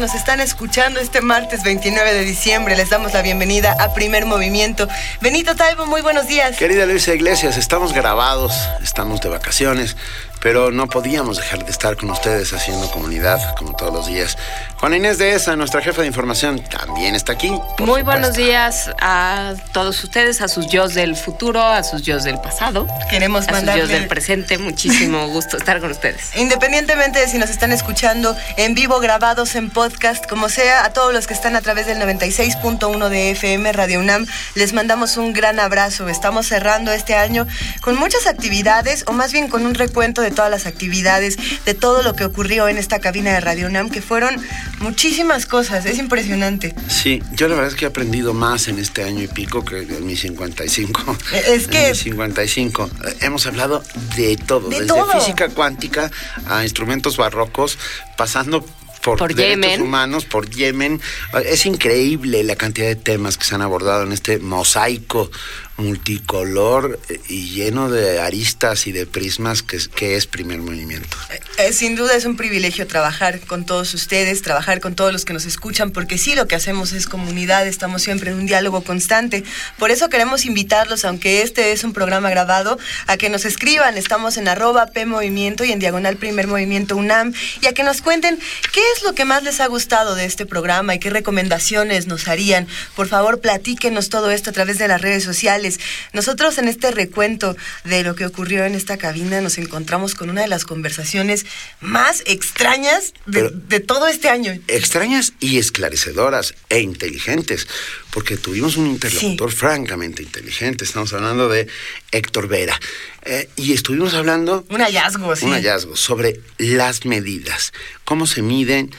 Nos están escuchando este martes 29 de diciembre. Les damos la bienvenida a Primer Movimiento. Benito Taibo, muy buenos días. Querida Luisa Iglesias, estamos grabados, estamos de vacaciones, pero no podíamos dejar de estar con ustedes haciendo comunidad como todos los días. Juana Inés de ESA, nuestra jefa de información, también está aquí. Muy supuesto. buenos días a todos ustedes, a sus yo del futuro, a sus yo del pasado, Queremos a sus yo del presente. Muchísimo gusto estar con ustedes. Independientemente de si nos están escuchando en vivo, grabados en podcast, como sea, a todos los que están a través del 96.1 de FM Radio UNAM, les mandamos un gran abrazo. Estamos cerrando este año con muchas actividades, o más bien con un recuento de todas las actividades, de todo lo que ocurrió en esta cabina de Radio UNAM, que fueron muchísimas cosas. Es impresionante. Sí, yo la verdad es que he aprendido más en este año y pico que en mis 55. Es que- En mis 55. Eh, Hemos hablado de todo, De desde todo. física cuántica a instrumentos barrocos, pasando por, Por derechos Yemen. humanos, por Yemen. Es increíble la cantidad de temas que se han abordado en este mosaico multicolor eh, y lleno de aristas y de prismas que que es primer movimiento. Eh, sin duda es un privilegio trabajar con todos ustedes, trabajar con todos los que nos escuchan, porque sí lo que hacemos es comunidad, estamos siempre en un diálogo constante. Por eso queremos invitarlos, aunque este es un programa grabado, a que nos escriban. Estamos en arroba P y en diagonal Primer Movimiento UNAM, y a que nos cuenten qué es lo que más les ha gustado de este programa y qué recomendaciones nos harían. Por favor, platíquenos todo esto a través de las redes sociales. Nosotros en este recuento de lo que ocurrió en esta cabina nos encontramos con una de las conversaciones más extrañas de, todo este año. extrañas y esclarecedoras e inteligentes, porque tuvimos un interlocutor francamente inteligente. Estamos hablando de Héctor Vera. Eh, y estuvimos hablando, Un hallazgo, sí. un hallazgo, sobre las medidas, cómo se miden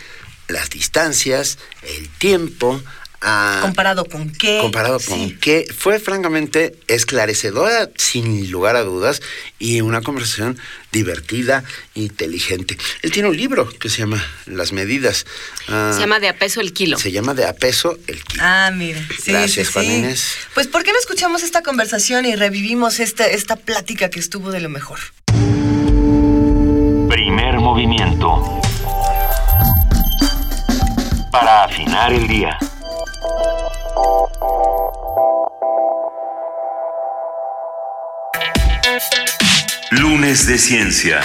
las distancias, el tiempo. Ah, ¿Comparado con qué? comparado con Sí. que fue francamente esclarecedora sin lugar a dudas y una conversación divertida, inteligente. Él tiene un libro que se llama Las medidas. Ah, Se llama de a peso el kilo. se llama de a peso el kilo. Ah, mire. Sí, Gracias, sí, Juan sí. Inés. Pues, ¿por qué no escuchamos esta conversación y revivimos esta, esta plática que estuvo de lo mejor? Primer movimiento. Para afinar el día. Lunes de Ciencia.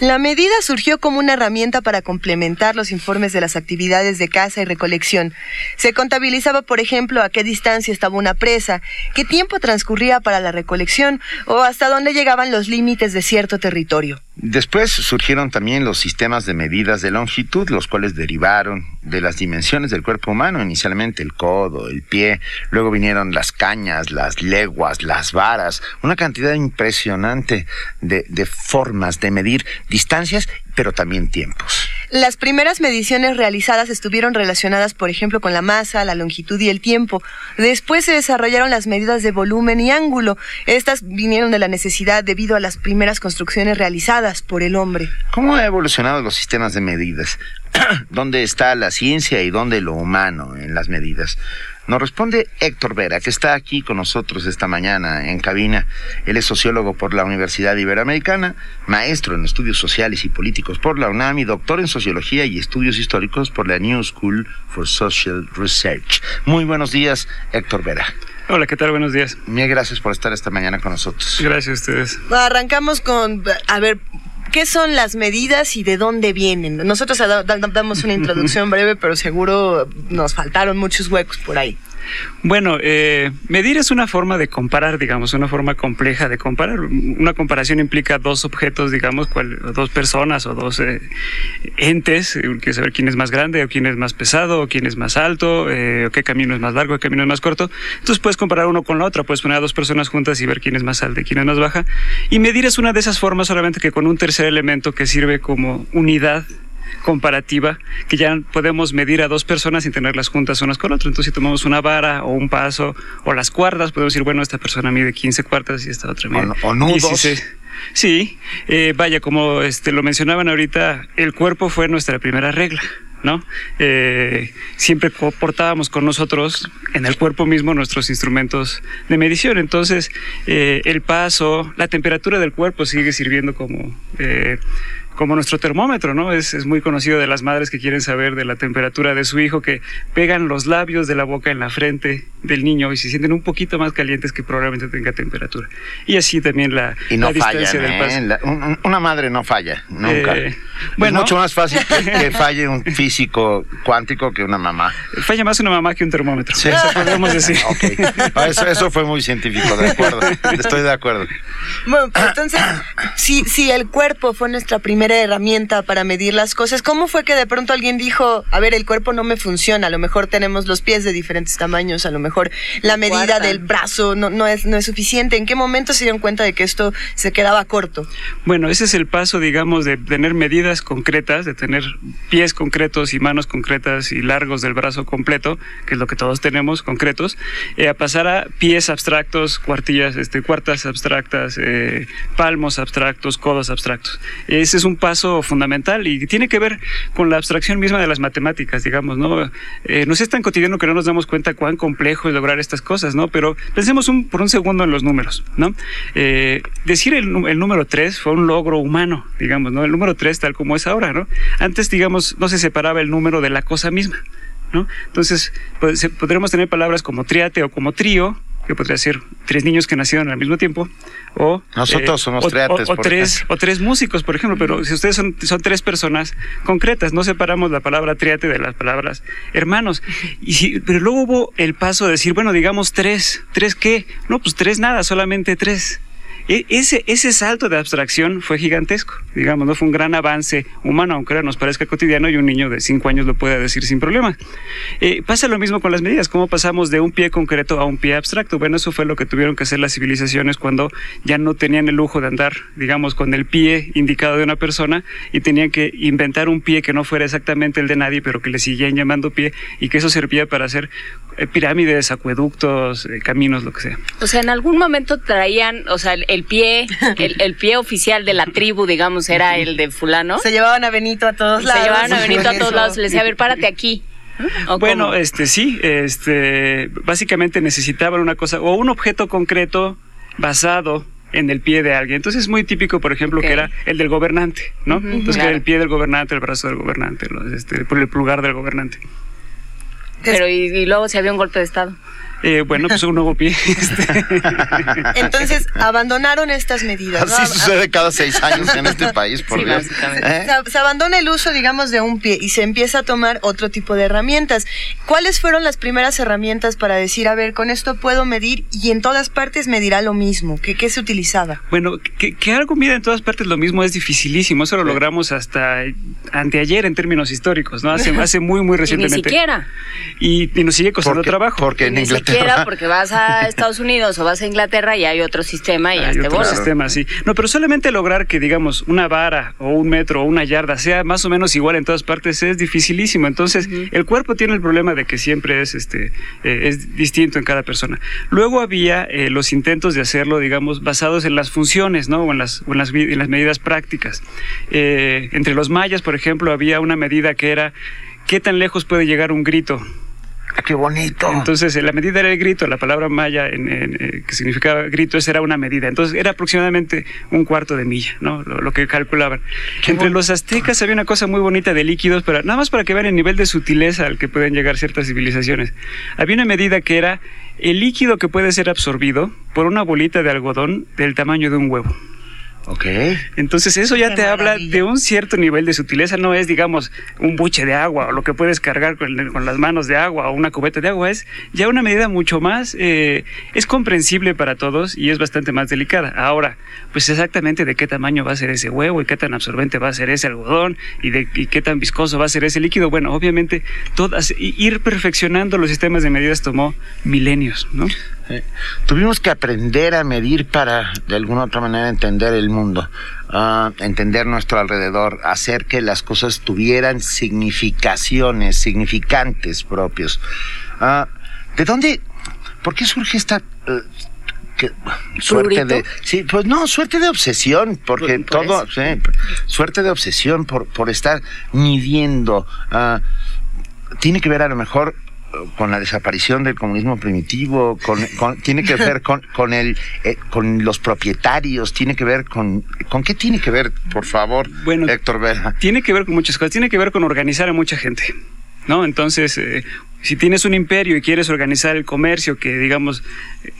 La medida surgió como una herramienta para complementar los informes de las actividades de caza y recolección. Se contabilizaba, por ejemplo, a qué distancia estaba una presa, qué tiempo transcurría para la recolección o hasta dónde llegaban los límites de cierto territorio. Después surgieron también los sistemas de medidas de longitud, los cuales derivaron de las dimensiones del cuerpo humano, inicialmente el codo, el pie, luego vinieron las cañas, las leguas, las varas, una cantidad impresionante de, de formas de medir distancias, pero también tiempos. Las primeras mediciones realizadas estuvieron relacionadas, por ejemplo, con la masa, la longitud y el tiempo. Después se desarrollaron las medidas de volumen y ángulo. Estas vinieron de la necesidad debido a las primeras construcciones realizadas por el hombre. ¿Cómo han evolucionado los sistemas de medidas? ¿Dónde está la ciencia y dónde lo humano en las medidas? Nos responde Héctor Vera, que está aquí con nosotros esta mañana en cabina. Él es sociólogo por la Universidad Iberoamericana, maestro en estudios sociales y políticos por la UNAM y doctor en sociología y estudios históricos por la New School for Social Research. Muy buenos días, Héctor Vera. Hola, ¿qué tal? Buenos días. Mil gracias por estar esta mañana con nosotros. Gracias a ustedes. Arrancamos con, a ver, ¿qué son las medidas y de dónde vienen? Nosotros da- da- damos una introducción breve, pero seguro nos faltaron muchos huecos por ahí. Bueno, eh, medir es una forma de comparar, digamos, una forma compleja de comparar. Una comparación implica dos objetos, digamos, dos personas o dos eh, entes, eh, que saber quién es más grande o quién es más pesado o quién es más alto, o qué camino es más largo, qué camino es más corto. Entonces puedes comparar uno con la otra, puedes poner a dos personas juntas y ver quién es más alta y quién es más baja. Y medir es una de esas formas solamente que con un tercer elemento que sirve como unidad comparativa que ya podemos medir a dos personas sin tenerlas juntas unas con otras. Entonces, si tomamos una vara o un paso o las cuerdas, podemos decir, bueno, esta persona mide 15 cuartas y esta otra mide O- o nudos. 16. Sí, eh, vaya, como este, lo mencionaban ahorita, el cuerpo fue nuestra primera regla. ¿No? Eh, siempre portábamos con nosotros en el cuerpo mismo nuestros instrumentos de medición. Entonces, eh, el paso, la temperatura del cuerpo sigue sirviendo como, eh, como nuestro termómetro, ¿no? Es, es muy conocido de las madres que quieren saber de la temperatura de su hijo, que pegan los labios de la boca en la frente del niño y se sienten un poquito más calientes que probablemente tenga temperatura. Y así también la, Y no la distancia fallan, del paso. ¿eh? La- un- un- una madre no falla, nunca. Eh, es bueno. mucho más fácil que, que falle un físico cuántico que una mamá. Falla más una mamá que un termómetro. Sí. Eso podemos decir. Ok. Ah, Eso, eso fue muy científico, de acuerdo. Estoy de acuerdo. Bueno, entonces, si, si el cuerpo fue nuestra primera herramienta para medir las cosas, ¿cómo fue que de pronto alguien dijo, a ver, el cuerpo no me funciona, a lo mejor tenemos los pies de diferentes tamaños, a lo mejor la medida Cuarta. del brazo no, no, es, no es suficiente? ¿En qué momento se dieron cuenta de que esto se quedaba corto? Bueno, ese es el paso, digamos, de tener medidas concretas, de tener pies concretos y manos concretas y largos del brazo completo, que es lo que todos tenemos concretos, eh, a pasar a pies abstractos, cuartillas, este, cuartas abstractas, eh, palmos abstractos, codos abstractos. Ese es un paso fundamental y tiene que ver con la abstracción misma de las matemáticas, digamos, ¿no? Eh, nos es tan cotidiano que no nos damos cuenta cuán complejo es lograr estas cosas, ¿no? Pero pensemos un, por un segundo en los números, ¿no? Eh, decir el, número 3 fue un logro humano, digamos, ¿no? El número 3 tal como es ahora, ¿no? Antes, digamos, no se separaba el número de la cosa misma, ¿no? Entonces, pues, podremos tener palabras como triate o como trío, que podría ser tres niños que nacieron al mismo tiempo, o... eh, Nosotros somos o- triates, o- o por tres, ejemplo. o tres músicos, por ejemplo, pero si ustedes son, son tres personas concretas, no separamos la palabra triate de las palabras hermanos. Y si, pero luego hubo el paso de decir, bueno, digamos tres, ¿tres qué? No, pues tres nada, solamente tres. E- Ese, ese salto de abstracción fue gigantesco, digamos, no fue un gran avance humano, aunque nos parezca cotidiano y un niño de cinco años lo puede decir sin problema. Eh, pasa lo mismo con las medidas, cómo pasamos de un pie concreto a un pie abstracto. Bueno, eso fue lo que tuvieron que hacer las civilizaciones cuando ya no tenían el lujo de andar, digamos, con el pie indicado de una persona y tenían que inventar un pie que no fuera exactamente el de nadie, pero que le siguieran llamando pie y que eso servía para hacer eh, pirámides, acueductos, eh, caminos, lo que sea. O sea, en algún momento traían, o sea, el, el pie, el, el pie oficial de la tribu, digamos, era el de fulano. Se llevaban a Benito a todos Se lados. llevaban a Benito a todos lados y le decía, a ver, párate aquí. ¿O Bueno, cómo? este sí, este básicamente necesitaban una cosa o un objeto concreto basado en el pie de alguien. Entonces es muy típico, por ejemplo, que era el del gobernante, ¿no? Entonces que era el pie del gobernante, el brazo del gobernante, este, el pulgar del gobernante. Pero y, y luego si había un golpe de estado. Eh, bueno, pues un nuevo pie. este. Entonces, abandonaron estas medidas. Así sucede cada seis años en este país, por Sí, Dios. básicamente. ¿Eh? Se, se abandona el uso, digamos, de un pie y se empieza a tomar otro tipo de herramientas. ¿Cuáles fueron las primeras herramientas para decir, a ver, con esto puedo medir y en todas partes medirá lo mismo? ¿Qué, qué se utilizaba? Bueno, que, que algo mida en todas partes lo mismo es dificilísimo. Eso lo logramos hasta anteayer en términos históricos, ¿no? Hace, hace muy, muy Y ni recientemente. siquiera. Y, y nos sigue costando Porque, trabajo. porque en Inglaterra. Siquiera porque vas a Estados Unidos o vas a Inglaterra y hay otro sistema y Hay otro sistema, sí. No, pero solamente lograr que, digamos, una vara o un metro o una yarda sea más o menos igual en todas partes es dificilísimo. Entonces, el cuerpo tiene el problema de que siempre es, este, eh, es distinto en cada persona. Luego había eh, los intentos de hacerlo, digamos, basados en las funciones, ¿no? O en las, o en las, en las medidas prácticas. Eh, entre los mayas, por ejemplo, había una medida que era qué tan lejos puede llegar un grito. ¡Qué bonito! Entonces, eh, la medida era el grito, la palabra maya, en- en, eh, que significaba grito, esa era una medida. Entonces, era aproximadamente un cuarto de milla, ¿no? Lo, lo que calculaban. Entre los aztecas había una cosa muy bonita de líquidos, pero nada más para que vean el nivel de sutileza al que pueden llegar ciertas civilizaciones. Había una medida que era el líquido que puede ser absorbido por una bolita de algodón del tamaño de un huevo. Ok. Entonces eso ya Qué te habla de un cierto nivel de sutileza, no es, digamos, un buche de agua o lo que puedes cargar con, con las manos de agua o una cubeta de agua, es ya una medida mucho más, eh, es comprensible para todos y es bastante más delicada. Ahora, pues exactamente de qué tamaño va a ser ese huevo y qué tan absorbente va a ser ese algodón y de y qué tan viscoso va a ser ese líquido. Bueno, obviamente todas, ir perfeccionando los sistemas de medidas tomó milenios, ¿no? Eh, tuvimos que aprender a medir para, de alguna otra manera, entender el mundo, ah, entender nuestro alrededor, hacer que las cosas tuvieran significaciones, significantes propios. Ah, ¿De dónde, por qué surge esta... eh, que- suerte de sí pues no suerte de obsesión porque Por- por todo sí, suerte de obsesión por por estar midiendo ah, tiene que ver a lo mejor con la desaparición del comunismo primitivo, con, con- tiene que ver con, con el eh, con los propietarios, tiene que ver con con qué tiene que ver, por favor, Bueno, Héctor Vera. Tiene que ver con muchas cosas, tiene que ver con organizar a mucha gente, ¿no? Entonces, eh, si tienes un imperio y quieres organizar el comercio que, digamos,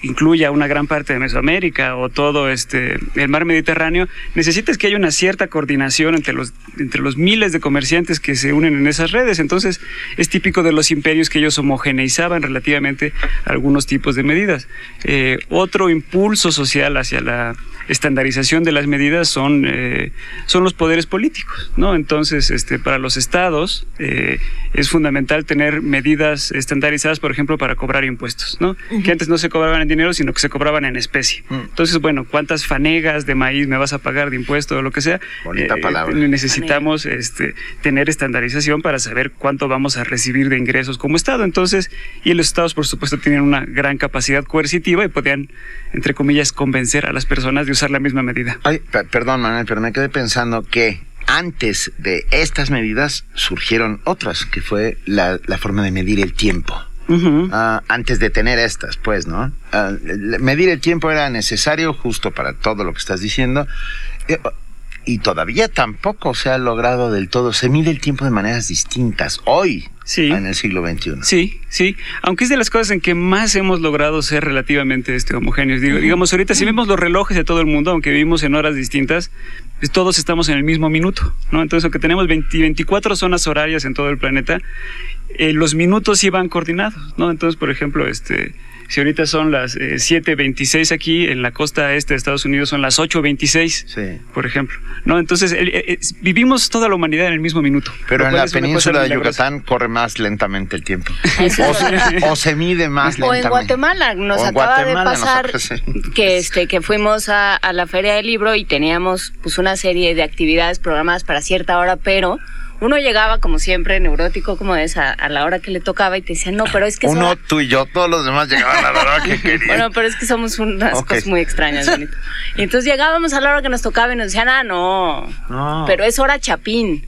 incluya una gran parte de Mesoamérica o todo este el mar Mediterráneo, necesitas que haya una cierta coordinación entre los entre los miles de comerciantes que se unen en esas redes. Entonces, es típico de los imperios que ellos homogeneizaban relativamente algunos tipos de medidas. Eh, otro impulso social hacia la estandarización de las medidas son, eh, son los poderes políticos, ¿no? Entonces, este, para los estados eh, es fundamental tener medidas estandarizadas, por ejemplo, para cobrar impuestos, ¿no? Que antes no se cobraban en dinero, sino que se cobraban en especie. Entonces, bueno, ¿cuántas fanegas de maíz me vas a pagar de impuesto o lo que sea? Bonita palabra. Necesitamos este, tener estandarización para saber cuánto vamos a recibir de ingresos como estado. Entonces, y los estados, por supuesto, tienen una gran capacidad coercitiva y podían, entre comillas, convencer a las personas de usar la misma medida. Ay, pe- perdón, Manuel, pero me quedé pensando que antes de estas medidas surgieron otras, que fue la, la forma de medir el tiempo. Ah, antes de tener estas, pues, ¿no? Ah, medir el tiempo era necesario justo para todo lo que estás diciendo. Y todavía tampoco se ha logrado del todo. Se mide el tiempo de maneras distintas hoy, Sí. en el siglo XXI. Sí, sí. Aunque es de las cosas en que más hemos logrado ser relativamente este, homogéneos. Digo, digamos, ahorita si vemos los relojes de todo el mundo, aunque vivimos en horas distintas, pues todos estamos en el mismo minuto, ¿no? Entonces, aunque tenemos 20 24 zonas horarias en todo el planeta, eh, los minutos sí van coordinados, ¿no? Entonces, por ejemplo, este... Si ahorita son las eh, 7.26 aquí, en la costa este de Estados Unidos son las 8.26, Sí. por ejemplo. ¿no? Entonces, el- eh, eh, vivimos toda la humanidad en el mismo minuto. Pero en la península de. Yucatán corre más lentamente el tiempo. O se, o se mide más O lentamente. en Guatemala, nos O en acaba Guatemala de pasar sí. que este que fuimos a, a la feria del libro y teníamos pues una serie de actividades programadas para cierta hora, pero uno llegaba como siempre neurótico como es a, a la hora que le tocaba y te decían no, pero es que Uno, hora". tú y yo, todos los demás llegaban a la hora que querían. Bueno, pero es que somos unas Ok. cosas muy extrañas, Benito. Y entonces llegábamos a la hora que nos tocaba y nos decían, ah, no, No. pero es hora chapín.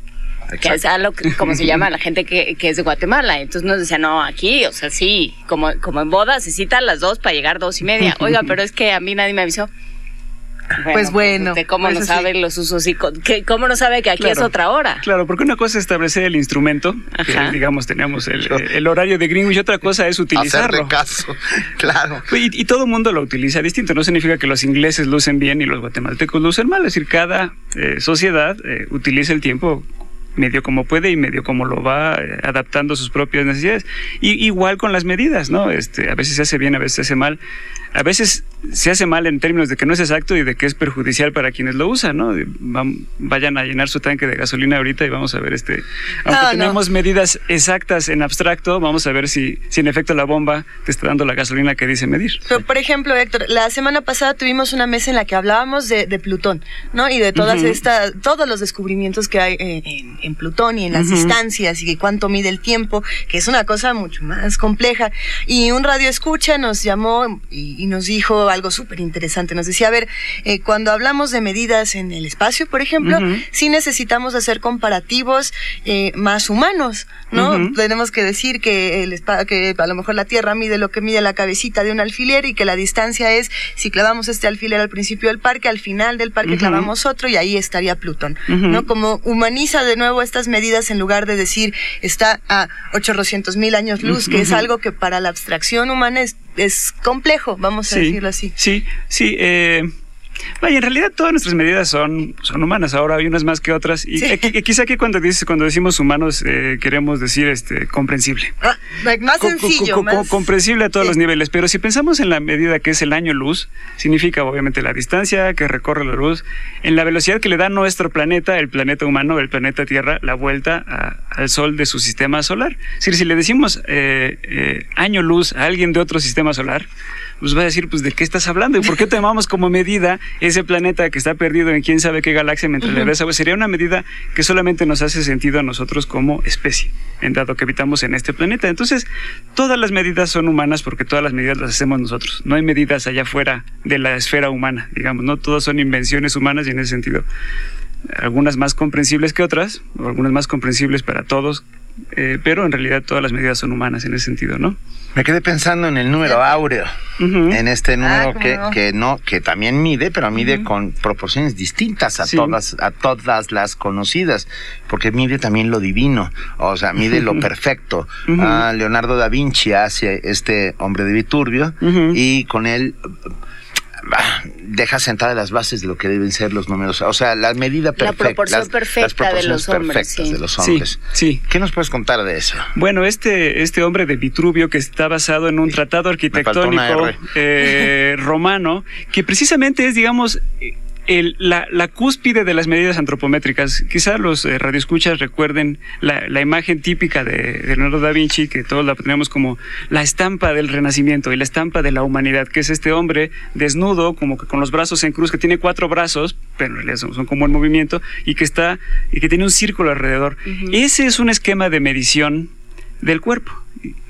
Que es a lo que, como se llama la gente que, que es de Guatemala. Entonces nos decían, no, aquí, o sea, sí, como, como en boda se citan las dos para llegar dos y media. Oiga, pero es que a mí nadie me avisó. Pues bueno, ¿usted ¿Cómo pues no así. sabe los usos y cómo no sabe que aquí Claro. es otra hora? Claro, porque una cosa es establecer el instrumento, que digamos tenemos el, el horario de Greenwich, y otra cosa es utilizarlo. Hacerle caso, claro. Y, y todo el mundo lo utiliza distinto. No significa que los ingleses lucen bien y los guatemaltecos lucen mal. Es decir, cada eh, sociedad eh, utiliza el tiempo medio como puede y medio como lo va eh, adaptando a sus propias necesidades. Y igual con las medidas, ¿no? Este, a veces se hace bien, a veces se hace mal. A veces se hace mal en términos de que no es exacto y de que es perjudicial para quienes lo usan, ¿no? Vayan a llenar su tanque de gasolina ahorita y vamos a ver este. Aunque No, no. tenemos medidas exactas en abstracto, vamos a ver si, si en efecto la bomba te está dando la gasolina que dice medir. Pero, por ejemplo, Héctor, la semana pasada tuvimos una mesa en la que hablábamos de, de Plutón, ¿no? Y de todas estas, todos los descubrimientos que hay en, en Plutón y en las distancias y cuánto mide el tiempo, que es una cosa mucho más compleja. Y un radio escucha nos llamó y, y nos dijo algo súper interesante. Nos decía, a ver, eh, cuando hablamos de medidas en el espacio, por ejemplo, Ujú. sí necesitamos hacer comparativos eh, más humanos, ¿no? Tenemos que decir que, el, que a lo mejor la Tierra mide lo que mide la cabecita de un alfiler y que la distancia es, si clavamos este alfiler al principio del parque, al final del parque clavamos otro y ahí estaría Plutón. ¿no? Como humaniza de nuevo estas medidas en lugar de decir está a 800 mil años luz, que es algo que para la abstracción humana es, es complejo, vamos a decirlo así. Sí, sí. eh, Vaya, en realidad todas nuestras medidas son, son humanas. Ahora hay unas más que otras. Y aquí- quizá aquí cuando, dices, cuando decimos humanos eh, queremos decir este, comprensible. Ah, más Co- sencillo, co- co- más... comprensible a todos Sí. los niveles, pero si pensamos en la medida que es el año luz, significa obviamente la distancia que recorre la luz, en la velocidad que le da nuestro planeta, el planeta humano, el planeta Tierra, la vuelta a- al Sol de su sistema solar. Es decir, si le decimos eh, eh, año luz a alguien de otro sistema solar, pues va a decir, pues, ¿de qué estás hablando? ¿Y por qué tomamos como medida ese planeta que está perdido en quién sabe qué galaxia mientras le ves agua? Sería una medida que solamente nos hace sentido a nosotros como especie, en dado que habitamos en este planeta. Entonces, todas las medidas son humanas porque todas las medidas las hacemos nosotros. No hay medidas allá fuera de la esfera humana, digamos, no todas son invenciones humanas y en ese sentido, algunas más comprensibles que otras, o algunas más comprensibles para todos, eh, pero en realidad todas las medidas son humanas en ese sentido, ¿no? Me quedé pensando en el número áureo, en este número ¿cómo que, no? que no, que también mide, pero mide con proporciones distintas a Sí. todas, a todas las conocidas, porque mide también lo divino, o sea, mide lo perfecto. Ah, Leonardo da Vinci hace este hombre de Viturbio y con él ah, deja sentadas las bases de lo que deben ser los números, o sea, la medida perfecta, proporción las, perfecta las de proporciones los hombres, perfectas sí. de los Sí, hombres. sí. ¿Qué nos puedes contar de eso? Bueno, este, este hombre de Vitruvio que está basado en un tratado arquitectónico eh, romano, que precisamente es, digamos, el- la, la cúspide de las medidas antropométricas. Quizá los eh, radioescuchas recuerden la, la imagen típica de, de Leonardo da Vinci, que todos la tenemos como la estampa del Renacimiento y la estampa de la humanidad, que es este hombre desnudo, como que con los brazos en cruz, que tiene cuatro brazos, pero en realidad son, son como en movimiento, y que está, y que tiene un círculo alrededor. Ese es un esquema de medición del cuerpo.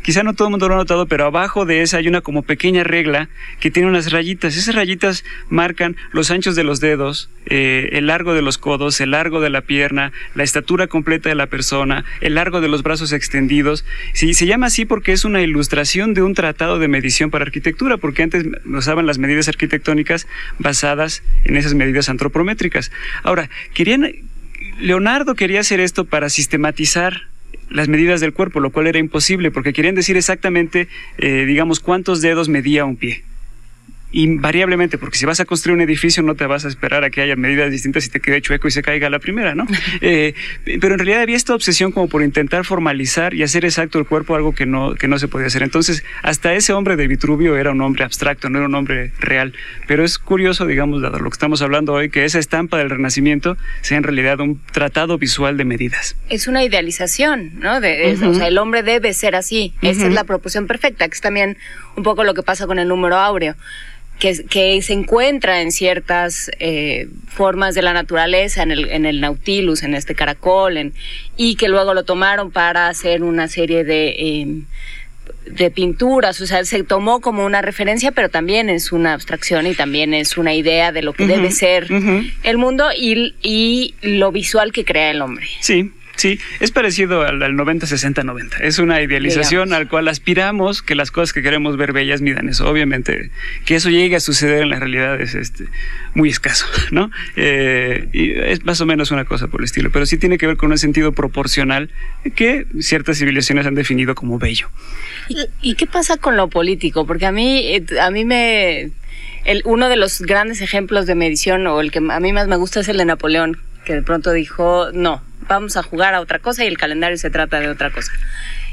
Quizá no todo el mundo lo ha notado, pero abajo de esa hay una como pequeña regla que tiene unas rayitas. Esas rayitas marcan los anchos de los dedos, eh, el largo de los codos, el largo de la pierna, la estatura completa de la persona, el largo de los brazos extendidos. Sí, se llama así porque es una ilustración de un tratado de medición para arquitectura, porque antes usaban las medidas arquitectónicas basadas en esas medidas antropométricas. Ahora, querían Leonardo quería hacer esto para sistematizar las medidas del cuerpo, lo cual era imposible, porque querían decir exactamente, eh, digamos, cuántos dedos medía un pie. Invariablemente, porque si vas a construir un edificio no te vas a esperar a que haya medidas distintas y te quede chueco y se caiga la primera, ¿no? Eh, pero en realidad había esta obsesión como por intentar formalizar y hacer exacto el cuerpo, algo que no, que no se podía hacer. Entonces, hasta ese hombre de Vitruvio era un hombre abstracto, no era un hombre real. Pero es curioso, digamos, dado lo que estamos hablando hoy, que esa estampa del Renacimiento sea en realidad un tratado visual de medidas. es una idealización, ¿no? De, es- O sea, el hombre debe ser así. Esa es la proporción perfecta, que es también un poco lo que pasa con el número áureo. Que, se encuentra en ciertas eh, formas de la naturaleza, en el, en el nautilus, en este caracol, en- y que luego lo tomaron para hacer una serie de, eh, de pinturas, o sea, se tomó como una referencia, pero también es una abstracción y también es una idea de lo que debe ser el mundo y, y lo visual que crea el hombre. Sí, sí, es parecido al, al 90-60-90. Es una idealización Digamos. al cual aspiramos que las cosas que queremos ver bellas midan eso. Obviamente, que eso llegue a suceder en la realidad es este, muy escaso, ¿no? Eh, y es más o menos una cosa por el estilo, pero sí tiene que ver con un sentido proporcional que ciertas civilizaciones han definido como bello. ¿Y, y qué pasa con lo político? Porque a mí, eh, a mí me... El, uno de los grandes ejemplos de medición, o el que a mí más me gusta, es el de Napoleón, que de pronto dijo, no, vamos a jugar a otra cosa y el calendario se trata de otra cosa.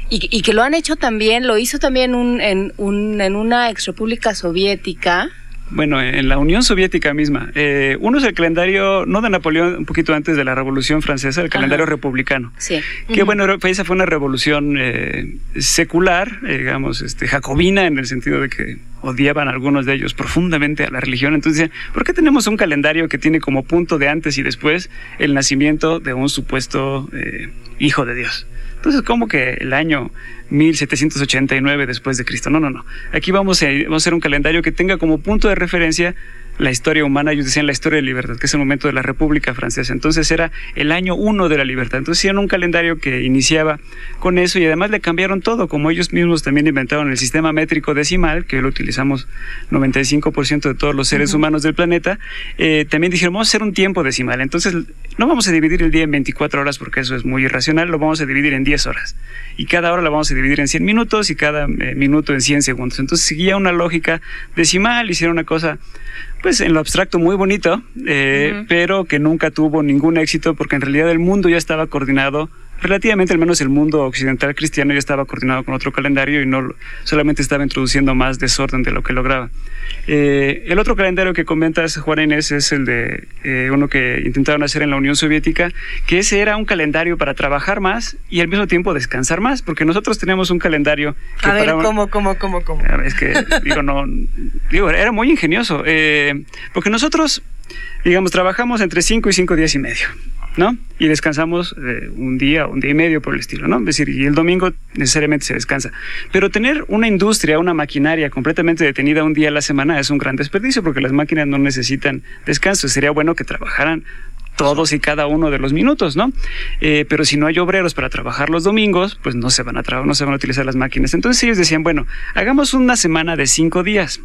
Y, y que lo han hecho también, lo hizo también un, en, un, en una exrepública soviética. Bueno, en la Unión Soviética misma. Eh, uno es el calendario, no de Napoleón, un poquito antes de la Revolución Francesa, el calendario Ajá. republicano. Sí. Que bueno, era- esa fue una revolución eh, secular, eh, digamos, este, jacobina, en el sentido de que odiaban algunos de ellos profundamente a la religión. Entonces ¿por qué tenemos un calendario que tiene como punto de antes y después el nacimiento de un supuesto eh, hijo de Dios? Entonces, ¿cómo que el año 1789 después de Cristo? No, no, no. Aquí vamos a, vamos a hacer un calendario que tenga como punto de referencia la historia humana, ellos decían la historia de libertad, que es el momento de la República Francesa. Entonces era el año uno de la libertad. Entonces hicieron un calendario que iniciaba con eso y además le cambiaron todo, como ellos mismos también inventaron el sistema métrico decimal, que lo utilizamos 95% de todos los seres humanos del planeta, eh, también dijeron, vamos a hacer un tiempo decimal. Entonces, no vamos a dividir el día en 24 horas porque eso es muy irracional, lo vamos a dividir en 10 horas. Y cada hora la vamos a dividir en 100 minutos y cada eh, minuto en 100 segundos. Entonces, seguía una lógica decimal, hicieron una cosa pues en lo abstracto muy bonito, eh, pero que nunca tuvo ningún éxito porque en realidad el mundo ya estaba coordinado relativamente al menos el mundo occidental cristiano ya estaba coordinado con otro calendario y no solamente estaba introduciendo más desorden de lo que lograba. Eh, el otro calendario que comentas, Juan Inés, es el de eh, uno que intentaron hacer en la Unión Soviética, que ese era un calendario para trabajar más y al mismo tiempo descansar más, porque nosotros teníamos un calendario... Que a ver, ¿cómo, cómo, cómo, cómo? Es que, digo, no, digo, era muy ingenioso, eh, porque nosotros, digamos, trabajamos entre 5 y 5 días y medio. ¿No? Y descansamos eh, un día, un día y medio por el estilo, ¿no? Es decir, y el domingo necesariamente se descansa. Pero tener una industria, una maquinaria completamente detenida un día a la semana es un gran desperdicio porque las máquinas no necesitan descanso. Sería bueno que trabajaran todos y cada uno de los minutos, ¿no? Eh, pero si no hay obreros para trabajar los domingos, pues no se van a no se van a utilizar las máquinas. Entonces ellos decían, bueno, hagamos una semana de cinco días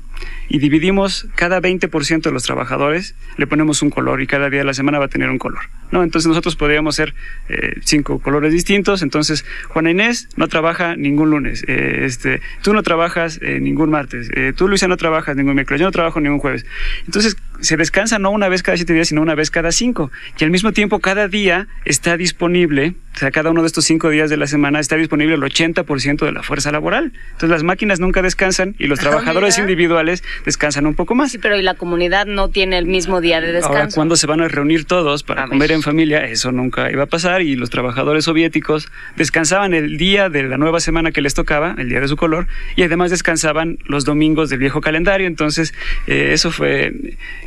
y dividimos cada 20% de los trabajadores, le ponemos un color y cada día de la semana va a tener un color, ¿no? Entonces nosotros podríamos ser eh, cinco colores distintos. Entonces Juana Inés no trabaja ningún lunes, eh, este, tú no trabajas ningún martes, tú Luisa no trabajas ningún miércoles, yo no trabajo ningún jueves. Entonces se descansa no una vez cada siete días, sino una vez cada cinco. Y al mismo tiempo, cada día está disponible, o sea, cada uno de estos cinco días de la semana está disponible el 80% de la fuerza laboral. Entonces, las máquinas nunca descansan y los ah, trabajadores individuales descansan un poco más. Sí, pero y la comunidad no tiene el mismo día de descanso. Ahora, cuando se van a reunir todos para comer en familia, eso nunca iba a pasar y los trabajadores soviéticos descansaban el día de la nueva semana que les tocaba, el día de su color, y además descansaban los domingos del viejo calendario. Entonces, eh, eso fue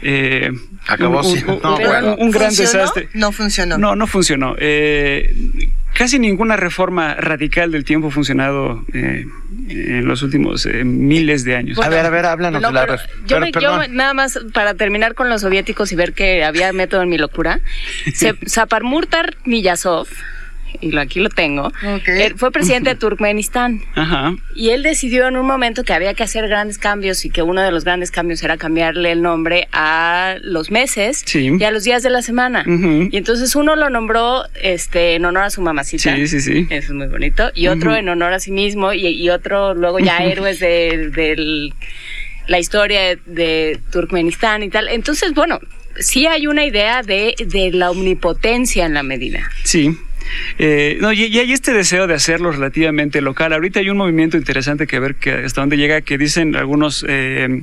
eh, Acabó un, un, gran desastre. No funcionó. No, no funcionó. Eh, casi ninguna reforma radical del tiempo ha funcionado eh, en los últimos eh, miles de años. a ver, a ver, háblanos de la yo, yo, nada más para terminar con los soviéticos y ver que había método en mi locura. Zaparmurtar Niyazov y aquí lo tengo, él fue presidente de Turkmenistán. Y él decidió en un momento que había que hacer grandes cambios y que uno de los grandes cambios era cambiarle el nombre a los meses y a los días de la semana. Y entonces uno lo nombró este, en honor a su mamacita. Sí, sí, sí. Eso es muy bonito. Y otro en honor a sí mismo y, otro luego ya héroes de, la historia de, de Turkmenistán y tal. Entonces, bueno, sí hay una idea de, de la omnipotencia en la medida. Sí. Eh, no, y, hay este deseo de hacerlo relativamente local. Ahorita hay un movimiento interesante que ver que hasta dónde llega, que dicen algunos eh,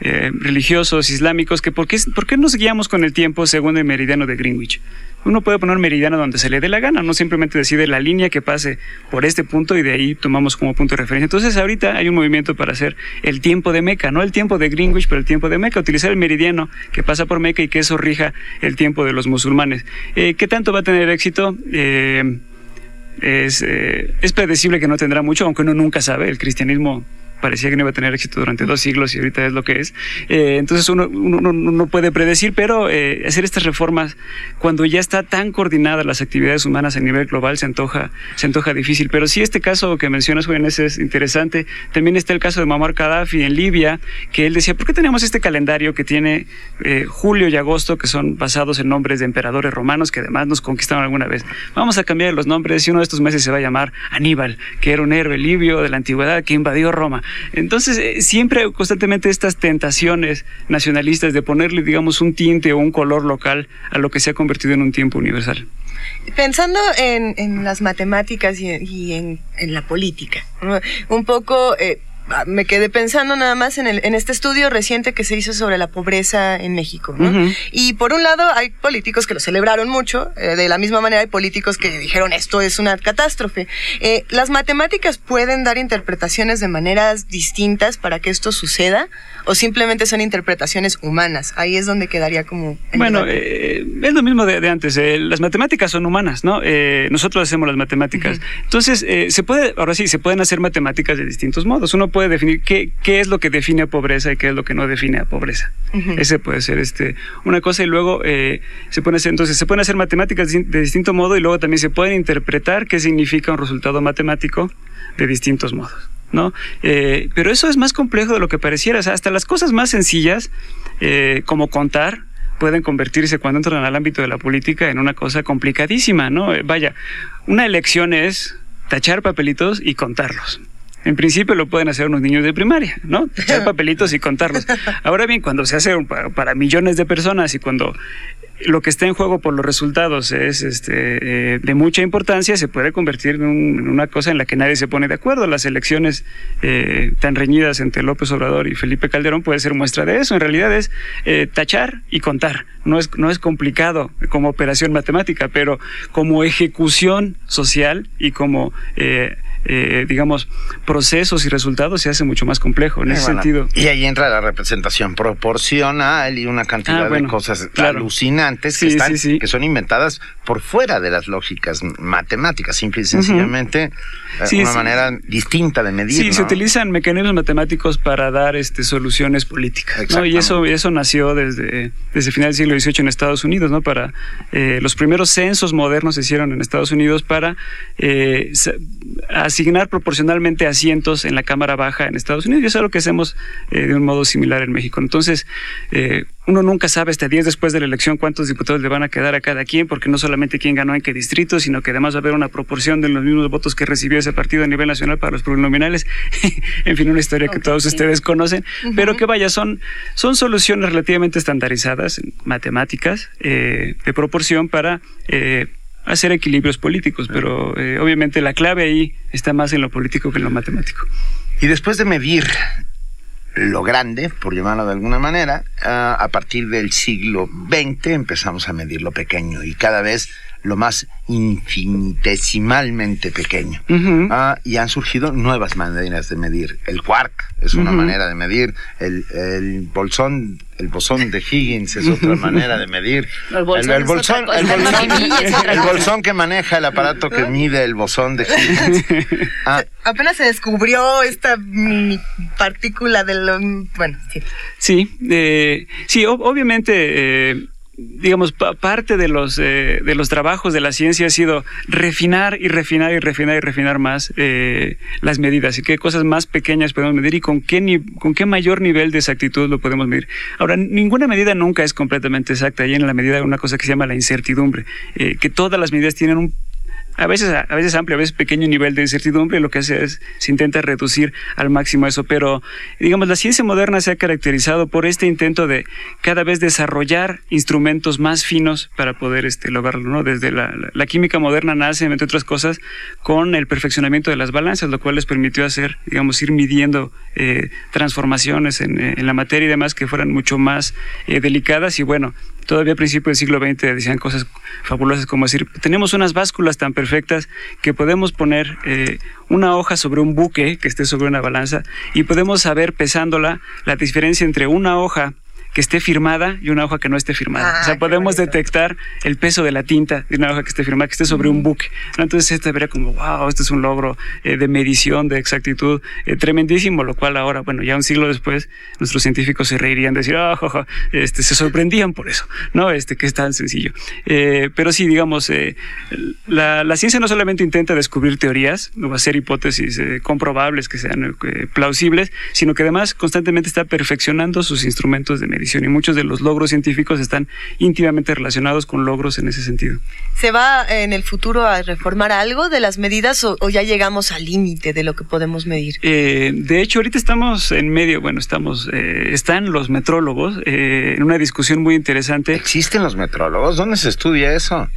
eh, religiosos islámicos que por qué, por qué nos guiamos con el tiempo según el meridiano de Greenwich. Uno puede poner meridiano donde se le dé la gana, no simplemente decide la línea que pase por este punto y de ahí tomamos como punto de referencia. Entonces ahorita hay un movimiento para hacer el tiempo de Meca, no el tiempo de Greenwich, pero el tiempo de Meca, utilizar el meridiano que pasa por Meca y que eso rija el tiempo de los musulmanes. Eh, ¿Qué tanto va a tener éxito? Eh, es, eh, es predecible que no tendrá mucho, aunque uno nunca sabe. El cristianismo parecía que no iba a tener éxito durante dos siglos y ahorita es lo que es. Eh, entonces uno, no puede predecir, pero eh, hacer estas reformas cuando ya está tan coordinadas las actividades humanas a nivel global se antoja, se antoja difícil. Pero sí este caso que mencionas, jóvenes, es interesante. También está el caso de Muammar Gaddafi en Libia, que él decía, ¿por qué tenemos este calendario que tiene eh, julio y agosto, que son basados en nombres de emperadores romanos que además nos conquistaron alguna vez? Vamos a cambiar los nombres y uno de estos meses se va a llamar Aníbal, que era un héroe libio de la antigüedad que invadió Roma. Entonces, eh, siempre constantemente estas tentaciones nacionalistas de ponerle, digamos, un tinte o un color local a lo que se ha convertido en un tiempo universal. Pensando en, las matemáticas y, en, la política, un poco... Eh, me quedé pensando nada más en, el, en este estudio reciente que se hizo sobre la pobreza en México. Y por un lado hay políticos que lo celebraron mucho, eh, de la misma manera hay políticos que dijeron esto es una catástrofe. Eh, ¿Las matemáticas pueden dar interpretaciones de maneras distintas para que esto suceda? ¿O simplemente son interpretaciones humanas? Ahí es donde quedaría como... Bueno, eh, es lo mismo de, antes. las matemáticas son humanas, ¿no? nosotros hacemos las matemáticas. Entonces, se puede, ahora sí, se pueden hacer matemáticas de distintos modos. Uno puede definir qué, qué es lo que define a pobreza y qué es lo que no define a pobreza. Ese puede ser este, una cosa y luego eh, se puede hacer, entonces se pueden hacer matemáticas de distinto modo y luego también se pueden interpretar qué significa un resultado matemático de distintos modos. ¿no? Eh, pero eso es más complejo de lo que pareciera. O sea, hasta las cosas más sencillas, eh, como contar, pueden convertirse cuando entran al ámbito de la política en una cosa complicadísima, ¿no? Vaya, una elección es tachar papelitos y contarlos. En principio lo pueden hacer unos niños de primaria, ¿no? Echar papelitos y contarlos. Ahora bien, cuando se hace para, millones de personas y cuando lo que está en juego por los resultados es este, eh, de mucha importancia, se puede convertir en, una cosa en la que nadie se pone de acuerdo. Las elecciones eh, tan reñidas entre López Obrador y Felipe Calderón puede ser muestra de eso. En realidad es eh, tachar y contar. No es, no es complicado como operación matemática, pero como ejecución social y como eh, digamos, procesos y resultados se hace mucho más complejo en ese sentido. Y ahí entra la representación proporcional y una cantidad ah, de cosas alucinantes que, están, que son inventadas por fuera de las lógicas matemáticas, simple y sencillamente uh una manera distinta de medir. Sí, se utilizan mecanismos matemáticos para dar este, soluciones políticas. Y eso, eso nació desde, desde final del siglo XVIII en Estados Unidos, ¿no? Para eh, los primeros censos modernos se hicieron en Estados Unidos para eh, asignar proporcionalmente asientos en la Cámara Baja en Estados Unidos y eso es lo que hacemos eh, de un modo similar en México. Entonces, eh, uno nunca sabe hasta 10 después de la elección cuántos diputados le van a quedar a cada quien, porque no solamente quién ganó en qué distrito, sino que además va a haber una proporción de los mismos votos que recibió ese partido a nivel nacional para los plurinominales. en fin, una historia que todos ustedes conocen, pero que vaya, son, son soluciones relativamente estandarizadas, matemáticas, eh, de proporción para hacer equilibrios políticos, pero eh, obviamente la clave ahí está más en lo político que en lo matemático. Y después de medir lo grande, por llamarlo de alguna manera, ah, a partir del siglo XX empezamos a medir lo pequeño y cada vez lo más infinitesimalmente pequeño. Ah, y han surgido nuevas maneras de medir. El quark es una manera de medir, el, el bolsón el bosón de Higgins es otra manera de medir. El bolsón, el, bolsón, el, bolsón, que maneja el aparato que mide el bosón de Higgins. Ah. Apenas se descubrió esta partícula del... Bueno, sí. Sí, eh, sí obviamente... Eh, digamos, parte de los, eh, de los trabajos de la ciencia ha sido refinar y refinar y refinar y refinar más eh, las medidas y qué cosas más pequeñas podemos medir y con qué, con qué mayor nivel de exactitud lo podemos medir. Ahora, ninguna medida nunca es completamente exacta y en la medida una cosa que se llama la incertidumbre, eh, que todas las medidas tienen un a veces, a veces amplio, a veces pequeño nivel de incertidumbre, lo que hace es, se intenta reducir al máximo eso, pero digamos, la ciencia moderna se ha caracterizado por este intento de cada vez desarrollar instrumentos más finos para poder este, lograrlo, ¿no? Desde la, química moderna nace, entre otras cosas, con el perfeccionamiento de las balanzas, lo cual les permitió hacer, digamos, ir midiendo eh, transformaciones en, en, la materia y demás que fueran mucho más eh, delicadas y bueno, todavía a principios del siglo XX decían cosas fabulosas como decir, tenemos unas básculas tan perfectas que podemos poner eh, una hoja sobre un buque que esté sobre una balanza y podemos saber pesándola la diferencia entre una hoja que esté firmada y una hoja que no esté firmada. o sea, ah, podemos detectar el peso de la tinta de una hoja que esté firmada, que esté sobre un buque. Entonces, esto vería como, wow, este es un logro eh, de medición, de exactitud eh, tremendísimo, lo cual ahora, bueno, ya un siglo después, nuestros científicos se reirían, decir, ah, este, se sorprendían por eso, ¿no? Este, que es tan sencillo. Eh, pero sí, digamos, la, la, ciencia no solamente intenta descubrir teorías o hacer hipótesis comprobables que sean plausibles, sino que además constantemente está perfeccionando sus instrumentos de medición y muchos de los logros científicos están íntimamente relacionados con logros en ese sentido. ¿Se va en el futuro a reformar algo de las medidas o, ya llegamos al límite de lo que podemos medir? Eh, de hecho, ahorita estamos en medio, bueno, estamos, eh, están los metrólogos eh, en una discusión muy interesante. ¿Existen los metrólogos? ¿Dónde se estudia eso?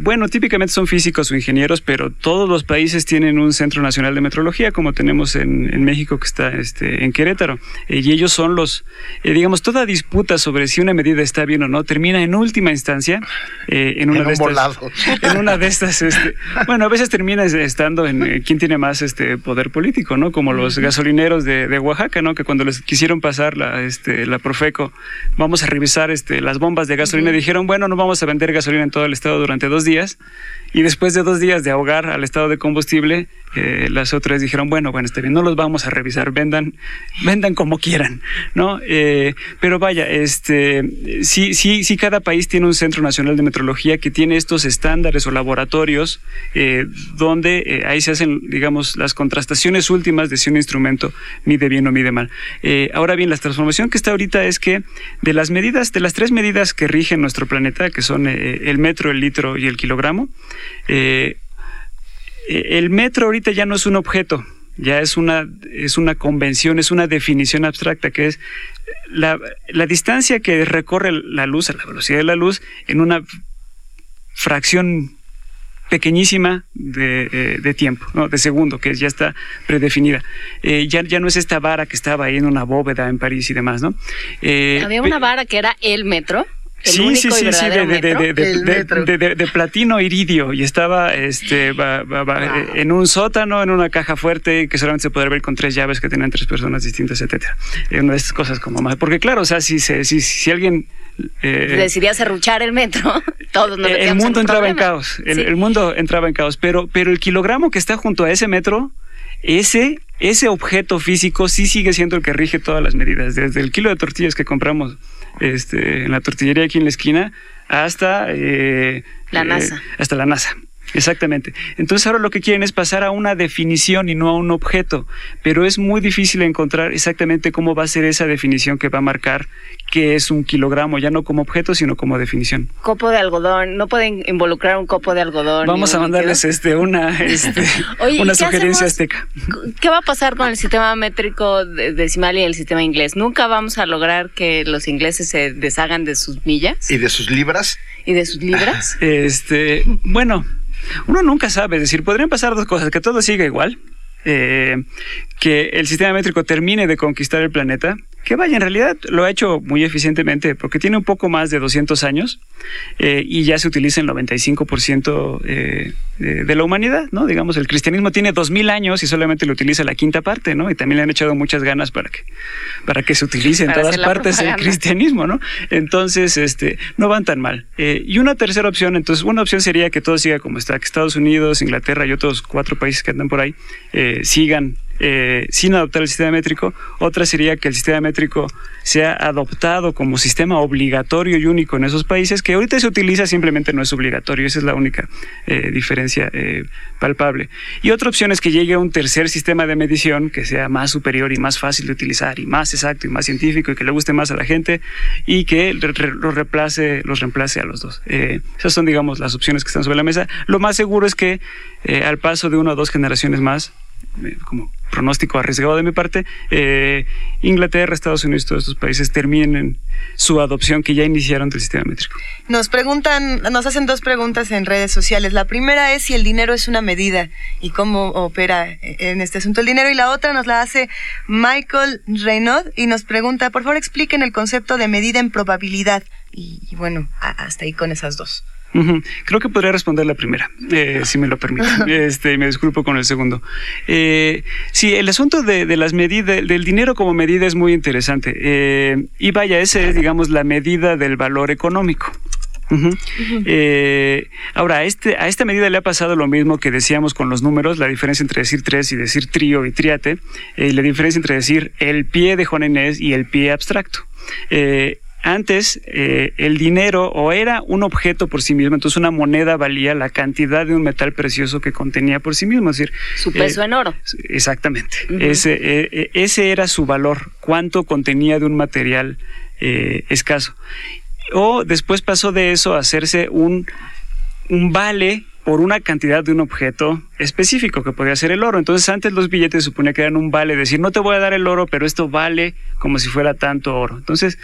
bueno, típicamente son físicos o ingenieros, pero todos los países tienen un Centro Nacional de Metrología, como tenemos en, México, que está este, en Querétaro. y ellos son los, digamos, toda discusión disputa sobre si una medida está bien o no termina en última instancia eh, en una de estas. En una de estas, este, bueno, a veces termina estando en eh, quién tiene más este poder político, ¿no? Como los gasolineros de, Oaxaca, ¿no? Que cuando les quisieron pasar la, este, la Profeco, vamos a revisar este, las bombas de gasolina, dijeron, bueno, no vamos a vender gasolina en todo el estado durante dos días. Y después de dos días de ahogar al estado de combustible, eh, las otras dijeron, bueno, bueno, está bien, no los vamos a revisar, vendan, vendan como quieran, ¿no? pero vaya, este, sí, sí, sí, cada país tiene un centro nacional de metrología que tiene estos estándares o laboratorios eh, donde eh, ahí se hacen, digamos, las contrastaciones últimas de si un instrumento mide bien o mide mal. Eh, ahora bien, la transformación que está ahorita es que de las medidas, de las tres medidas que rigen nuestro planeta, que son el metro, el litro y el kilogramo, el metro ahorita ya no es un objeto, ya es una, es una convención, es una definición abstracta, que es la, la distancia que recorre la luz, a la velocidad de la luz, en una fracción pequeñísima de, eh, de, tiempo, ¿no? de segundo, que ya está predefinida. Eh, ya, ya no es esta vara que estaba ahí en una bóveda en París y demás, ¿no? Eh, Había una vara que era el metro sí, sí, sí, sí, de, platino iridio y estaba este, en un sótano, en una caja fuerte que solamente se podía ver con tres llaves que tenían tres personas distintas, etcétera. Una de estas cosas como más. Porque claro, o sea, si, si, si alguien eh, decidía cerruchar el metro, todos nos El mundo entraba en caos, el, mundo entraba en caos, pero, pero el kilogramo que está junto a ese metro, ese, ese objeto físico sí sigue siendo el que rige todas las medidas, desde el kilo de tortillas que compramos este, en la tortillería aquí en la esquina hasta eh, la eh, NASA. hasta la NASA. Exactamente. Entonces ahora lo que quieren es pasar a una definición y no a un objeto, pero es muy difícil encontrar exactamente cómo va a ser esa definición que va a marcar qué es un kilogramo, ya no como objeto, sino como definición. Copo de algodón, no pueden involucrar un copo de algodón. Vamos a mandarles este una este, una sugerencia azteca. ¿Qué va a pasar con el sistema métrico decimal y el sistema inglés? Nunca vamos a lograr que los ingleses se deshagan de sus millas y de sus libras y de sus libras. Este, bueno, uno nunca sabe, es decir, podrían pasar dos cosas, que todo siga igual, eh, que el sistema métrico termine de conquistar el planeta que vaya, en realidad lo ha hecho muy eficientemente porque tiene un poco más de 200 años eh, y ya se utiliza el 95% eh, de, la humanidad, ¿no? Digamos, el cristianismo tiene 2000 años y solamente lo utiliza la quinta parte, ¿no? Y también le han echado muchas ganas para que, para que se utilice en todas partes el cristianismo, ¿no? Entonces, este, no van tan mal. Eh, y una tercera opción, entonces, una opción sería que todo siga como está, que Estados Unidos, Inglaterra y otros cuatro países que andan por ahí sigan eh, sin adoptar el sistema métrico. Otra sería que el sistema métrico sea adoptado como sistema obligatorio y único en esos países, que ahorita se utiliza, simplemente no es obligatorio. Esa es la única eh, diferencia eh, palpable. Y otra opción es que llegue a un tercer sistema de medición que sea más superior y más fácil de utilizar y más exacto y más científico y que le guste más a la gente y que los reemplace, los reemplace a los dos. esas son, digamos, las opciones que están sobre la mesa. Lo más seguro es que al paso de una o dos generaciones más, como pronóstico arriesgado de mi parte, eh, Inglaterra, Estados Unidos, todos estos países terminen su adopción que ya iniciaron del sistema métrico. Nos preguntan, nos hacen dos preguntas en redes sociales. La primera es si el dinero es una medida y cómo opera en este asunto el dinero. Y la otra nos la hace Michael Renaud y nos pregunta, por favor expliquen el concepto de medida en probabilidad. y bueno, hasta ahí con esas dos. Creo que podría responder la primera, eh, si me lo permite. Este, me disculpo con el segundo. Eh, sí, el asunto de, las medidas, del dinero como medida es muy interesante. Eh, y vaya, esa es, digamos, la medida del valor económico. ahora, a, este, a esta medida le ha pasado lo mismo que decíamos con los números, la diferencia entre decir tres y decir trío y triate, y la diferencia entre decir el pie de Juan Inés y el pie abstracto. Antes, eh, el dinero o era un objeto por sí mismo, entonces una moneda valía la cantidad de un metal precioso que contenía por sí mismo, es decir... Su peso eh, en oro. Exactamente. ese, eh, ese era su valor, cuánto contenía de un material escaso. O después pasó de eso a hacerse un, un vale por una cantidad de un objeto específico que podía ser el oro. Entonces antes los billetes suponía que eran un vale, decir, no te voy a dar el oro, pero esto vale como si fuera tanto oro. Entonces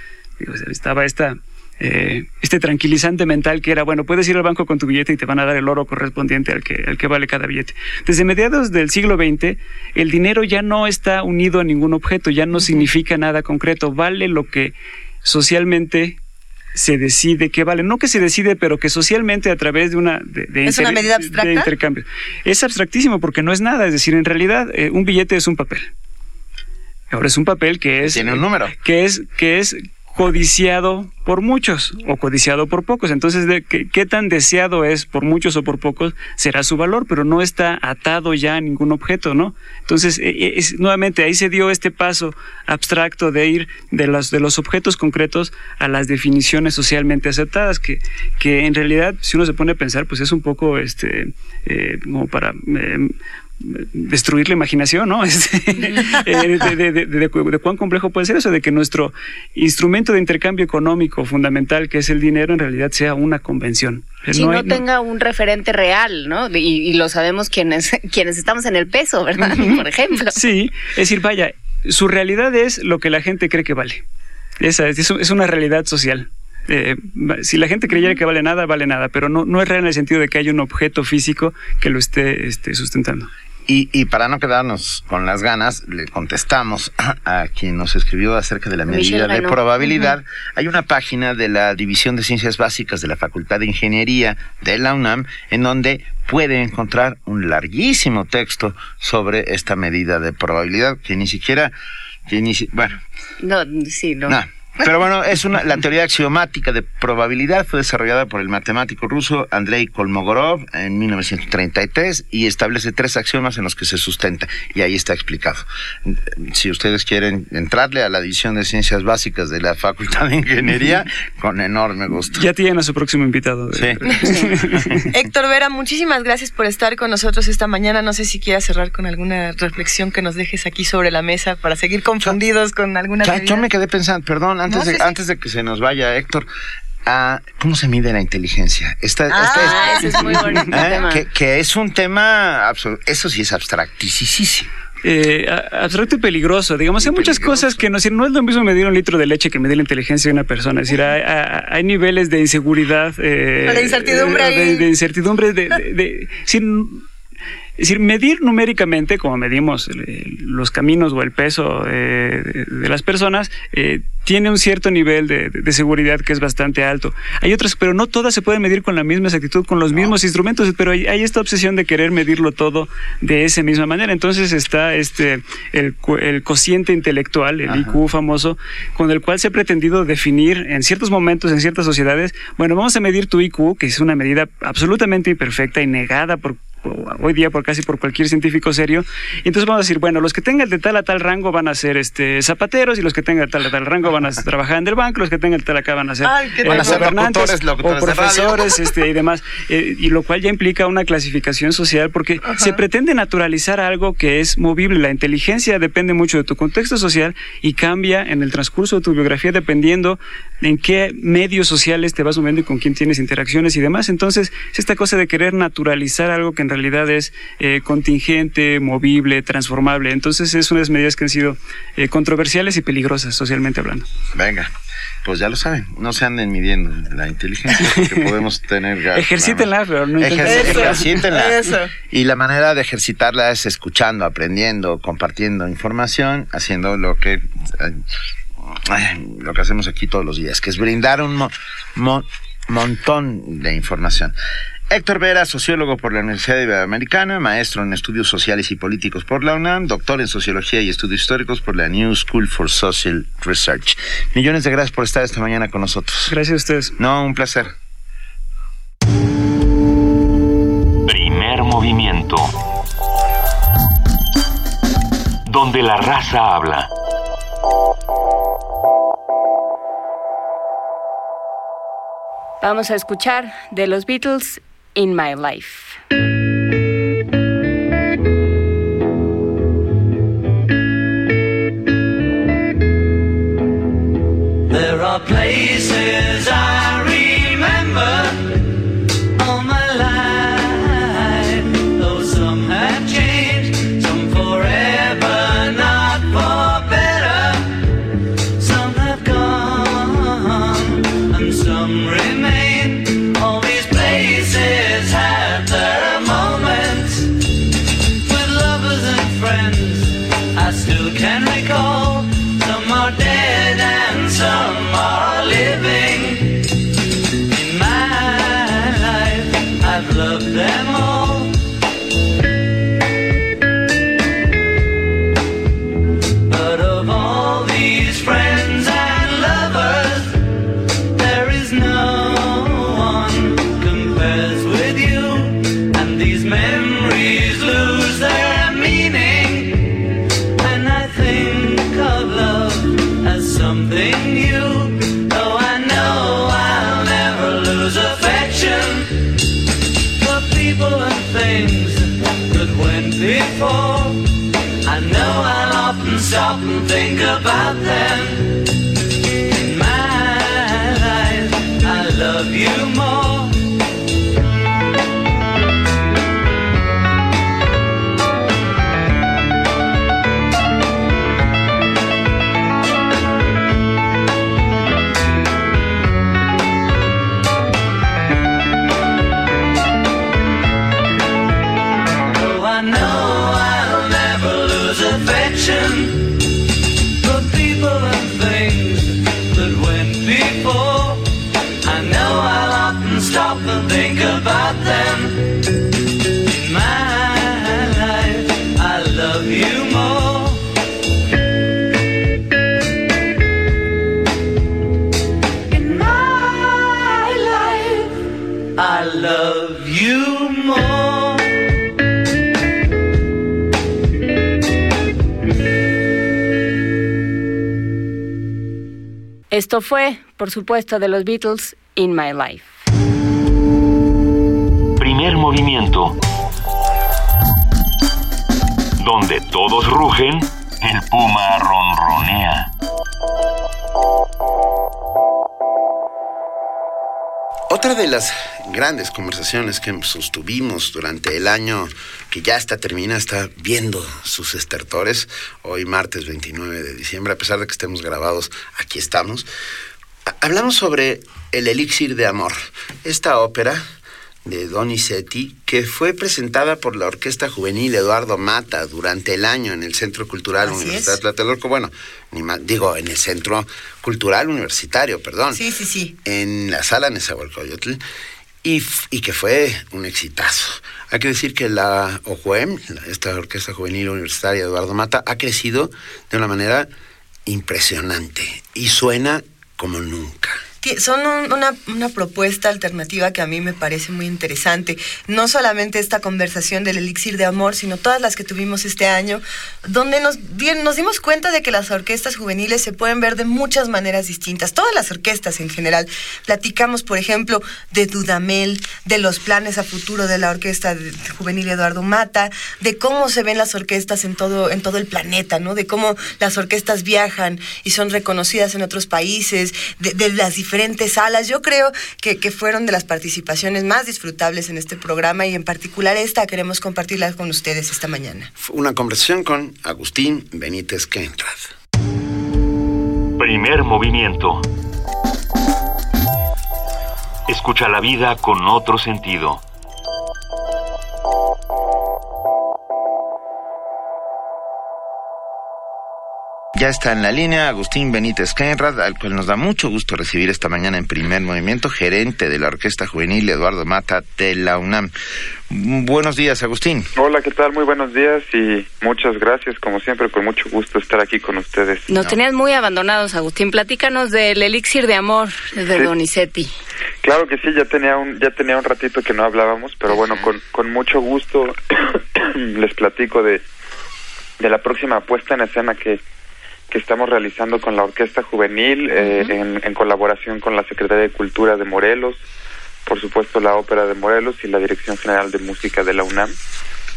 estaba esta, eh, este tranquilizante mental que era, bueno, puedes ir al banco con tu billete y te van a dar el oro correspondiente al que, al que vale cada billete. Desde mediados del siglo XX, el dinero ya no está unido a ningún objeto, ya no significa nada concreto, vale lo que socialmente se decide que vale, no que se decide, pero que socialmente a través de una de, ¿Es una medida abstracta? intercambio. Es abstractísimo porque no es nada, es decir, en realidad eh, un billete es un papel. Ahora es un papel que es tiene un número. Que es que es codiciado por muchos o codiciado por pocos. Entonces, de qué, tan deseado es por muchos o por pocos será su valor, pero no está atado ya a ningún objeto, ¿no? Entonces, e, e, nuevamente ahí se dio este paso abstracto de ir de los, de los objetos concretos a las definiciones socialmente aceptadas, que, que en realidad, si uno se pone a pensar, pues es un poco este, eh, como para... Eh, destruir la imaginación, ¿no? Eh, de, cuán complejo puede ser eso, de que nuestro instrumento de intercambio económico fundamental, que es el dinero, en realidad sea una convención. Si no, tenga un referente real, ¿no? Y, lo sabemos quienes, quienes estamos en el peso, ¿verdad? Por ejemplo. Sí, es decir, vaya, su realidad es lo que la gente cree que vale. Esa es, es una realidad social. Eh, si la gente creyera que vale nada, vale nada, pero no, no es real en el sentido de que haya un objeto físico que lo esté, esté sustentando. Y, para no quedarnos con las ganas, le contestamos a, quien nos escribió acerca de la medida de probabilidad. Hay una página de la División de Ciencias Básicas de la Facultad de Ingeniería de la UNAM en donde puede encontrar un larguísimo texto sobre esta medida de probabilidad que ni siquiera... Que ni, bueno. No, sí, no. no pero bueno, es una, la teoría axiomática de probabilidad fue desarrollada por el matemático ruso Andrei Kolmogorov en 1933 y establece tres axiomas en los que se sustenta y ahí está explicado. Si ustedes quieren entrarle a la división de ciencias básicas de la Facultad de Ingeniería, con enorme gusto. Ya tienen a su próximo invitado. Sí. Héctor Vera, muchísimas gracias por estar con nosotros esta mañana. No sé si quieras cerrar con alguna reflexión que nos dejes aquí sobre la mesa para seguir confundidos con alguna. yo me quedé pensando, perdón, antes, de, que se nos vaya Héctor, ah, ¿Cómo se mide la inteligencia? Esta, ah, es muy bonito ¿eh? Que, es un tema, eso sí es abstractísimo. Eh, abstracto y peligroso. Digamos, hay muchas cosas que no, no es lo mismo medir un litro de leche que medir la inteligencia de una persona. Es decir, hay, niveles de inseguridad. Eh, de incertidumbre. De, de, incertidumbre. De, de, es decir, medir numéricamente, como medimos eh, los caminos o el peso de, las personas, eh, tiene un cierto nivel de, seguridad que es bastante alto. Hay otras, pero no todas se pueden medir con la misma exactitud, con los mismos instrumentos, pero hay, esta obsesión de querer medirlo todo de esa misma manera. Entonces está este el, el cociente intelectual, el IQ famoso, con el cual se ha pretendido definir en ciertos momentos, en ciertas sociedades, bueno, vamos a medir tu IQ, que es una medida absolutamente imperfecta y negada por hoy día por casi por cualquier científico serio. Y entonces vamos a decir, bueno, los que tengan de tal a tal rango van a ser este zapateros y los que tengan de tal a tal rango van a trabajar en el banco, los que tengan de tal acá van a ser, eh, gobernantes o profesores este, y demás. Eh, y lo cual ya implica una clasificación social porque se pretende naturalizar algo que es movible. La inteligencia depende mucho de tu contexto social y cambia en el transcurso de tu biografía dependiendo en qué medios sociales te vas moviendo y con quién tienes interacciones y demás. Entonces, es esta cosa de querer naturalizar algo que en realidad es eh, contingente, movible, transformable. Entonces es unas medidas que han sido eh, controversiales y peligrosas socialmente hablando. Venga. Pues ya lo saben, no se anden midiendo la inteligencia porque podemos tener... Ejercítenla, pero no Ejercítenla. Y la manera de ejercitarla es escuchando, aprendiendo, compartiendo información, haciendo lo que... lo que hacemos aquí todos los días, que es brindar un montón de información. Héctor Vera, sociólogo por la Universidad Iberoamericana, maestro en estudios sociales y políticos por la UNAM, doctor en sociología y estudios históricos por la New School for Social Research. Millones de gracias por estar esta mañana con nosotros. Gracias a ustedes. No, un placer. Primer movimiento. Donde la raza habla. Vamos a escuchar de los Beatles in my life. and tomorrow. About them. Esto fue, por supuesto, de los Beatles, In My Life. Primer movimiento. Donde todos rugen, el puma ronronea. Otra de las grandes conversaciones que sostuvimos durante el año que ya está termina, está viendo sus estertores. Hoy martes 29 de diciembre, a pesar de que estemos grabados, aquí estamos. Ha- Hablamos sobre El Elixir de Amor, esta ópera de Donizetti que fue presentada por la Orquesta Juvenil Eduardo Mata durante el año en el Centro Cultural Así Universidad es. Tlatelolco. Bueno, ni más, digo, en el Centro Cultural Universitario, perdón Sí, sí, sí. en la sala Nezahualcóyotl y, que fue un exitazo. Hay que decir que la OJUEM, esta Orquesta Juvenil Universitaria Eduardo Mata, ha crecido de una manera impresionante y suena como nunca. Son un- una, propuesta alternativa que a mí me parece muy interesante. No solamente esta conversación del elixir de amor, sino todas las que tuvimos este año, donde nos, nos dimos cuenta de que las orquestas juveniles se pueden ver de muchas maneras distintas. Todas las orquestas en general. Platicamos, por ejemplo, de Dudamel, de los planes a futuro de la Orquesta Juvenil Eduardo Mata, de cómo se ven las orquestas en todo, en todo el planeta, ¿no? De cómo las orquestas viajan y son reconocidas en otros países, de, de las diferentes salas. Yo creo que, que fueron de las participaciones más disfrutables en este programa y en particular esta queremos compartirla con ustedes esta mañana. Una conversación con Agustín Benítez Kentrad. Primer movimiento. Escucha la vida con otro sentido. Ya está en la línea Agustín Benítez Kenrad, al cual nos da mucho gusto recibir esta mañana en primer movimiento, gerente de la Orquesta Juvenil Eduardo Mata de la UNAM. Buenos días, Agustín. Hola, ¿qué tal? Muy buenos días y muchas gracias, como siempre, con mucho gusto estar aquí con ustedes. Nos tenías muy abandonados, Agustín. Platícanos del elixir de amor de Sí. Donizetti. Claro que sí, ya tenía un ya tenía un ratito que no hablábamos, pero bueno, con, con mucho gusto les platico de, de la próxima puesta en escena que, que estamos realizando con la Orquesta Juvenil eh, en, en colaboración con la Secretaría de Cultura de Morelos, por supuesto la Ópera de Morelos y la Dirección General de Música de la UNAM.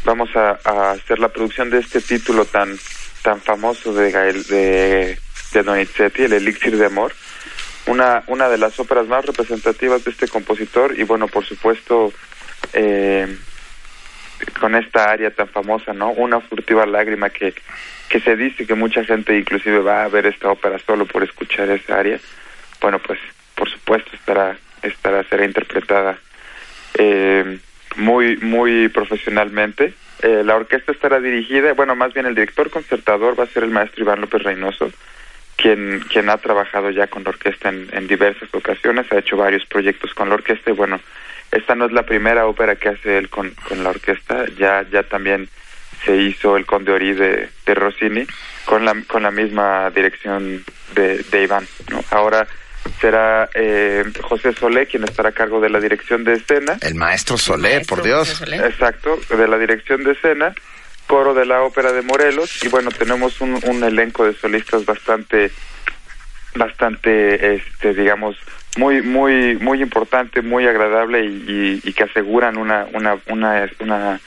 Vamos a, a hacer la producción de este título tan tan famoso de Gael, de, de Donizetti, El Elixir de Amor, una una de las óperas más representativas de este compositor y bueno, por supuesto eh, con esta área tan famosa, ¿no? Una furtiva lágrima que que se dice que mucha gente inclusive va a ver esta ópera solo por escuchar esa área. Bueno, pues por supuesto estará estará será interpretada eh, muy muy profesionalmente. Eh, la orquesta estará dirigida, bueno, más bien el director concertador va a ser el maestro Iván López Reynoso, quien quien ha trabajado ya con la orquesta en, diversas ocasiones, ha hecho varios proyectos con la orquesta y bueno, esta no es la primera ópera que hace él con, con la orquesta, ya ya también se hizo el Conde Ori de, de Rossini con la con la misma dirección de, de Iván, ¿no? Ahora será eh, José Solé quien estará a cargo de la dirección de escena. El maestro Solé, Maestro por Dios. Solé. Exacto, de la dirección de escena, coro de la ópera de Morelos y bueno, tenemos un, un elenco de solistas bastante bastante este digamos muy muy muy importante, muy agradable y, y- y que aseguran una una una una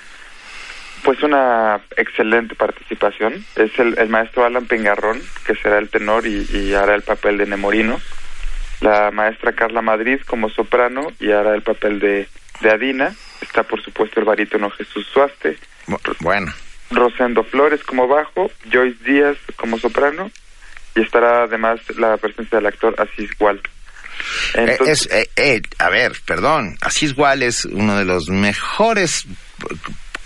Pues una excelente participación. Es el, el maestro Alan Pengarrón, que será el tenor y, y hará el papel de Nemorino. La maestra Carla Madrid como soprano y hará el papel de, de Adina. Está, por supuesto, el barítono Jesús Suaste. Bu- Bueno, Rosendo Flores como bajo, Joyce Díaz como soprano y estará además la presencia del actor Asís Wall. Eh, Entonces, es, eh, eh, a ver, perdón, Asís Gual es uno de los mejores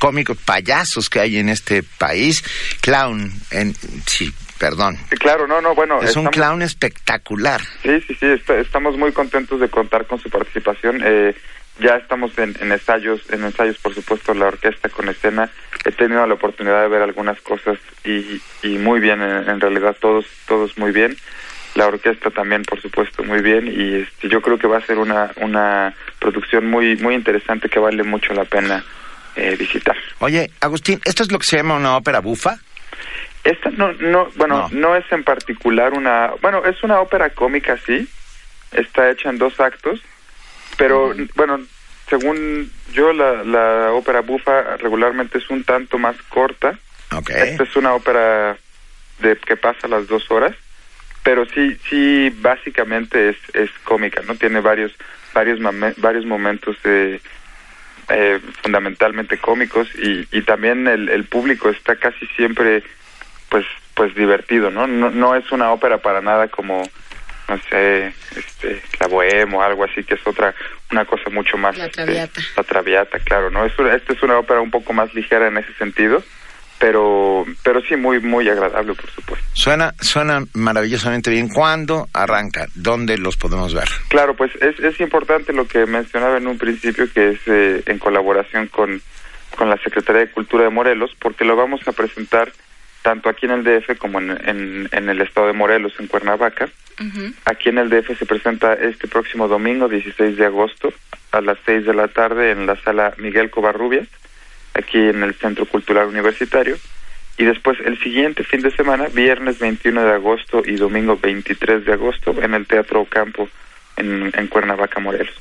cómicos payasos que hay en este país. Clown, en, sí, perdón. claro, no, no, bueno, Es un clown espectacular. Sí, sí, sí, está- estamos muy contentos de contar con su participación. Eh, ya estamos en, en ensayos, en ensayos, por supuesto, la orquesta con escena. He tenido la oportunidad de ver algunas cosas y, y muy bien, en, en realidad todos, todos muy bien. La orquesta también, por supuesto, muy bien y este, yo creo que va a ser una, una producción muy, muy interesante que vale mucho la pena eh, visitar. Oye, Agustín, ¿esto es lo que se llama una ópera bufa? Esta no, no, bueno, No. no. es en particular una, bueno, es una ópera cómica, sí, está hecha en dos actos, pero bueno, según yo la, la ópera bufa regularmente es un tanto más corta. Ok. Esta es una ópera de que pasa las dos horas, pero sí, sí, básicamente es, es cómica, ¿no? Tiene varios, varios, varios momentos de eh, fundamentalmente cómicos y, y también el, el público está casi siempre pues pues divertido no? no no es una ópera para nada como no sé este la bohème o algo así que es otra una cosa mucho más La este, Traviata. la traviata claro no es una- esta es una ópera un poco más ligera en ese sentido pero pero sí muy muy agradable por supuesto Suena, suena maravillosamente bien. ¿Cuándo arranca? ¿Dónde los podemos ver? Claro, pues es, es importante lo que mencionaba en un principio, que es eh, en colaboración con, con la Secretaría de Cultura de Morelos, porque lo vamos a presentar tanto aquí en el DF como en, en, en el estado de Morelos, en Cuernavaca. Aquí en el DF se presenta este próximo domingo, 16 de agosto, a las 6 de la tarde en la sala Miguel Covarrubias, aquí en el Centro Cultural Universitario. Y después el siguiente fin de semana, viernes 21 de agosto y domingo 23 de agosto, en el Teatro Campo en, en Cuernavaca, Morelos.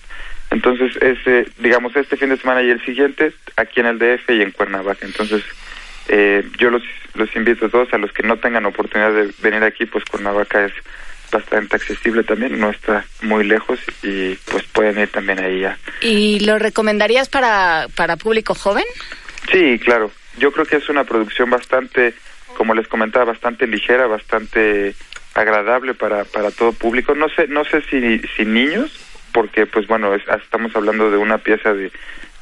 Entonces, ese, digamos, este fin de semana y el siguiente, aquí en el DF y en Cuernavaca. Entonces, eh, yo los, los invito a todos, a los que no tengan oportunidad de venir aquí, pues Cuernavaca es bastante accesible también, no está muy lejos y pues pueden ir también ahí a, ¿Y lo recomendarías para, para público joven? Sí, claro. Yo creo que es una producción bastante, como les comentaba, bastante ligera, bastante agradable para, para todo público. No sé, no sé si, si niños, porque pues bueno, es- estamos hablando de una pieza de,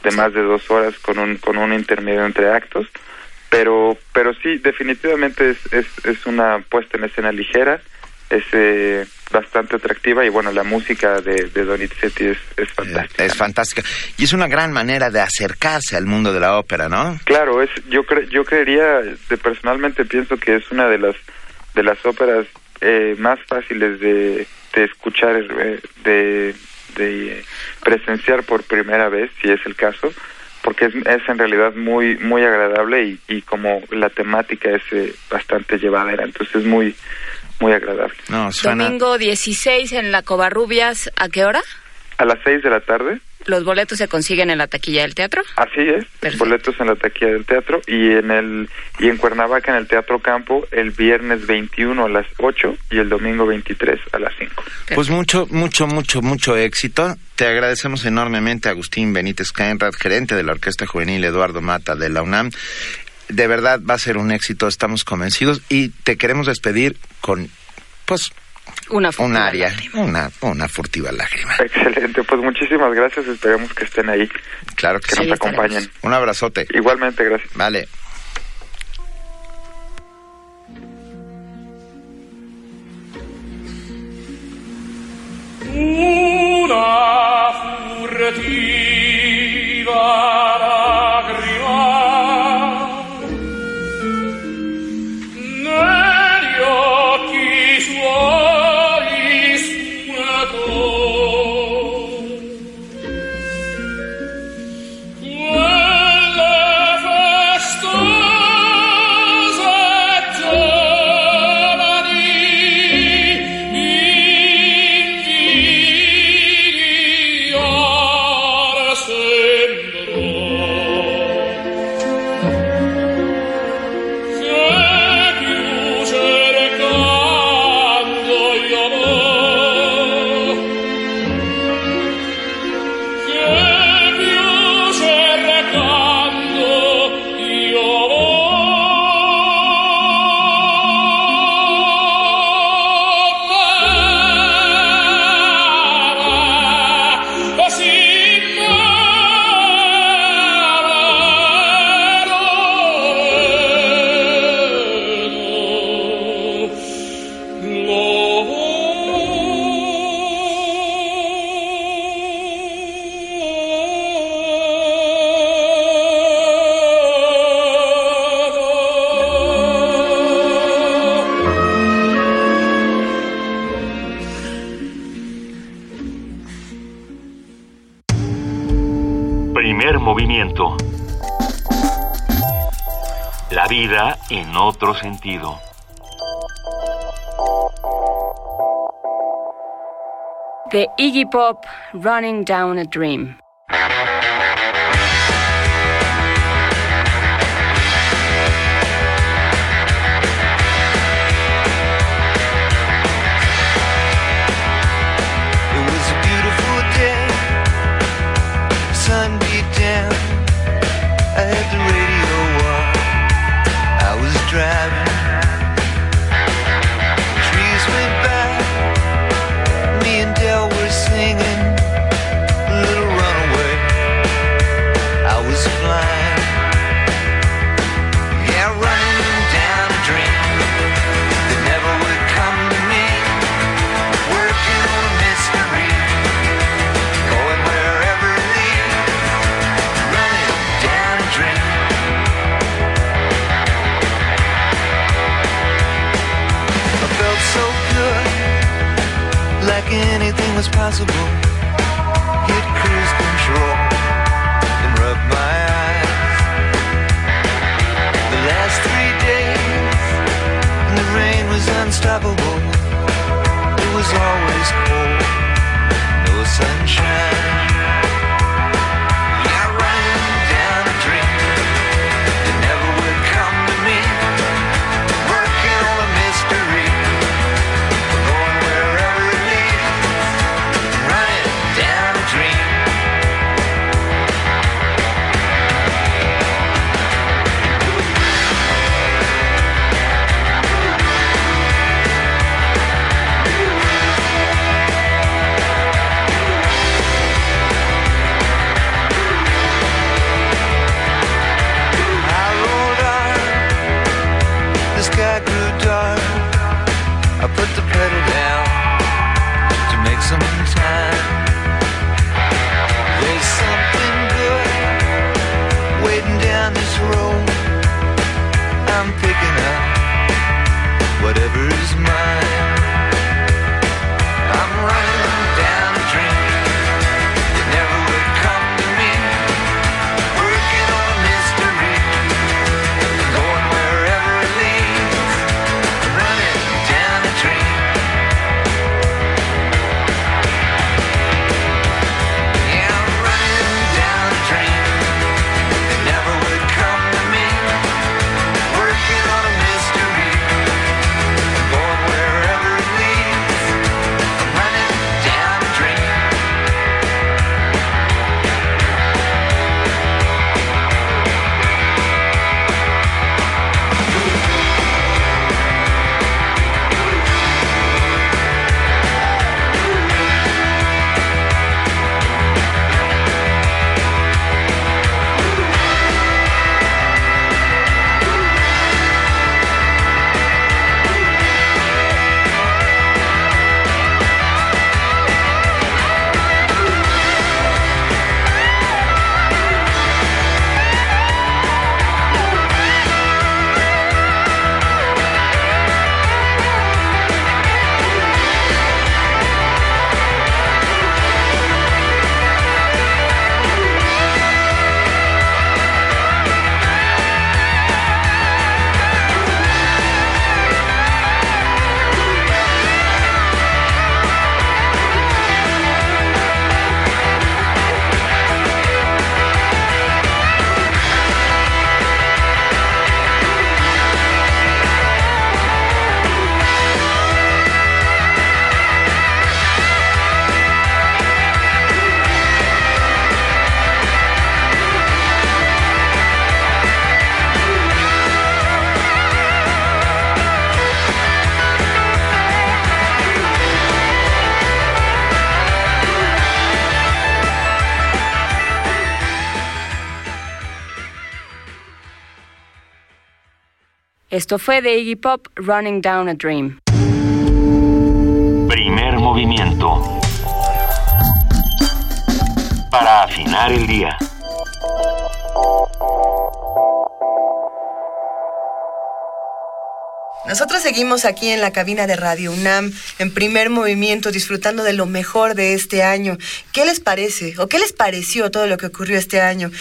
de más de dos horas con un, con un intermedio entre actos, pero, pero sí, definitivamente es, es, es una puesta en escena ligera, es eh, bastante atractiva y bueno, la música de, de Donizetti es, es fantástica. Es fantástica. Y es una gran manera de acercarse al mundo de la ópera, ¿no? Claro, es yo cre- yo creería de- personalmente pienso que es una de las de las óperas eh, más fáciles de, de escuchar eh, de, de presenciar por primera vez si es el caso porque es, es en realidad muy muy agradable y, y como la temática es eh, bastante llevadera entonces es muy muy agradable No, suena... Domingo 16 en la Covarrubias, ¿a qué hora? a las seis de la tarde ¿Los boletos se consiguen en la taquilla del teatro? Así es, Perfecto. boletos en la taquilla del teatro y en el y en Cuernavaca en el Teatro Campo el viernes 21 a las 8 y el domingo 23 a las 5. Pues mucho, mucho, mucho, mucho éxito. Te agradecemos enormemente, Agustín Benítez Cainrad, gerente de la Orquesta Juvenil Eduardo Mata de la UNAM. De verdad va a ser un éxito, estamos convencidos y te queremos despedir con, pues, Una un área, lágrima. una, una furtiva lágrima. Excelente, pues muchísimas gracias, esperemos que estén ahí, Claro que que sí. Nos estaremos. acompañen. Un abrazote. Igualmente, gracias. Vale. Una furtiva lagrima The Iggy Pop Running Down a Dream. Esto fue de Iggy Pop, Running Down a Dream. Primer movimiento. Para afinar el día. Nosotros seguimos aquí en la cabina de Radio UNAM, en primer movimiento, disfrutando de lo mejor de este año. ¿Qué les parece o qué les pareció todo lo que ocurrió este año?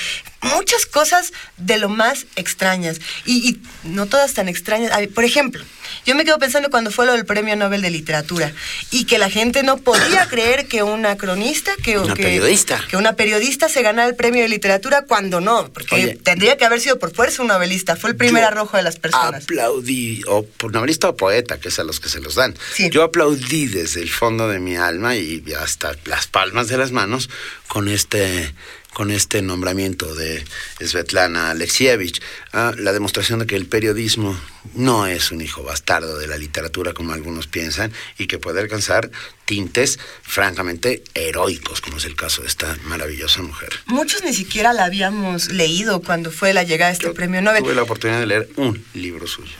Muchas cosas de lo más extrañas y, y no todas tan extrañas. Ver, Por ejemplo, yo me quedo pensando cuando fue lo del Premio Nobel de Literatura y que la gente no podía creer que una cronista, que, Una que- periodista. que una periodista se ganara el premio de literatura cuando no, porque Oye. tendría que haber sido por fuerza un novelista. Fue el primer arrojo de las personas. Aplaudí, o por novelista o poeta, que es a los que se los dan. Sí. Yo aplaudí desde el fondo de mi alma y hasta las palmas de las manos con este con este nombramiento de Svetlana Alexievich, ah, la demostración de que el periodismo no es un hijo bastardo de la literatura como algunos piensan y que puede alcanzar tintes francamente heroicos, como es el caso de esta maravillosa mujer. Muchos ni siquiera la habíamos leído cuando fue la llegada de este Yo premio Nobel. Tuve la oportunidad de leer un libro suyo.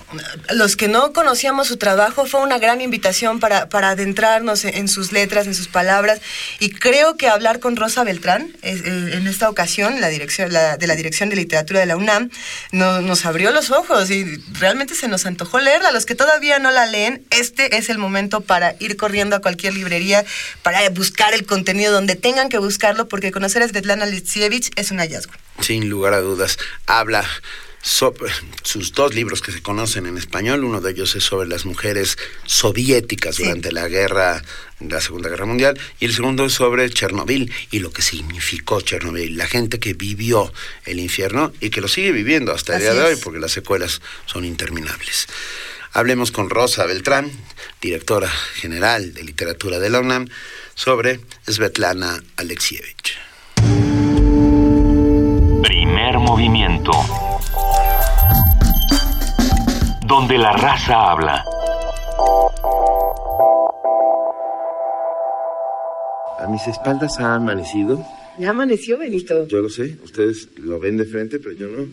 los que no conocíamos su trabajo fue una gran invitación para, para adentrarnos en, en sus letras, en sus palabras. Y creo que hablar con Rosa Beltrán es, eh, en esta ocasión, la dirección, la, de la Dirección de Literatura de la UNAM, no- nos abrió los ojos y realmente se nos antojó leerla. Los que todavía no la leen, este es el momento para ir corriendo a cualquier librería, para buscar el contenido donde tengan que buscarlo, porque conocer a Svetlana Alexievich es un hallazgo. Sin lugar a dudas. Habla sobre sus dos libros que se conocen en español. Uno de ellos es sobre las mujeres soviéticas Sí. durante la guerra, la Segunda Guerra Mundial, y el segundo es sobre Chernobyl y lo que significó Chernobyl, la gente que vivió el infierno y que lo sigue viviendo hasta el Así día de hoy, porque las secuelas son interminables. Hablemos con Rosa Beltrán, directora general de literatura de la UNAM, sobre Svetlana Alexievich. Primer movimiento. Donde la raza habla. A mis espaldas ha amanecido. Ya amaneció, Benito. Yo lo sé, ustedes lo ven de frente, pero yo no.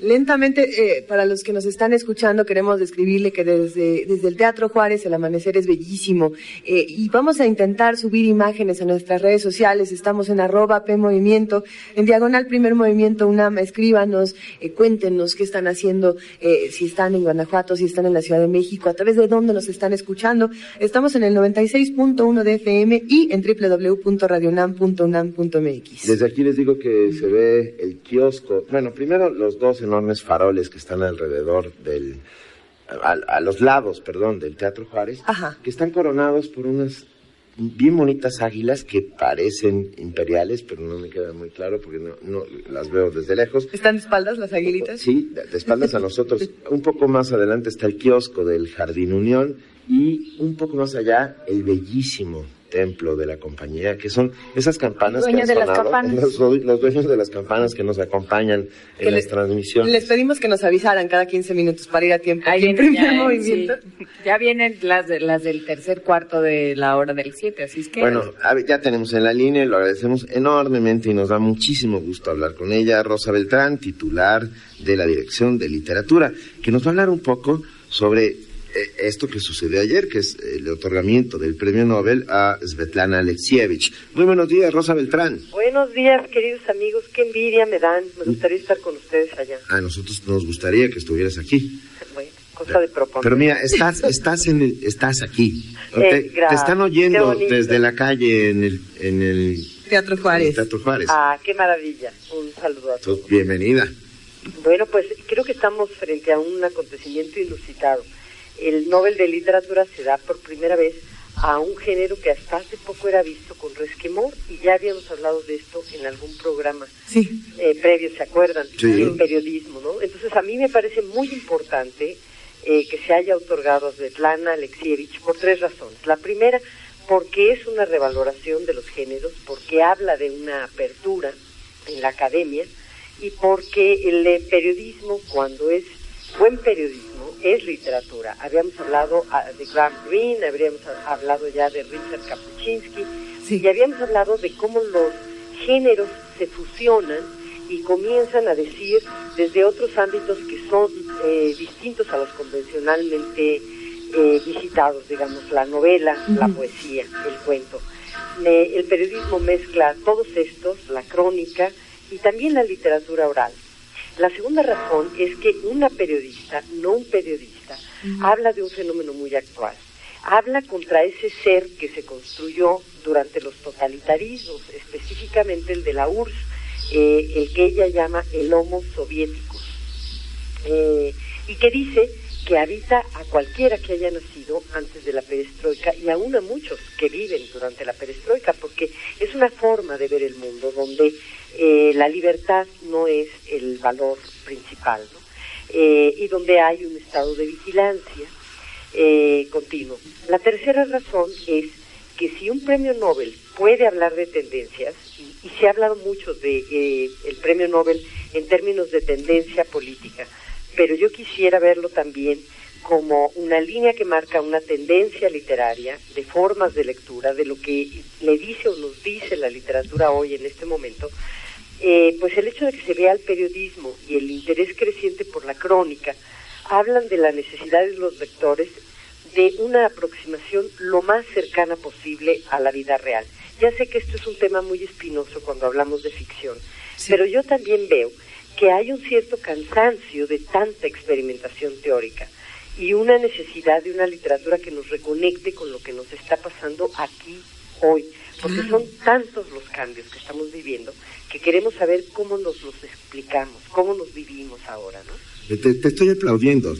Lentamente, eh, para los que nos están escuchando, queremos describirle que desde, desde el Teatro Juárez el amanecer es bellísimo eh, y vamos a intentar subir imágenes a nuestras redes sociales. Estamos en arroba P Movimiento, en diagonal Primer Movimiento UNAM. Escríbanos, eh, cuéntenos qué están haciendo, eh, si están en Guanajuato, si están en la Ciudad de México, a través de dónde nos están escuchando. Estamos en el 96.1 de FM y en www.radionam.unam.mx. Desde aquí les digo que se ve el kiosco. Bueno, primero los dos enormes faroles que están alrededor del. A, a los lados, perdón, del Teatro Juárez, Ajá. que están coronados por unas bien bonitas águilas que parecen imperiales, pero no me queda muy claro porque no, no las veo desde lejos. ¿Están de espaldas las aguilitas? Sí, de de espaldas a nosotros. Un poco más adelante está el kiosco del Jardín Unión y un poco más allá el bellísimo templo de la compañía, que son esas campanas que han de las campanas. Los, los dueños de las campanas que nos acompañan Que en le- las transmisiones. Les pedimos que nos avisaran cada 15 minutos para ir a tiempo. Ahí primer ya, ¿eh? movimiento. Sí. Ya vienen las, de- las del tercer cuarto de la hora del 7, así es que... Bueno, a ver, ya tenemos en la línea, y lo agradecemos enormemente y nos da muchísimo gusto hablar con ella, Rosa Beltrán, titular de la Dirección de Literatura, que nos va a hablar un poco sobre esto que sucedió ayer, que es el otorgamiento del premio Nobel a Svetlana Alexievich. Muy buenos días, Rosa Beltrán. Buenos días, queridos amigos. Qué envidia me dan. Me gustaría estar con ustedes allá. A nosotros nos gustaría que estuvieras aquí. Bueno, cosa de proponer. Pero mira, estás, estás, en el- estás aquí. Eh, Te gracias. están oyendo desde la calle en el, en el Teatro Juárez. Teatro Juárez. Ah, qué maravilla. Un saludo a todos. Entonces, bienvenida. Bueno, pues creo que estamos frente a un acontecimiento inusitado. El Nobel de Literatura se da por primera vez a un género que hasta hace poco era visto con resquemor y ya habíamos hablado de esto en algún programa Sí. eh, previo, ¿se acuerdan? Sí. En periodismo, ¿no? Entonces a mí me parece muy importante eh, que se haya otorgado a Svetlana Alexievich por tres razones. La primera, porque es una revaloración de los géneros, porque habla de una apertura en la academia y porque el eh, periodismo, cuando es buen periodismo, es literatura. Habíamos hablado ah, de Graham Greene, habríamos ha- hablado ya de Richard Kapuscinski, Sí. y habíamos hablado de cómo los géneros se fusionan y comienzan a decir desde otros ámbitos que son eh, distintos a los convencionalmente eh, visitados, digamos, la novela, la poesía, el cuento. El periodismo mezcla todos estos, la crónica y también la literatura oral. La segunda razón es que una periodista, no un periodista, habla de un fenómeno muy actual. Habla contra ese ser que se construyó durante los totalitarismos, específicamente el de la URSS, eh, el que ella llama el Homo soviético, eh, y que dice que habita a cualquiera que haya nacido antes de la perestroika y aún a muchos que viven durante la perestroika, porque es una forma de ver el mundo donde eh, la libertad no es el valor principal, ¿no? Eh, y donde hay un estado de vigilancia eh, continuo. La tercera razón es que si un premio Nobel puede hablar de tendencias, y, y se ha hablado mucho de eh, el premio Nobel en términos de tendencia política, pero yo quisiera verlo también como una línea que marca una tendencia literaria, de formas de lectura, de lo que le dice o nos dice la literatura hoy en este momento, eh, pues el hecho de que se vea el periodismo y el interés creciente por la crónica hablan de la necesidad de los lectores de una aproximación lo más cercana posible a la vida real. Ya sé que esto es un tema muy espinoso cuando hablamos de ficción, pero yo también veo que hay un cierto cansancio de tanta experimentación teórica y una necesidad de una literatura que nos reconecte con lo que nos está pasando aquí hoy, porque son tantos los cambios que estamos viviendo que queremos saber cómo nos los explicamos, cómo nos vivimos ahora, ¿no? Te, te estoy aplaudiendo.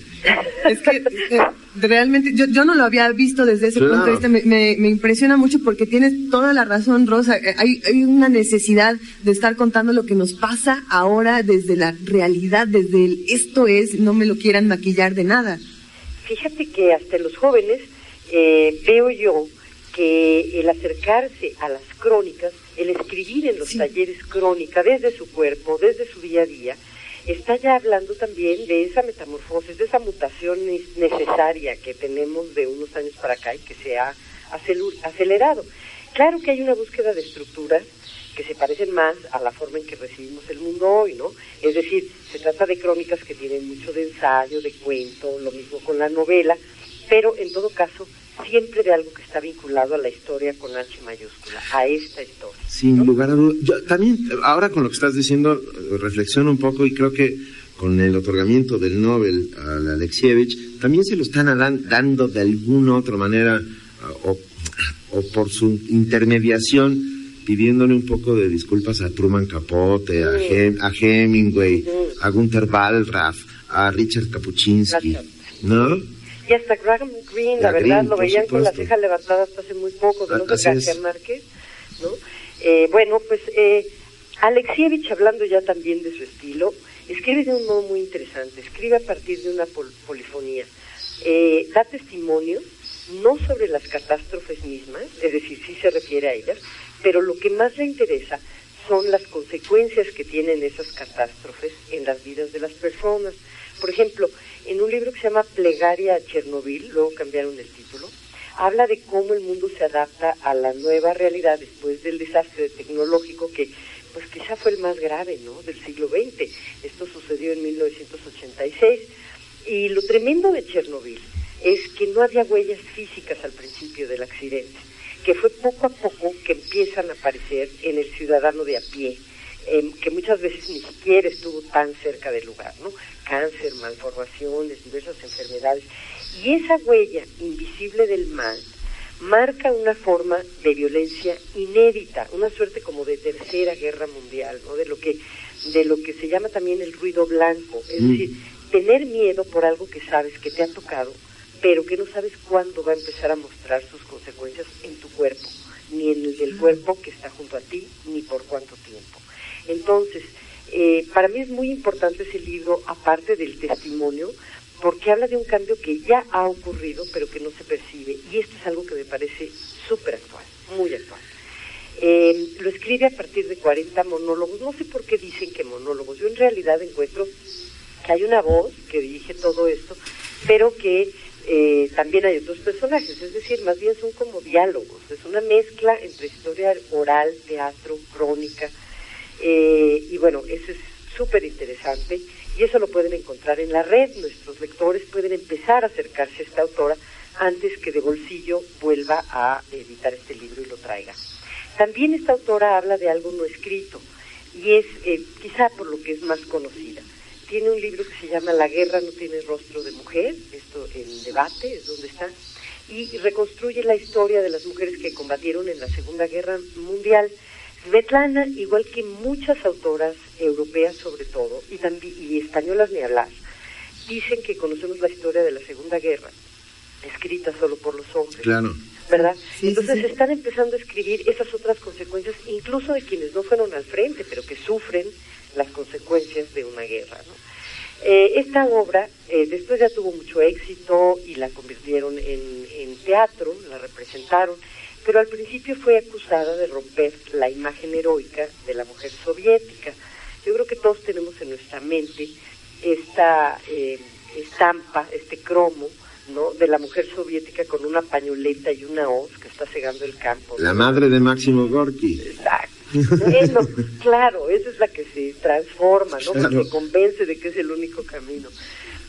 Es que eh, realmente yo, yo no lo había visto desde ese Claro. punto de vista. Me, me- me impresiona mucho porque tienes toda la razón, Rosa. Eh, Hay, hay una necesidad de estar contando lo que nos pasa ahora desde la realidad, desde el esto es, no me lo quieran maquillar de nada. Fíjate que hasta los jóvenes eh, veo yo que el acercarse a las crónicas, el escribir en los talleres crónica desde su cuerpo, desde su día a día, está ya hablando también de esa metamorfosis, de esa mutación necesaria que tenemos de unos años para acá y que se ha acelerado. Claro que hay una búsqueda de estructuras que se parecen más a la forma en que recibimos el mundo hoy, ¿no? Es decir, se trata de crónicas que tienen mucho de ensayo, de cuento, lo mismo con la novela, pero en todo caso siempre de algo que está vinculado a la historia con H mayúscula, a esta historia. Sin lugar a dudas. Yo también, ahora con lo que estás diciendo, reflexiono un poco y creo que con el otorgamiento del Nobel a Alexievich, también se lo están dando de alguna otra manera o, o por su intermediación pidiéndole un poco de disculpas a Truman Capote, a, Hem- a Hemingway, a Gunther Wallraff, a Richard Kapuczynski, ¿no? Y hasta Graham Greene, la verdad, lo veían con la supuesto. ceja levantada hasta hace muy poco, de los García. Márquez, ¿no? Eh, bueno, pues eh, Alexievich, hablando ya también de su estilo, escribe de un modo muy interesante, escribe a partir de una pol- polifonía, eh, da testimonio no sobre las catástrofes mismas, es decir, sí se refiere a ellas, pero lo que más le interesa son las consecuencias que tienen esas catástrofes en las vidas de las personas. Por ejemplo, en un libro que se llama Plegaria a Chernobyl, luego cambiaron el título, habla de cómo el mundo se adapta a la nueva realidad después del desastre tecnológico que pues quizá fue el más grave, ¿no? del siglo XX. Esto sucedió en 1986 y lo tremendo de Chernobyl es que no había huellas físicas al principio del accidente, que fue poco a poco que empiezan a aparecer en el ciudadano de a pie, que muchas veces ni siquiera estuvo tan cerca del lugar, ¿no? Cáncer, malformaciones, diversas enfermedades. Y esa huella invisible del mal marca una forma de violencia inédita, una suerte como de tercera guerra mundial, ¿no? De lo que de lo que se llama también el ruido blanco, es Mm. decir, tener miedo por algo que sabes que te ha tocado, pero que no sabes cuándo va a empezar a mostrar sus consecuencias en tu cuerpo, ni en el del cuerpo que está junto a ti, ni por cuánto tiempo. Entonces, eh, para mí es muy importante ese libro, aparte del testimonio, porque habla de un cambio que ya ha ocurrido, pero que no se percibe. Y esto es algo que me parece súper actual, muy actual. Eh, lo escribe a partir de 40 monólogos. No sé por qué dicen que monólogos. Yo en realidad encuentro que hay una voz que dirige todo esto, pero que eh, también hay otros personajes. Es decir, más bien son como diálogos. Es una mezcla entre historia oral, teatro, crónica. Eh, y bueno, eso es súper interesante y eso lo pueden encontrar en la red. Nuestros lectores pueden empezar a acercarse a esta autora antes que de bolsillo vuelva a editar este libro y lo traiga. También esta autora habla de algo no escrito y es eh, quizá por lo que es más conocida. Tiene un libro que se llama La guerra no tiene rostro de mujer, esto en debate es donde está, y reconstruye la historia de las mujeres que combatieron en la Segunda Guerra Mundial. Svetlana, igual que muchas autoras europeas sobre todo, y, también, y españolas ni hablar, dicen que conocemos la historia de la Segunda Guerra, escrita solo por los hombres. Claro. ¿Verdad? Sí, Entonces sí, sí. están empezando a escribir esas otras consecuencias, incluso de quienes no fueron al frente, pero que sufren las consecuencias de una guerra. ¿no? Eh, esta obra eh, después ya tuvo mucho éxito y la convirtieron en, en teatro, la representaron, pero al principio fue acusada de romper la imagen heroica de la mujer soviética. Yo creo que todos tenemos en nuestra mente esta eh, estampa, este cromo, ¿no? de la mujer soviética con una pañoleta y una hoz que está cegando el campo. ¿no? La madre de Máximo Gorky. Exacto. Claro, esa es la que se transforma, ¿no? Claro. Porque convence de que es el único camino.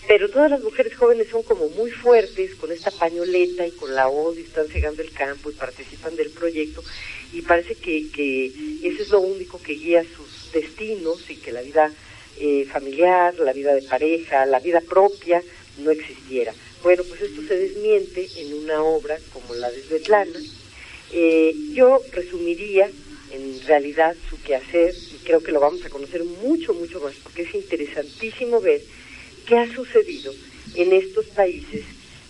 Pero todas las mujeres jóvenes son como muy fuertes con esta pañoleta y con la hoz y están cegando el campo y participan del proyecto y parece que, que eso es lo único que guía sus destinos y que la vida eh, familiar, la vida de pareja, la vida propia no existiera. Bueno, pues esto se desmiente en una obra como la de Svetlana. Eh, yo resumiría en realidad su quehacer y creo que lo vamos a conocer mucho, mucho más porque es interesantísimo ver qué ha sucedido en estos países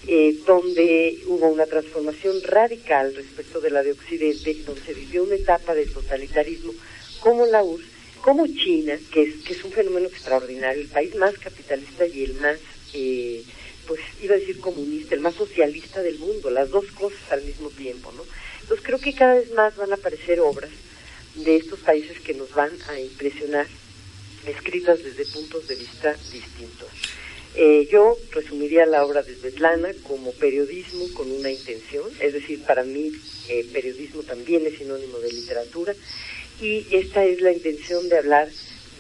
eh, donde hubo una transformación radical respecto de la de Occidente, donde se vivió una etapa de totalitarismo como la URSS, como China, que es, que es un fenómeno extraordinario, el país más capitalista y el más, eh, pues iba a decir comunista, el más socialista del mundo, las dos cosas al mismo tiempo, ¿no? Entonces creo que cada vez más van a aparecer obras de estos países que nos van a impresionar, escritas desde puntos de vista distintos. Eh, yo resumiría la obra de Svetlana como periodismo con una intención, es decir, para mí eh, periodismo también es sinónimo de literatura, y esta es la intención de hablar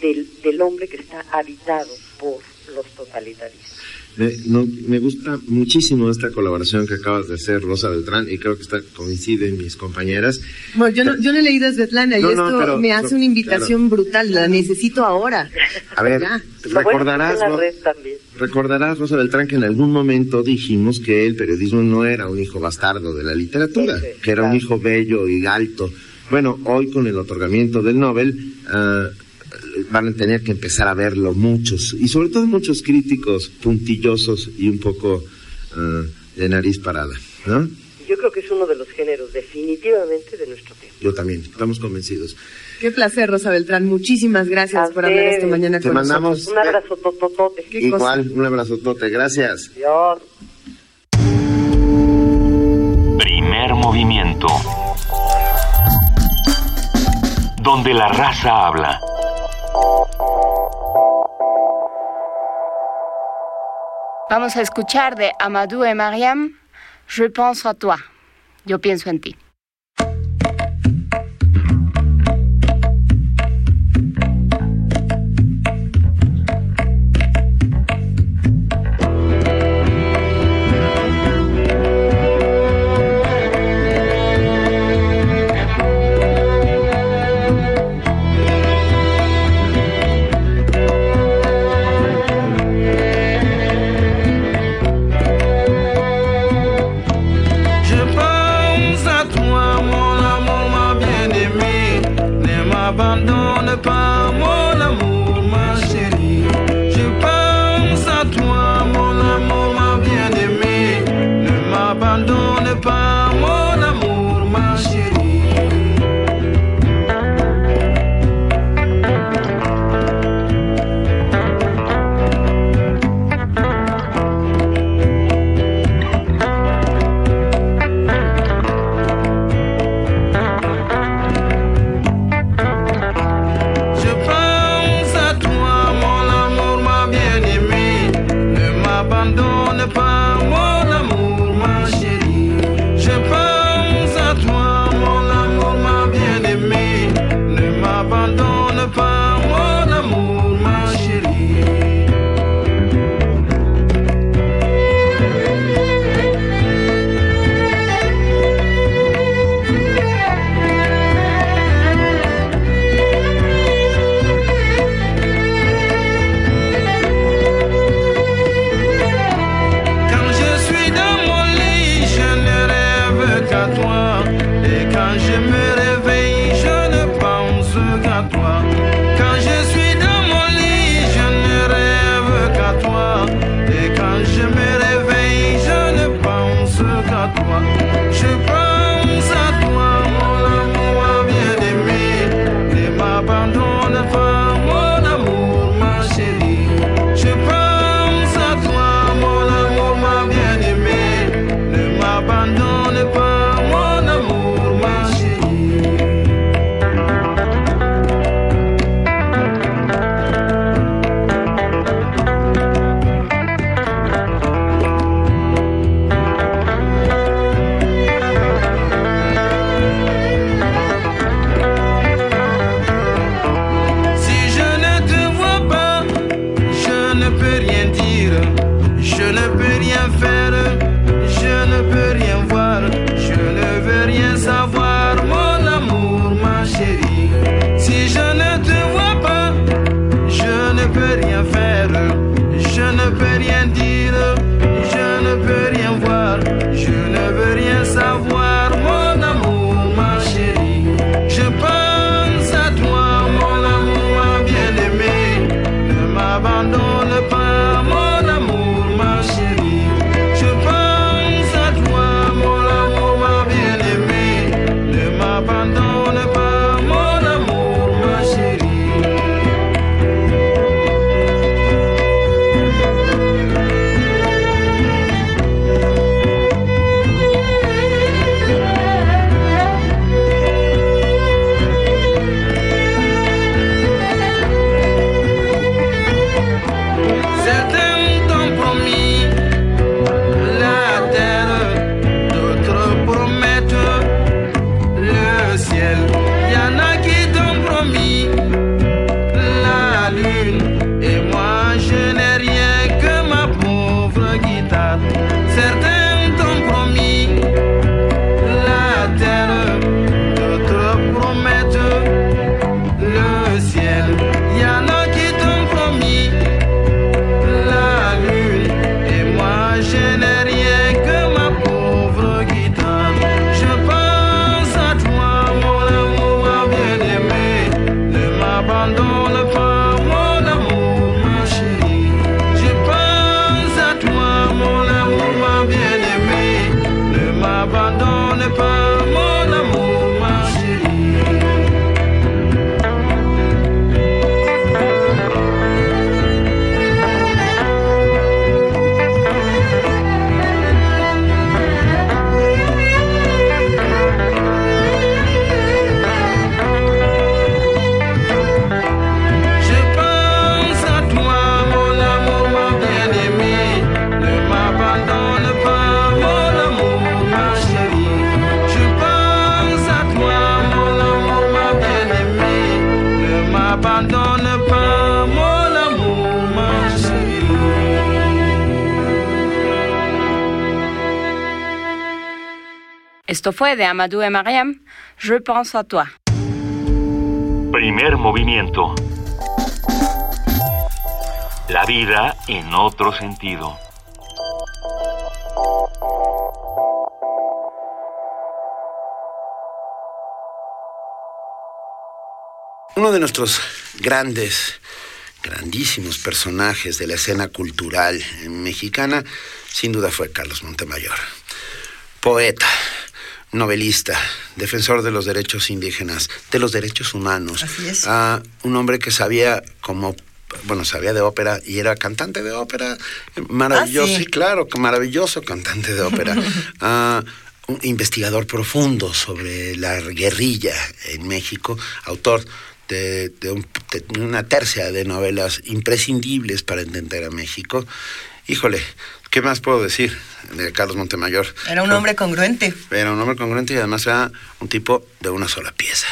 del, del hombre que está habitado por los totalitarismos. Me, no, me gusta muchísimo esta colaboración que acabas de hacer, Rosa Beltrán, y creo que está, coinciden mis compañeras. Bueno, yo no, yo no he leído a Svetlana y No, no, esto pero- me hace una invitación brutal, la necesito ahora. A ver, Ya. recordarás, bueno recordarás, Rosa Beltrán, que en algún momento dijimos que el periodismo no era un hijo bastardo de la literatura, Sí, sí, que era un hijo bello y alto. Bueno, hoy con el otorgamiento del Nobel ah, van a tener que empezar a verlo muchos, y sobre todo muchos críticos puntillosos y un poco ah, de nariz parada, ¿no? Yo creo que es uno de los géneros definitivamente de nuestro tiempo. Yo también, estamos convencidos. Qué placer, Rosa Beltrán. Muchísimas gracias A por hablar esta mañana Te con mandamos nosotros. Un abrazo tototote. ¿Qué igual, un abrazotote, gracias. Dios. Primer movimiento. Donde la raza habla. Vamos a escuchar de Amadou et Mariam, Je pense à toi. Yo pienso en ti. Esto fue de Amadou et Mariam, Je pense à toi. Primer movimiento. La vida en otro sentido. Uno de nuestros grandes, grandísimos personajes de la escena cultural mexicana, sin duda fue Carlos Montemayor. Poeta, novelista, defensor de los derechos indígenas, de los derechos humanos. Así es. Ah, un hombre que sabía como bueno, sabía de ópera y era cantante de ópera, maravilloso, Ah, sí. sí, claro, maravilloso cantante de ópera. Ah, un investigador profundo sobre la guerrilla en México, autor de, de un- de una tercia de novelas imprescindibles para entender a México. Híjole, ¿qué más puedo decir de Carlos Montemayor? Era un hombre congruente. Era un hombre congruente y además era un tipo de una sola pieza.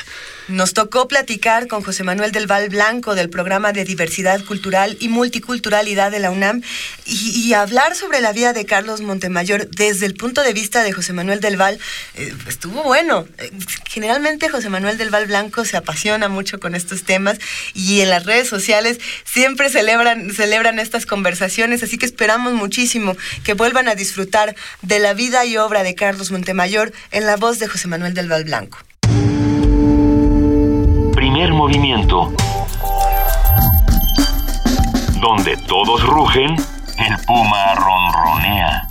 Nos tocó platicar con José Manuel del Val Blanco del programa de diversidad cultural y multiculturalidad de la UNAM y, hablar sobre la vida de Carlos Montemayor desde el punto de vista de José Manuel del Val eh, estuvo bueno. Eh, Generalmente José Manuel del Val Blanco se apasiona mucho con estos temas y en las redes sociales siempre celebran, celebran estas conversaciones, así que esperamos muchísimo que vuelvan a disfrutar de la vida y obra de Carlos Montemayor en la voz de José Manuel del Val Blanco. Primer movimiento. Donde todos rugen, el puma ronronea.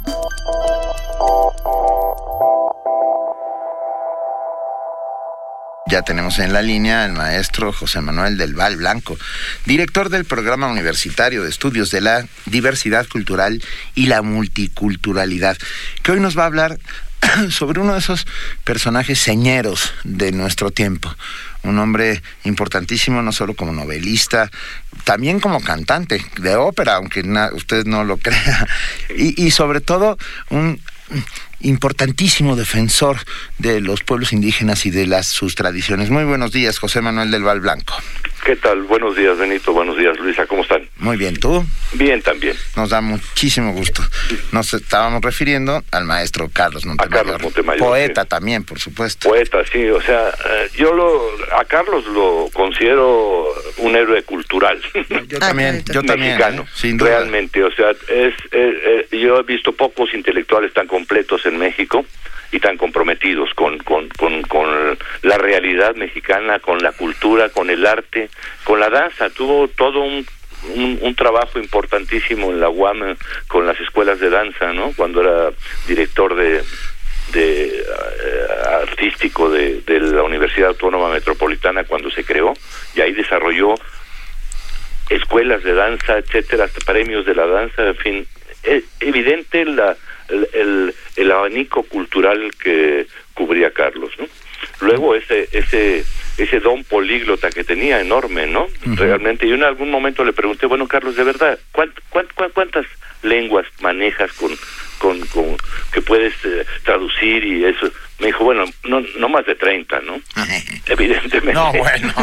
Ya tenemos en la línea al maestro José Manuel del Val Blanco, director del Programa Universitario de Estudios de la Diversidad Cultural y la Multiculturalidad, que hoy nos va a hablar sobre uno de esos personajes señeros de nuestro tiempo. Un hombre importantísimo, no solo como novelista, también como cantante de ópera, aunque usted no lo crea. Y, y sobre todo, un importantísimo defensor de los pueblos indígenas y de las sus tradiciones. Muy buenos días, José Manuel del Val Blanco. ¿Qué tal? Buenos días, Benito. Buenos días, Luisa. ¿Cómo están? Muy bien, ¿tú? Bien, también. Nos da muchísimo gusto. Nos estábamos refiriendo al maestro Carlos Montemayor. Carlos Montemayor, Poeta también, por supuesto. Poeta, sí. O sea, eh, yo lo, a Carlos lo considero un héroe cultural. Yo también, yo también, Mexicano, ¿eh? sin duda. realmente. O sea, es, yo he visto pocos intelectuales tan completos en México y tan comprometidos con, con, con, con la realidad mexicana, con la cultura, con el arte, con la danza. Tuvo todo un un, trabajo importantísimo en la UAM con las escuelas de danza, ¿no? Cuando era director de, de eh, artístico de, la Universidad Autónoma Metropolitana cuando se creó y ahí desarrolló escuelas de danza, etcétera, premios de la danza, en fin, es evidente la, el, el, el abanico cultural que cubría Carlos, ¿no? Luego ese ese ese don políglota que tenía enorme, ¿no? Realmente yo en algún momento le pregunté, bueno, Carlos, de verdad, ¿cuánt, cuánt, cuánt- cuántas lenguas manejas con con, con que puedes eh, traducir y eso? Me dijo, bueno, no no más de 30, ¿no? Evidentemente. No, bueno,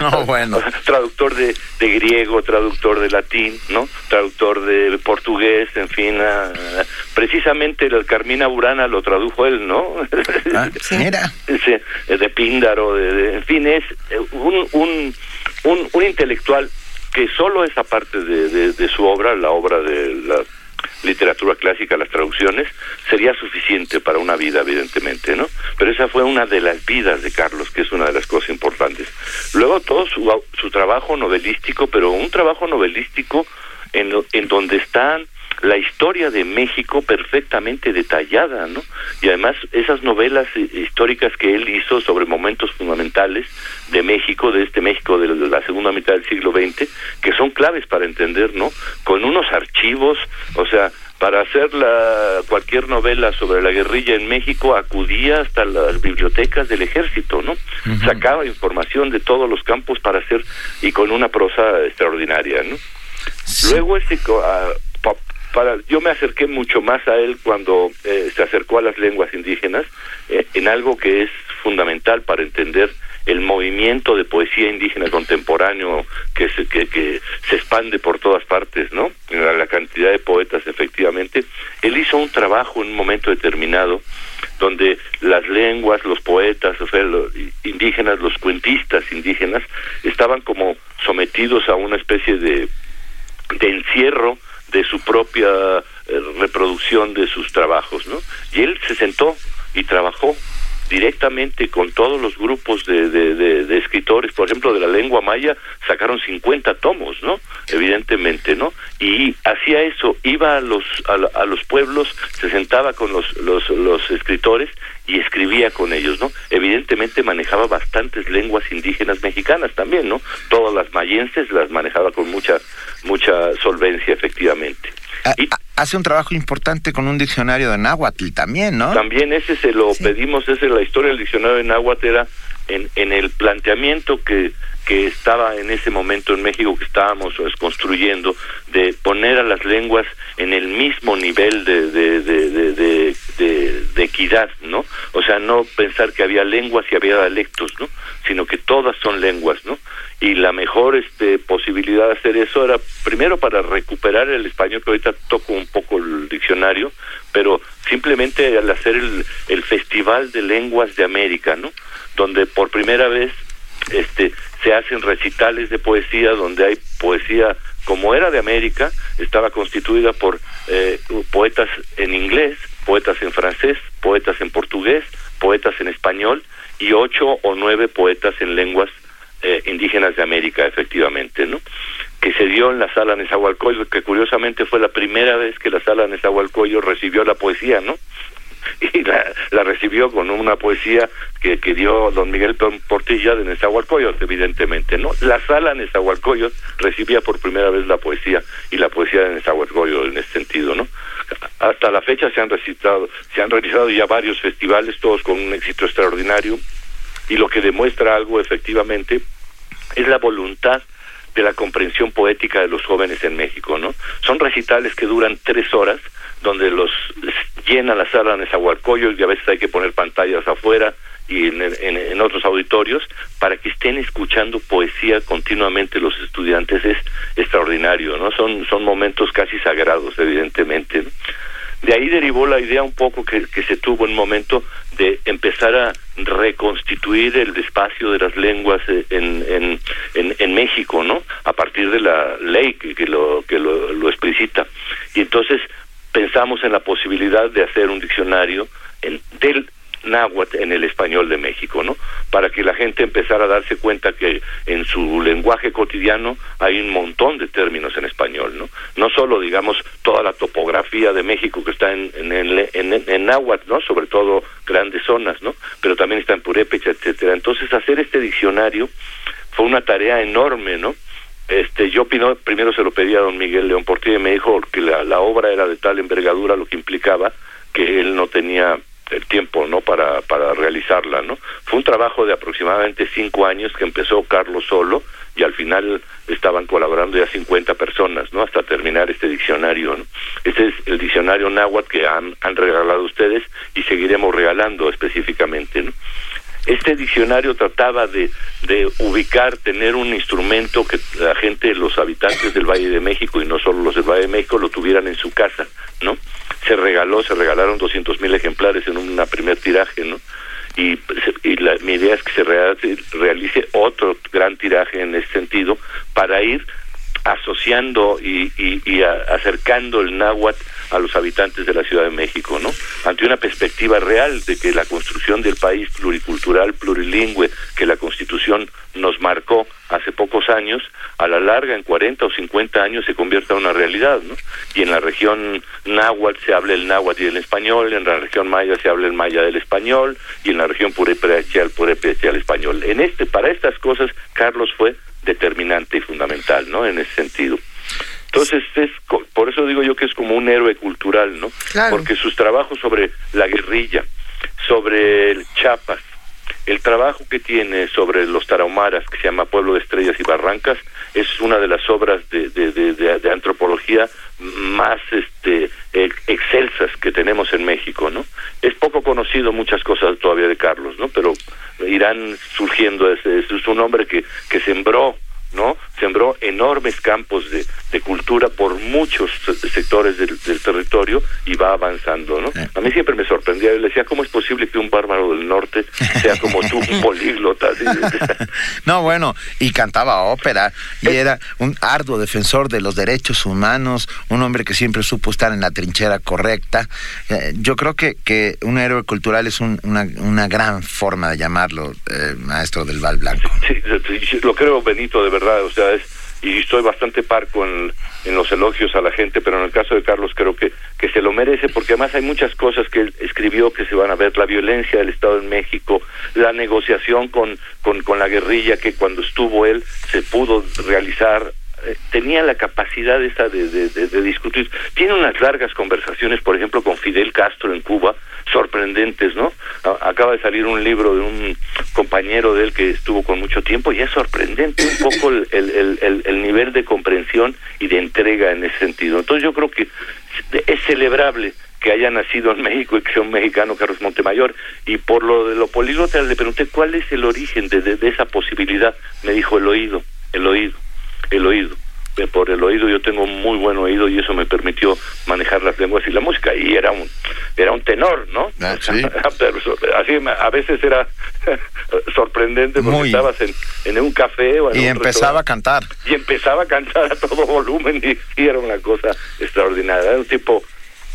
no, bueno. traductor de, de griego, traductor de latín, ¿no? Traductor de portugués, en fin. ah, precisamente el Carmina Burana lo tradujo él, ¿no? Ah, Mira. Eh, de Píndaro, de, de- en fin, es eh, un, un, un, un intelectual que solo esa parte de, de, de su obra, la obra de la literatura clásica, las traducciones, sería suficiente para una vida, evidentemente, ¿no? Pero esa fue una de las vidas de Carlos, que es una de las cosas importantes. Luego todo su, su trabajo novelístico, pero un trabajo novelístico en, en donde están la historia de México perfectamente detallada, ¿no? Y además esas novelas eh, históricas que él hizo sobre momentos fundamentales de México, de este México de la segunda mitad del siglo XX, que son claves para entender, ¿no? Con unos archivos, o sea, para hacer la, cualquier novela sobre la guerrilla en México acudía hasta las bibliotecas del ejército, ¿no? Sacaba información de todos los campos para hacer y con una prosa extraordinaria, ¿no? Luego ese ah, para yo me acerqué mucho más a él cuando eh, se acercó a las lenguas indígenas eh, en algo que es fundamental para entender el movimiento de poesía indígena contemporáneo que se, que, se expande por todas partes, ¿no? La, la cantidad de poetas, efectivamente. Él hizo un trabajo en un momento determinado donde las lenguas, los poetas, o sea, los indígenas, los cuentistas indígenas, estaban como sometidos a una especie de de encierro de su propia eh, reproducción de sus trabajos, ¿no? Y él se sentó y trabajó directamente con todos los grupos de, de, escritores, por ejemplo, de la lengua maya, sacaron 50 tomos, ¿no? Evidentemente, ¿no? Y hacía eso, iba a los, a, a los pueblos, se sentaba con los, los, los escritores y escribía con ellos, ¿no? Evidentemente manejaba bastantes lenguas indígenas mexicanas también, ¿no? Todas las mayenses las manejaba con mucha, mucha solvencia, efectivamente. Ah, ah, Hace un trabajo importante con un diccionario de náhuatl también, ¿no? También ese se lo pedimos, ese la historia del diccionario de Náhuatl era en, en el planteamiento que, que estaba en ese momento en México que estábamos pues, construyendo de poner a las lenguas en el mismo nivel de, de, de, de, equidad, ¿no? O sea, no pensar que había lenguas y había dialectos, ¿no? Sino que todas son lenguas, ¿no? Y la mejor este, posibilidad de hacer eso era primero para recuperar el español, que ahorita toco un poco el diccionario, pero simplemente al hacer el, el Festival de Lenguas de América, ¿no? Donde por primera vez este se hacen recitales de poesía donde hay poesía como era de América estaba constituida por eh, poetas en inglés poetas en francés poetas en portugués poetas en español y ocho o nueve poetas en lenguas eh, indígenas de América efectivamente no que se dio en la sala Nezahualcóyotl que curiosamente fue la primera vez que la sala Nezahualcóyotl recibió la poesía no y la, la recibió con una poesía que, que dio don Miguel Portilla de Nezahualcóyotl, evidentemente, ¿no? La sala Nezahualcóyotl recibía por primera vez la poesía y la poesía de Nezahualcóyotl en ese sentido, ¿no? Hasta la fecha se han recitado, se han realizado ya varios festivales, todos con un éxito extraordinario, y lo que demuestra algo efectivamente es la voluntad de la comprensión poética de los jóvenes en México, ¿no? Son recitales que duran tres horas, donde los llena la sala en Nezahualcóyotl y a veces hay que poner pantallas afuera y en, otros auditorios para que estén escuchando poesía continuamente los estudiantes es extraordinario, ¿no? Son, son momentos casi sagrados, evidentemente. De ahí derivó la idea un poco que, que se tuvo en un momento de empezar a reconstituir el espacio de las lenguas eh, en, en, en, en México, ¿no? A partir de la ley que, que lo, que lo, lo explicita. Y entonces pensamos en la posibilidad de hacer un diccionario en, del náhuatl en el español de México, ¿no? Para que la gente empezara a darse cuenta que en su lenguaje cotidiano hay un montón de términos en español, ¿no? No solo, digamos, toda la topografía de México que está en, en, en, en náhuatl, ¿no? Sobre todo grandes zonas, ¿no? Pero también está en purépecha, etcétera. Entonces, hacer este diccionario fue una tarea enorme, ¿no? Este, yo pino- primero se lo pedí a don Miguel León Portilla y me dijo que la, la obra era de tal envergadura, lo que implicaba que él no tenía el tiempo no para para realizarla no fue un trabajo de aproximadamente cinco años que empezó Carlos solo y al final estaban colaborando ya 50 personas no hasta terminar este diccionario no este es el diccionario náhuatl que han, han regalado ustedes y seguiremos regalando específicamente no este diccionario trataba de, ubicar, tener un instrumento que la gente, los habitantes del Valle de México y no solo los del Valle de México lo tuvieran en su casa, ¿no? Se regaló, se regalaron 200 mil ejemplares en un primer tiraje, ¿no? Y, y la, mi idea es que se realice, otro gran tiraje en ese sentido para ir asociando y, y, acercando el náhuatl a los habitantes de la Ciudad de México, ¿no? Ante una perspectiva real de que la construcción del país pluricultural, plurilingüe, que la Constitución nos marcó hace pocos años, a la larga, en 40 o 50 años, se convierta en una realidad, ¿no? Y en la región náhuatl se habla el náhuatl y el español, en la región maya se habla el maya del español, y en la región purépecha el purépecha el español. En este, para estas cosas, Carlos fue determinante y fundamental, ¿no? En ese sentido. Entonces, es, por eso digo yo que es como un héroe cultural, ¿no? Porque sus trabajos sobre la guerrilla, sobre el Chiapas, el trabajo que tiene sobre los tarahumaras, que se llama Pueblo de Estrellas y Barrancas, es una de las obras de, de, de- de- de antropología más este, eh, excelsas que tenemos en México, ¿no? Es poco conocido muchas cosas todavía de Carlos, ¿no? Pero irán surgiendo, es- es un hombre que, que sembró ¿no? Sembró enormes campos de, de cultura por muchos se- sectores del, del territorio y va avanzando, ¿no? A mí siempre me sorprendía, yo le decía, ¿cómo es posible que un bárbaro del norte sea como tú, un políglota? No, bueno, y cantaba ópera y era un arduo defensor de los derechos humanos, un hombre que siempre supo estar en la trinchera correcta. Eh, yo creo que, que un héroe cultural es un- una, una gran forma de llamarlo, eh, maestro del Val Blanco. Sí, sí, sí, lo creo, Benito, de verdad, o sea, y estoy bastante parco en, en los elogios a la gente, pero en el caso de Carlos creo que, que se lo merece, porque además hay muchas cosas que él escribió que se van a ver, la violencia del Estado en México, la negociación con, con, con la guerrilla que cuando estuvo él se pudo realizar eh, tenía la capacidad esta de, de, discutir. Tiene unas largas conversaciones, por ejemplo, con Fidel Castro en Cuba, sorprendentes, ¿no? Acaba de salir un libro de un compañero de él que estuvo con mucho tiempo y es sorprendente un poco el, el, el- el- el nivel de comprensión y de entrega en ese sentido. Entonces yo creo que es celebrable que haya nacido en México y que sea un mexicano Carlos Montemayor y por lo de lo políglota le pregunté cuál es el origen de- de esa posibilidad me dijo el oído el oído el oído. Eh, por el oído yo tengo muy buen oído y eso me permitió manejar las lenguas y la música. Y era un era un tenor no Pero so- así a veces era sorprendente porque Muy. estabas en, en un café o en Y un empezaba a cantar. y empezaba a cantar a todo volumen y, y era una cosa extraordinaria. Era un tipo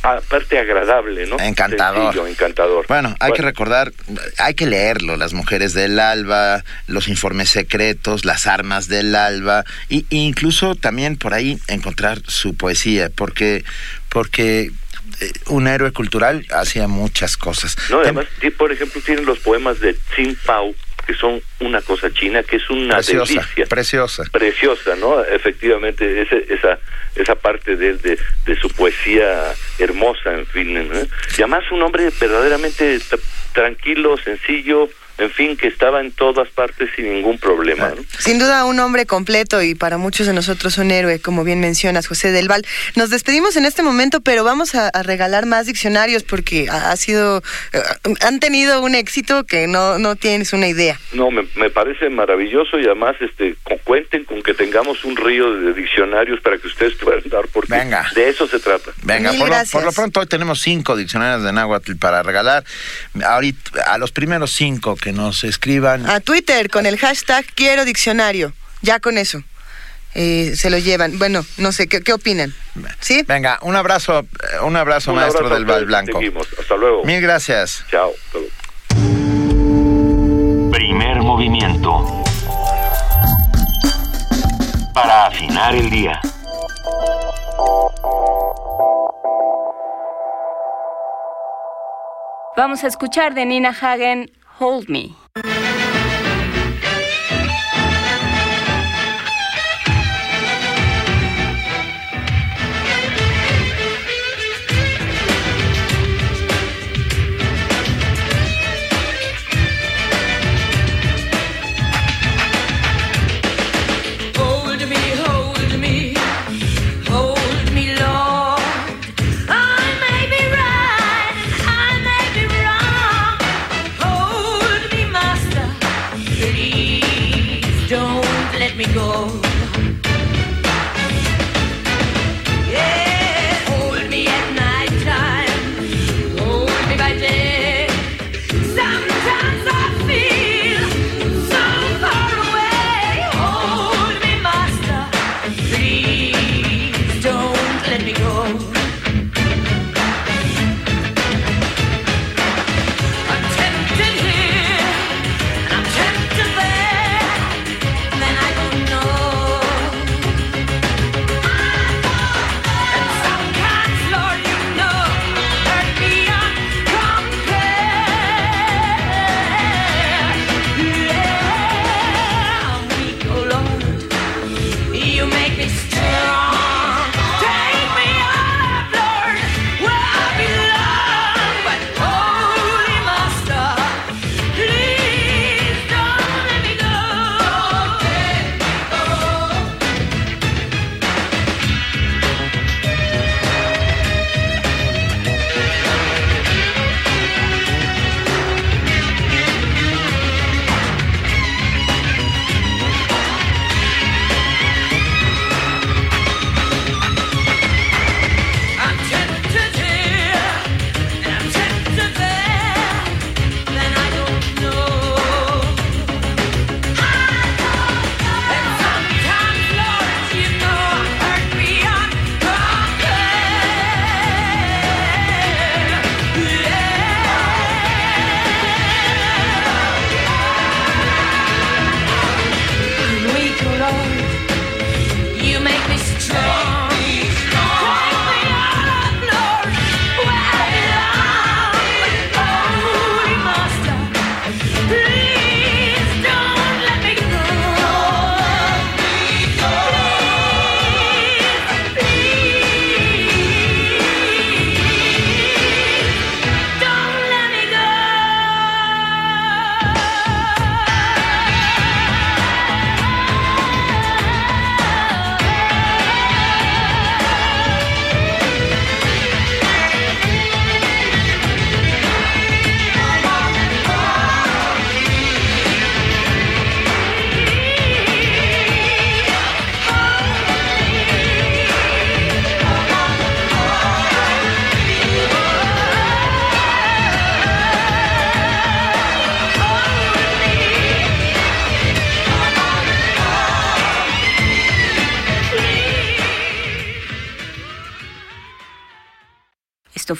aparte agradable no Encantador. Sencillo, encantador Bueno, hay que recordar, hay que leerlo, Las Mujeres del Alba, Los Informes Secretos, Las Armas del Alba, y, e incluso también por ahí encontrar su poesía, porque, porque eh, un héroe cultural hacía muchas cosas. No, además, por ejemplo, tienen los poemas de Tsin Pao, que son una cosa china, que es una Preciosa, delicia. preciosa. Preciosa, ¿no? Efectivamente, ese, esa esa parte de, de, de su poesía hermosa, en fin. ¿no? Y además un hombre verdaderamente tra- tranquilo, sencillo, en fin, que estaba en todas partes sin ningún problema. ¿no? Sin duda un hombre completo y para muchos de nosotros un héroe, como bien mencionas, José del Val. Nos despedimos en este momento, pero vamos a, a regalar más diccionarios porque ha, ha sido, eh, han tenido un éxito que no, no tienes una idea. No, me, me parece maravilloso y además este con- cuenten con que tengamos un río de diccionarios para que ustedes puedan dar, porque Venga. de eso se trata. Venga, por lo, por lo pronto hoy tenemos cinco diccionarios de náhuatl para regalar. Ahorita, a los primeros cinco que nos escriban. A Twitter con el hashtag quiero diccionario. Ya con eso. Eh, se lo llevan. Bueno, no sé, ¿qué, qué opinan? ¿Sí? Venga, un abrazo, eh, un abrazo, Un maestro abrazo del Val Blanco. seguimos. Hasta luego. Mil gracias. Chao. Primer movimiento. Para afinar el día. Vamos a escuchar de Nina Hagen, Hold Me.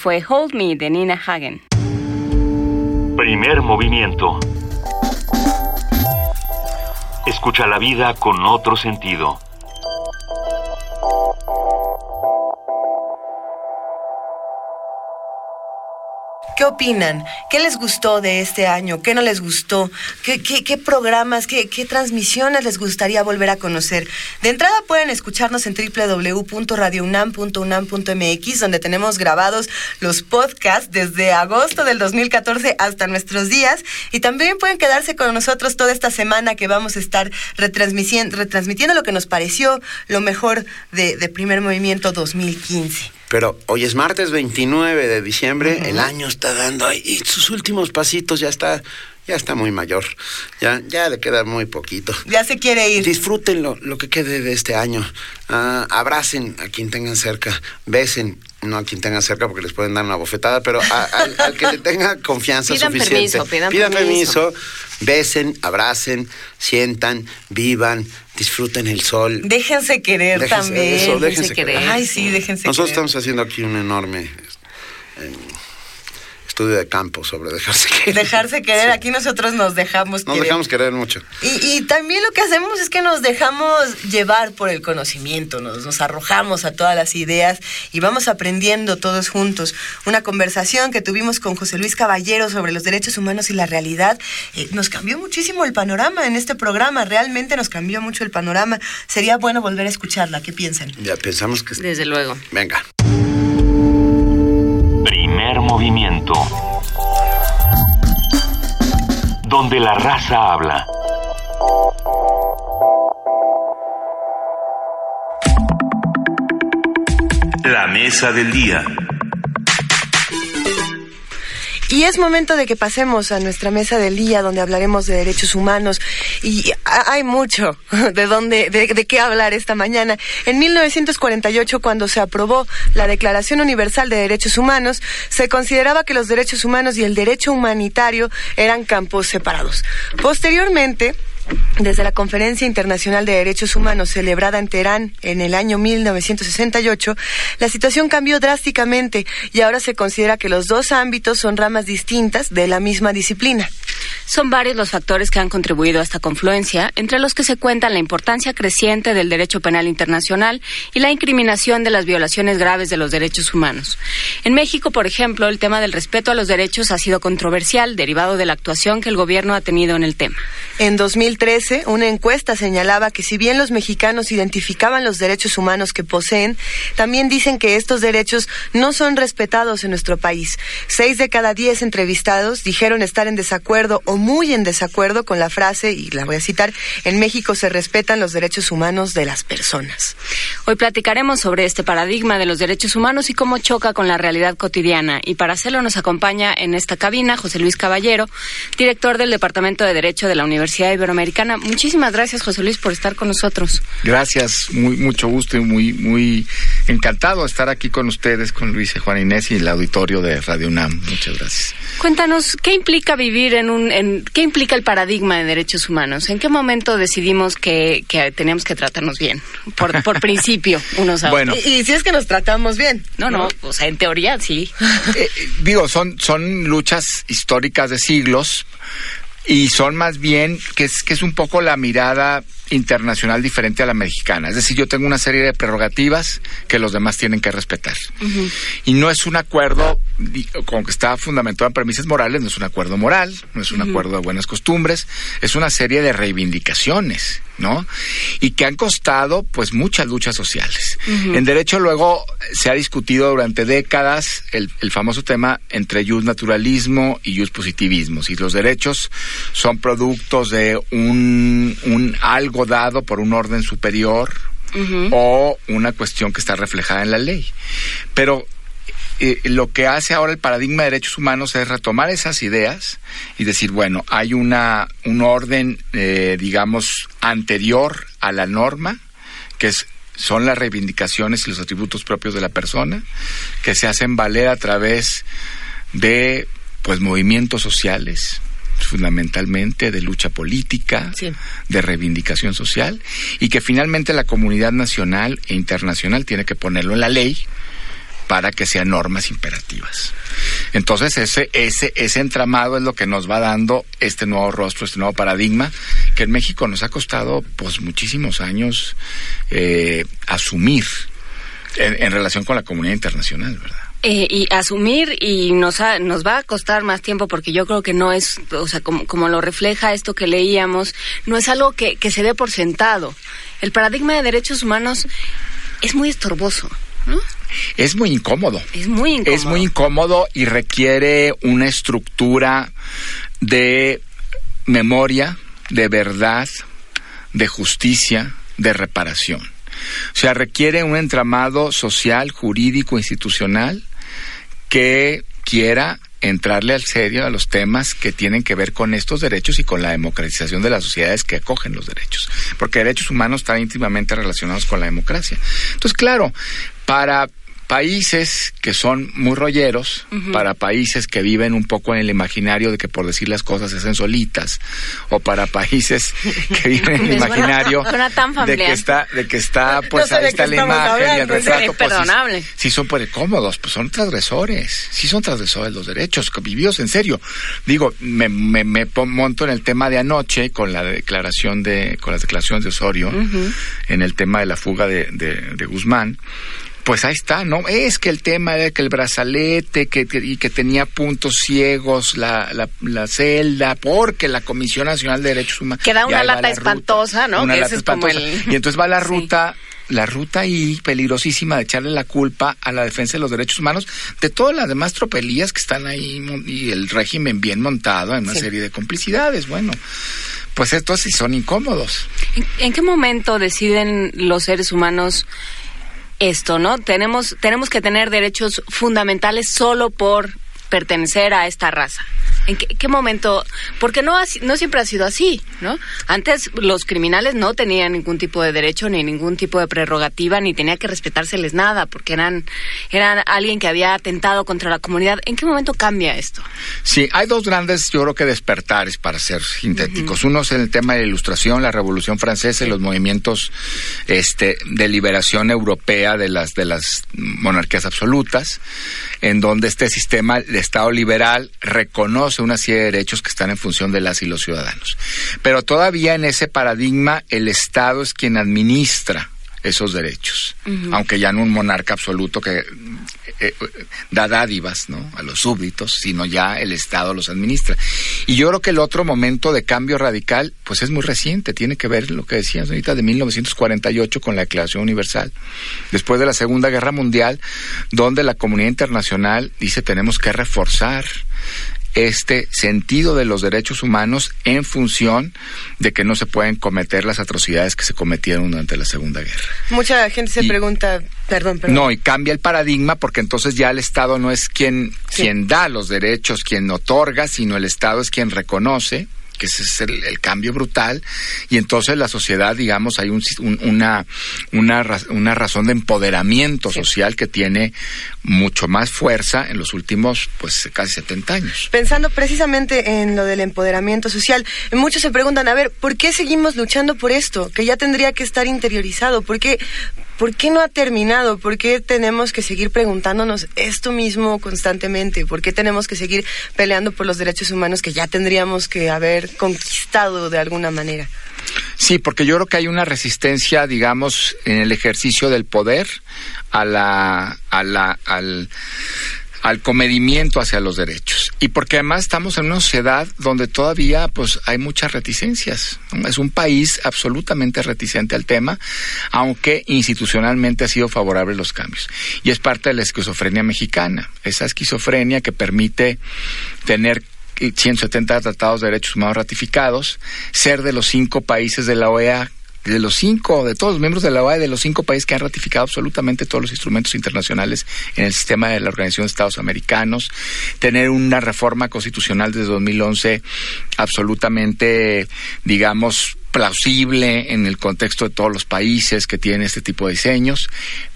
Fue Hold Me de Nina Hagen. Primer movimiento. Escucha la vida con otro sentido. ¿Qué opinan? ¿Qué les gustó de este año? ¿Qué no les gustó? ¿Qué, qué, qué programas, qué, qué, transmisiones les gustaría volver a conocer? De entrada pueden escucharnos en www.radiounam.unam.mx, donde tenemos grabados los podcasts desde agosto del 2014 hasta nuestros días. Y también pueden quedarse con nosotros toda esta semana que vamos a estar retransmitiendo, retransmitiendo lo que nos pareció lo mejor de, de Primer Movimiento 2015. Pero hoy es martes 29 de diciembre, el año está dando ahí sus últimos pasitos, ya está, ya está muy mayor, ya, ya le queda muy poquito. Ya se quiere ir. Disfruten lo, que quede de este año, Ah, abracen a quien tengan cerca, besen, no a quien tengan cerca porque les pueden dar una bofetada, pero a- al, al que le tenga confianza Pidan suficiente. permiso, pidan permiso. besen, abracen, sientan, vivan, disfruten el sol. Déjense querer Déjense- también. eso, déjense querer. Ay, sí, déjense Nosotros querer. estamos haciendo aquí un enorme eh, estudio de campo sobre dejarse querer. Dejarse querer, aquí nosotros nos dejamos Nos querer. dejamos querer mucho. Y, y también lo que hacemos es que nos dejamos llevar por el conocimiento, nos, nos arrojamos a todas las ideas y vamos aprendiendo todos juntos. Una conversación que tuvimos con José Luis Caballero sobre los derechos humanos y la realidad eh, nos cambió muchísimo el panorama en este programa, realmente nos cambió mucho el panorama. Sería bueno volver a escucharla, ¿qué piensan? Ya pensamos que... Desde luego. Venga. Primer movimiento. Donde la raza habla. La mesa del día. Y es momento de que pasemos a nuestra mesa del día donde hablaremos de derechos humanos y ha- hay mucho de dónde de, de qué hablar esta mañana. En 1948 cuando se aprobó la Declaración Universal de Derechos Humanos, se consideraba que los derechos humanos y el derecho humanitario eran campos separados. Posteriormente, desde la Conferencia Internacional de Derechos Humanos celebrada en Teherán en el año 1968, la situación cambió drásticamente y ahora se considera que los dos ámbitos son ramas distintas de la misma disciplina. Son varios los factores que han contribuido a esta confluencia, entre los que se cuentan la importancia creciente del derecho penal internacional y la incriminación de las violaciones graves de los derechos humanos. En México, por ejemplo, el tema del respeto a los derechos ha sido controversial, derivado de la actuación que el gobierno ha tenido en el tema. En 2013, una encuesta señalaba que si bien los mexicanos identificaban los derechos humanos que poseen, también dicen que estos derechos no son respetados en nuestro país. Seis de cada diez entrevistados dijeron estar en desacuerdo o muy en desacuerdo con la frase, y la voy a citar, en México se respetan los derechos humanos de las personas. Hoy platicaremos sobre este paradigma de los derechos humanos y cómo choca con la realidad cotidiana. Y para hacerlo nos acompaña en esta cabina José Luis Caballero, director del Departamento de Derecho de la Universidad Iberoamericana. Muchísimas gracias, José Luis, por estar con nosotros. Gracias, muy mucho gusto y muy muy encantado de estar aquí con ustedes, con Luis y Juan Inés y el auditorio de Radio UNAM. Muchas gracias. Cuéntanos, ¿qué implica vivir en un... En, ¿Qué implica el paradigma de derechos humanos? ¿En qué momento decidimos que, que teníamos que tratarnos bien? Por, por principio, unos a Bueno. otros. Y, y si es que nos tratamos bien. No, no, o sea, en teoría sí. Eh, eh, digo, son son luchas históricas de siglos y son más bien que es que es un poco la mirada internacional diferente a la mexicana. Es decir, yo tengo una serie de prerrogativas que los demás tienen que respetar. Y no es un acuerdo como que está fundamentado en premisas morales, no es un acuerdo moral, no es un acuerdo de buenas costumbres, es una serie de reivindicaciones, ¿no? Y que han costado pues muchas luchas sociales. En derecho luego se ha discutido durante décadas el, el famoso tema entre jus naturalismo y jus positivismo, si los derechos son productos de un, un algo dado por un orden superior o una cuestión que está reflejada en la ley. Pero eh, lo que hace ahora el paradigma de derechos humanos es retomar esas ideas y decir, bueno, hay una un orden, eh, digamos, anterior a la norma, que es son las reivindicaciones y los atributos propios de la persona, que se hacen valer a través de pues movimientos sociales, fundamentalmente de lucha política, de reivindicación social, y que finalmente la comunidad nacional e internacional tiene que ponerlo en la ley para que sean normas imperativas. Entonces ese, ese, ese entramado es lo que nos va dando este nuevo rostro, este nuevo paradigma, que en México nos ha costado pues muchísimos años eh, asumir en, en relación con la comunidad internacional, ¿verdad? Eh, y asumir y nos, ha- nos va a costar más tiempo porque yo creo que no es, o sea, como, como lo refleja esto que leíamos, no es algo que, que se dé por sentado. El paradigma de derechos humanos es muy estorboso, ¿no? Es muy incómodo. Es muy incómodo. Es muy incómodo y requiere una estructura de memoria, de verdad, de justicia, de reparación. O sea, requiere un entramado social, jurídico, institucional que quiera entrarle al serio a los temas que tienen que ver con estos derechos y con la democratización de las sociedades que acogen los derechos. Porque derechos humanos están íntimamente relacionados con la democracia. Entonces, claro, para países que son muy rolleros, para países que viven un poco en el imaginario de que por decir las cosas se hacen solitas, o para países que viven en el imaginario de que está, de que está, pues ahí está la imagen y el retrato. pues, sí- imperdonable. Sí, son pues, cómodos, pues son transgresores, sí son transgresores los derechos, vividos en serio. Digo, me, me, monto en el tema de anoche con la declaración de, con las declaraciones de Osorio, en el tema de la fuga de, de, de Guzmán. Pues ahí está, ¿no? Es que el tema era que el brazalete que, que- y que tenía puntos ciegos la, la, la celda, porque la Comisión Nacional de Derechos Humanos... Que da una lata la ruta. espantosa, ¿no? Una Que lata ese es como espantosa. el- Y entonces va la ruta, la ruta ahí peligrosísima de echarle la culpa a la defensa de los derechos humanos de todas las demás tropelías que están ahí y el régimen bien montado en una Sí. serie de complicidades. Bueno, pues estos sí son incómodos. ¿En, en qué momento deciden los seres humanos esto, no? Tenemos, tenemos que tener derechos fundamentales solo por pertenecer a esta raza. ¿En qué, qué momento? Porque no, no siempre ha sido así, ¿no? Antes los criminales no tenían ningún tipo de derecho ni ningún tipo de prerrogativa ni tenía que respetárseles nada porque eran, eran alguien que había atentado contra la comunidad. ¿En qué momento cambia esto? Sí, hay dos grandes, yo creo que despertares para ser sintéticos. Uno es en el tema de la ilustración, la Revolución Francesa y los movimientos este, de liberación europea de las, de las monarquías absolutas, en donde este sistema de Estado liberal reconoce una serie de derechos que están en función de las y los ciudadanos. Pero todavía en ese paradigma el Estado es quien administra esos derechos, aunque ya no un monarca absoluto que eh, eh, da dádivas ¿no? a los súbditos, sino ya el Estado los administra. Y yo creo que el otro momento de cambio radical, pues es muy reciente, tiene que ver lo que decías ahorita de 1948 con la Declaración Universal, después de la Segunda Guerra Mundial, donde la comunidad internacional dice tenemos que reforzar este sentido de los derechos humanos en función de que no se pueden cometer las atrocidades que se cometieron durante la Segunda Guerra. Mucha gente se pregunta, perdón, perdón. No, y cambia el paradigma porque entonces ya el Estado no es quien, quien da los derechos, quien otorga, sino el Estado es quien reconoce que ese es el, el cambio brutal y entonces la sociedad digamos hay un, un- una una una razón de empoderamiento social que tiene mucho más fuerza en los últimos pues casi 70 años Pensando precisamente en lo del empoderamiento social, muchos se preguntan, a ver, ¿por qué seguimos luchando por esto? Que ya tendría que estar interiorizado. ¿Por qué, ¿Por qué no ha terminado? ¿Por qué tenemos que seguir preguntándonos esto mismo constantemente? ¿Por qué tenemos que seguir peleando por los derechos humanos que ya tendríamos que haber conquistado de alguna manera? Sí, porque yo creo que hay una resistencia, digamos, en el ejercicio del poder a la, al, al comedimiento hacia los derechos. Y porque además estamos en una sociedad donde todavía pues hay muchas reticencias. Es un país absolutamente reticente al tema, aunque institucionalmente ha sido favorable los cambios. Y es parte de la esquizofrenia mexicana, esa esquizofrenia que permite tener 170 tratados de derechos humanos ratificados, ser de los cinco países de la OEA de los cinco, de todos los miembros de la OEA, de los cinco países que han ratificado absolutamente todos los instrumentos internacionales en el sistema de la Organización de Estados Americanos, tener una reforma constitucional desde 2011 absolutamente, digamos, plausible en el contexto de todos los países que tienen este tipo de diseños,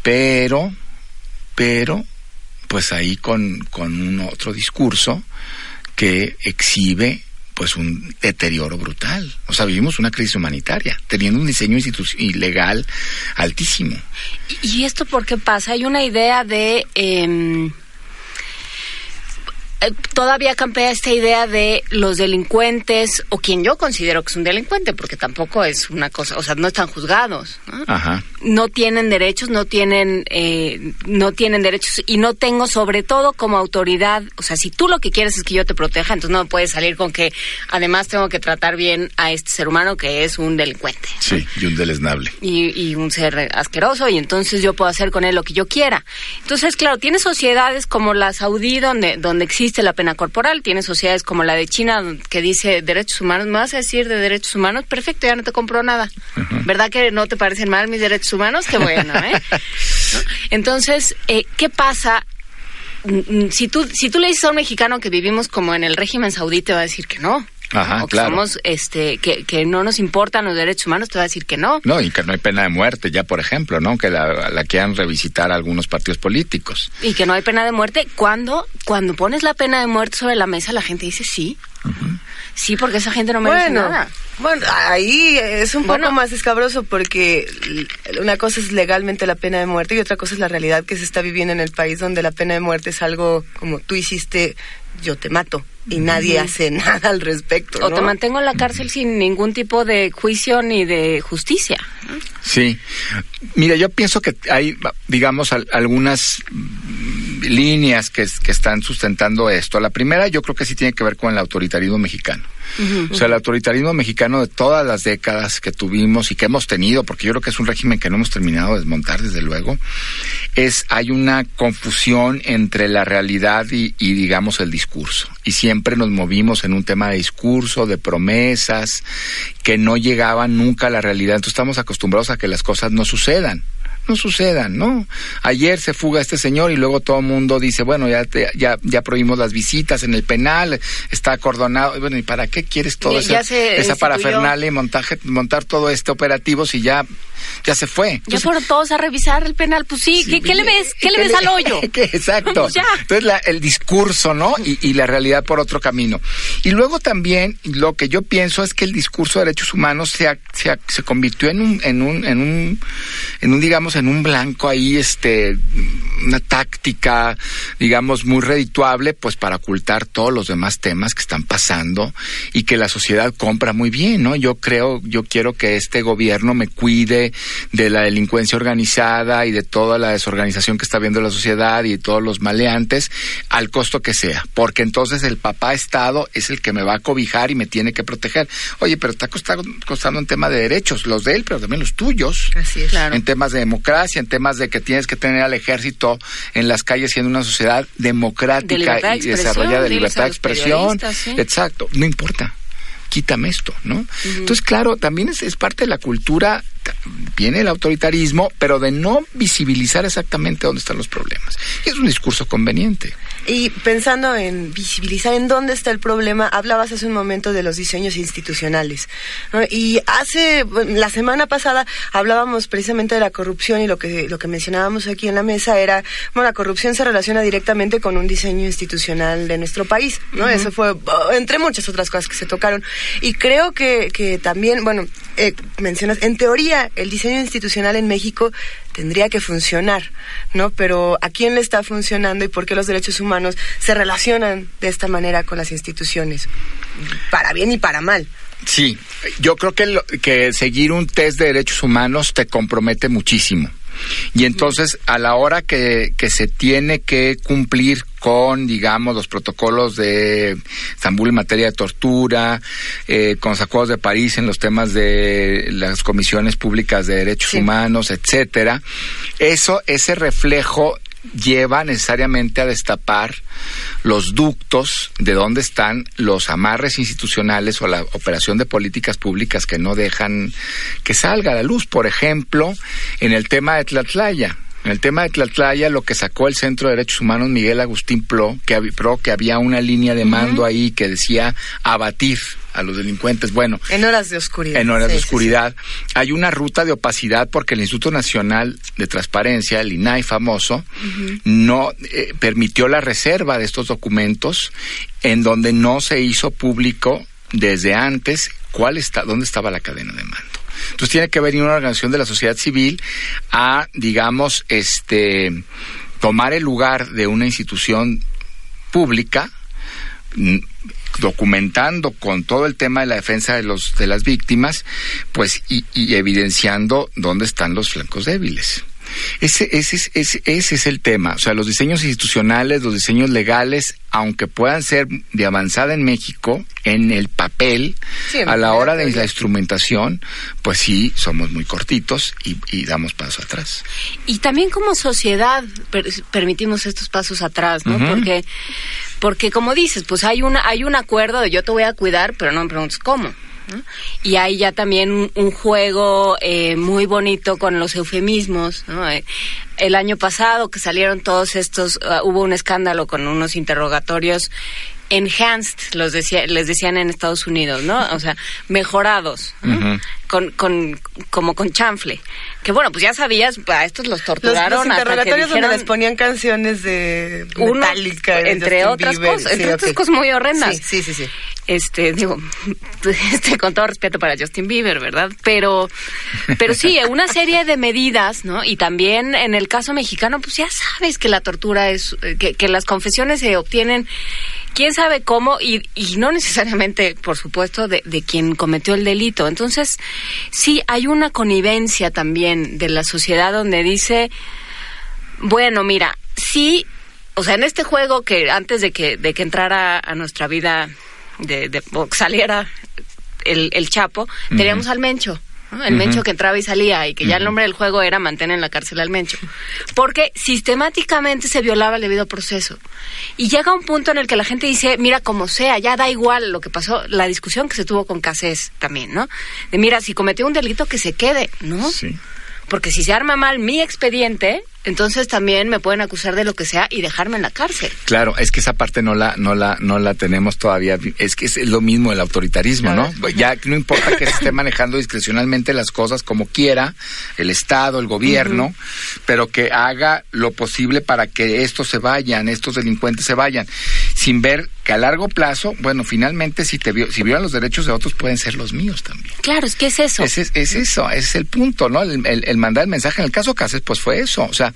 pero, pero, pues ahí con, con un otro discurso que exhibe pues un deterioro brutal. O sea, vivimos una crisis humanitaria, teniendo un diseño ilegal altísimo. ¿Y esto por qué pasa? Hay una idea de... eh, todavía campea esta idea de los delincuentes, o quien yo considero que es un delincuente, porque tampoco es una cosa, o sea, no están juzgados. ¿no? Ajá. no tienen derechos, no tienen, eh, no tienen derechos y no tengo sobre todo como autoridad, o sea, si tú lo que quieres es que yo te proteja, entonces no me puedes salir con que además tengo que tratar bien a este ser humano que es un delincuente Sí, y un deleznable. y, y un ser asqueroso y entonces yo puedo hacer con él lo que yo quiera. Entonces, claro, tiene sociedades como la saudí donde, donde existe la pena corporal, tiene sociedades como la de China que dice derechos humanos, ¿me vas a decir de derechos humanos? Perfecto, ya no te compro nada. ¿Verdad que no te parecen mal mis derechos humanos? Qué bueno, ¿eh? ¿No? Entonces, eh, ¿qué pasa? Mm, mm, Si tú, si tú le dices a un mexicano que vivimos como en el régimen saudí, te va a decir que no. Ajá, o que claro. somos, este, que, que no nos importan los derechos humanos, te va a decir que no. No, y que no hay pena de muerte ya, por ejemplo, ¿no? Que la, la quieran revisitar algunos partidos políticos. Y que no hay pena de muerte. Cuando, cuando pones la pena de muerte sobre la mesa, la gente dice sí. Sí, porque esa gente no merece Bueno, nada. bueno, ahí es un poco más escabroso porque una cosa es legalmente la pena de muerte y otra cosa es la realidad que se está viviendo en el país donde la pena de muerte es algo como tú hiciste, yo te mato y nadie hace nada al respecto. O te mantengo en la cárcel sin ningún tipo de juicio ni de justicia. Sí. Mira, yo pienso que hay, digamos, al- algunas líneas que, que están sustentando esto. La primera, yo creo que sí tiene que ver con el autoritarismo mexicano. O sea, el autoritarismo mexicano de todas las décadas que tuvimos y que hemos tenido, porque yo creo que es un régimen que no hemos terminado de desmontar, desde luego, es hay una confusión entre la realidad y, y, digamos el discurso. Y siempre nos movimos en un tema de discurso, de promesas, que no llegaban nunca a la realidad. Entonces estamos acostumbrados a que las cosas no sucedan no sucedan, ¿no? Ayer se fuga este señor y luego todo el mundo dice, bueno, ya, te- ya, ya prohibimos las visitas en el penal, está acordonado. Bueno, ¿y para qué quieres todo esa parafernalia y montaje, montar todo este operativo si ya, ya se fue? Ya Entonces, fueron todos a revisar el penal. Pues sí, ¿qué, qué le ves? ¿Qué le ves al hoyo? ¿Qué? Exacto. Pues ya. Entonces la- el discurso, ¿no? Y, y la realidad por otro camino. Y luego también lo que yo pienso es que el discurso de derechos humanos se, ha- se, ha- se convirtió en un, en un, en un, en un, digamos, en un blanco ahí, este, una táctica, digamos, muy redituable, pues para ocultar todos los demás temas que están pasando y que la sociedad compra muy bien, ¿no? Yo creo, yo quiero que este gobierno me cuide de la delincuencia organizada y de toda la desorganización que está viendo la sociedad y todos los maleantes al costo que sea, porque entonces el papá Estado es el que me va a cobijar y me tiene que proteger. Oye, pero está costando, costando en tema de derechos, los de él, pero también los tuyos. Así es. En temas de democracia, en temas de que tienes que tener al ejército en las calles siendo una sociedad democrática De y desarrollada de libertad de expresión. sí. Exacto, no importa. Quítame esto, ¿no? Entonces, claro, también es, es parte de la cultura, viene el autoritarismo, pero de no visibilizar exactamente dónde están los problemas. Y es un discurso conveniente. Y pensando en visibilizar en dónde está el problema, hablabas hace un momento de los diseños institucionales. ¿no? Y hace, la semana pasada hablábamos precisamente de la corrupción y lo que, lo que mencionábamos aquí en la mesa era, bueno, la corrupción se relaciona directamente con un diseño institucional de nuestro país, ¿no? Eso fue, oh, entre muchas otras cosas que se tocaron. Y creo que, que también, bueno, eh, mencionas, en teoría, el diseño institucional en México tendría que funcionar, ¿no? Pero ¿a quién le está funcionando y por qué los derechos humanos se relacionan de esta manera con las instituciones? Para bien y para mal. Sí, yo creo que, lo- que seguir un test de derechos humanos te compromete muchísimo. Y entonces, a la hora que, que se tiene que cumplir con, digamos, los protocolos de Estambul en materia de tortura, eh, con los acuerdos de París en los temas de las comisiones públicas de derechos humanos, etcétera, eso, ese reflejo lleva necesariamente a destapar los ductos de dónde están los amarres institucionales o la operación de políticas públicas que no dejan que salga a la luz. Por ejemplo, en el tema de Tlatlaya. En el tema de Tlatlaya, lo que sacó el Centro de Derechos Humanos Miguel Agustín Pro, que, Pro, que había una línea de mando ahí que decía abatir a los delincuentes. Bueno, En horas de oscuridad. en horas Sí, de sí, oscuridad. Hay una ruta de opacidad porque el Instituto Nacional de Transparencia, el INAI famoso, no eh, permitió la reserva de estos documentos en donde no se hizo público desde antes cuál está, dónde estaba la cadena de mando. Entonces tiene que venir una organización de la sociedad civil a, digamos, este, tomar el lugar de una institución pública documentando con todo el tema de la defensa de los de las víctimas, pues y, y evidenciando dónde están los flancos débiles. Ese, ese, es- ese, ese es el tema. O sea, los diseños institucionales, los diseños legales, aunque puedan ser de avanzada en México, en el papel, Sí, a la hora de la instrumentación, pues sí, somos muy cortitos y, y damos paso atrás. Y también como sociedad per- permitimos estos pasos atrás, ¿no? Porque porque como dices, pues hay una hay un acuerdo de yo te voy a cuidar, pero no me preguntes cómo. Y hay ya también un, juego eh, muy bonito con los eufemismos. ¿no? Eh, el año pasado que salieron todos estos, ah, hubo un escándalo con unos interrogatorios enhanced, los decía, les decían en Estados Unidos, ¿no? O sea, mejorados. Con, con, como con chanfle. Que bueno, pues ya sabías, a estos los Los, torturaron los hasta que interrogatorios donde les ponían canciones de de entre Justin otras Bieber. cosas, Sí, entre otras cosas muy horrendas. Sí, sí, sí, sí. Este, digo, este, con todo respeto para Justin Bieber, ¿verdad? Pero, pero sí, una serie de medidas, ¿no? Y también en el caso mexicano, pues ya sabes que la tortura es, eh, que, que las confesiones se obtienen, quién sabe cómo, y, y no necesariamente, por supuesto, de, de quien cometió el delito. Entonces, sí, hay una connivencia también de la sociedad donde dice, bueno, mira, sí, o sea, en este juego que antes de que, de que entrara a nuestra vida, de, de- o saliera el, el Chapo, teníamos al Mencho. ¿No? El. Mencho que entraba y salía, y que ya el nombre del juego era mantener en la cárcel al Mencho. Porque sistemáticamente se violaba el debido proceso. Y llega un punto en el que la gente dice, mira, como sea, ya da igual lo que pasó, la discusión que se tuvo con Casés también, ¿no? De mira, si cometió un delito, que se quede, ¿no? Sí. Porque si se arma mal mi expediente, entonces también me pueden acusar de lo que sea y dejarme en la cárcel. Claro, es que esa parte no la, no la, no la tenemos todavía. Es que es lo mismo el autoritarismo, ¿no? Ya no importa que se esté manejando discrecionalmente las cosas como quiera, el Estado, el gobierno, pero que haga lo posible para que estos se vayan, estos delincuentes se vayan, sin ver que a largo plazo, bueno, finalmente si te vio- si violan los derechos de otros pueden ser los míos también. Claro, es que es eso. Es, es, es eso, ese es el punto, ¿no? El, el- el mandar el mensaje. En el caso Cáceres, pues fue eso. O sea,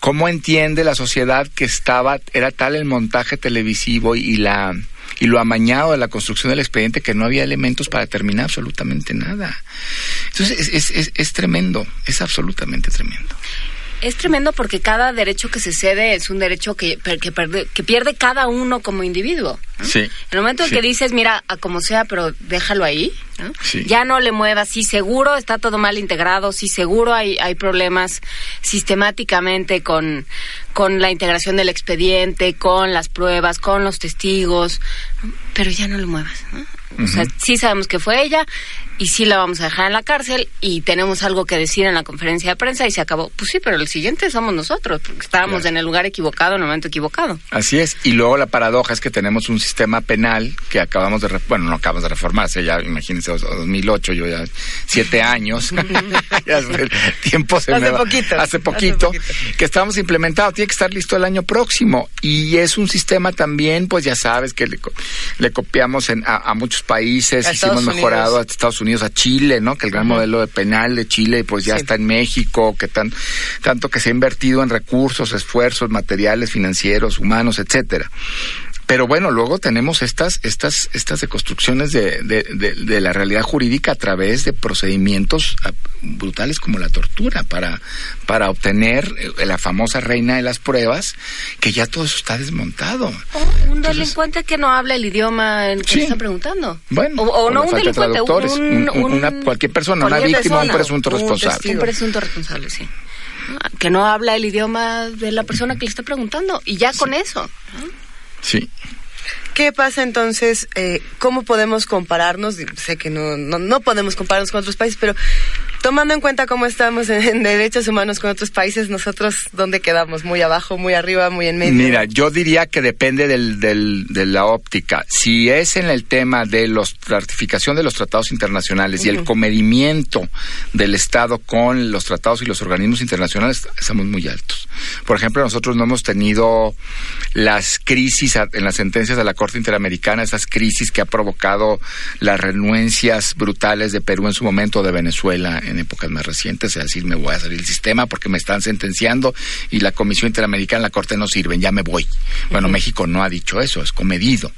¿cómo entiende la sociedad que estaba, era tal el montaje televisivo y la y lo amañado de la construcción del expediente que no había elementos para determinar absolutamente nada? Entonces, es, es, es, es tremendo, es absolutamente tremendo. Es tremendo porque cada derecho que se cede es un derecho que, que, perde- que pierde cada uno como individuo. Sí. En el momento en Sí. que dices, mira, a como sea, pero déjalo ahí, ¿no? Sí. ya no le muevas, sí seguro está todo mal integrado, sí seguro hay, hay problemas sistemáticamente con, con la integración del expediente, con las pruebas, con los testigos, pero ya no le muevas. ¿no? O sea, sí sabemos que fue ella y sí la vamos a dejar en la cárcel y tenemos algo que decir en la conferencia de prensa y se acabó. Pues sí, pero el siguiente somos nosotros, porque estábamos en el lugar equivocado en el momento equivocado. Así es. Y luego la paradoja es que tenemos un sistema penal que acabamos de, bueno, no acabamos de reformarse, ya imagínense, dos- 2008, yo ya siete años. Ya el tiempo se Hace me va. poquito, Hace hace poquito. poquito. Que estamos implementados. Tiene que estar listo el año próximo. Y es un sistema también, pues ya sabes, que le, co- le copiamos en- a, a muchos países. A Hicimos Estados mejorado Unidos. a Estados Unidos, a Chile, ¿no? Que el gran modelo de penal de Chile, pues ya Sí. está en México, que tan, tanto que se ha invertido en recursos, esfuerzos, materiales, financieros, humanos, etcétera. Pero bueno, luego tenemos estas, estas, estas deconstrucciones de, de, de, de la realidad jurídica a través de procedimientos ah, brutales como la tortura para, para obtener eh, la famosa reina de las pruebas, que ya todo eso está desmontado. Un delincuente que no habla el idioma en que Sí. le están preguntando. Bueno, o, o o no un delincuente, un, un- una- cualquier persona, una cualquier víctima, un persona, presunto responsable. Un presunto responsable, sí. Ah, Que no habla el idioma de la persona que le está preguntando. Y ya con eso. Sí. ¿Qué pasa entonces? eh, ¿Cómo podemos compararnos? Sé que no, no, no podemos compararnos con otros países, pero tomando en cuenta cómo estamos en, en derechos humanos con otros países, nosotros, ¿dónde quedamos? ¿Muy abajo, muy arriba, muy en medio? Mira, yo diría que depende del, del- de la óptica. Si es en el tema de los, la ratificación de los tratados internacionales y el comedimiento del Estado con los tratados y los organismos internacionales, estamos muy altos. Por ejemplo, nosotros no hemos tenido las crisis en las sentencias de la Corte Interamericana, esas crisis que ha provocado las renuencias brutales de Perú en su momento, de Venezuela en, en épocas más recientes, es decir, me voy a salir del sistema porque me están sentenciando y la Comisión Interamericana, la Corte no sirven, ya me voy. Bueno, México no ha dicho eso, es comedido.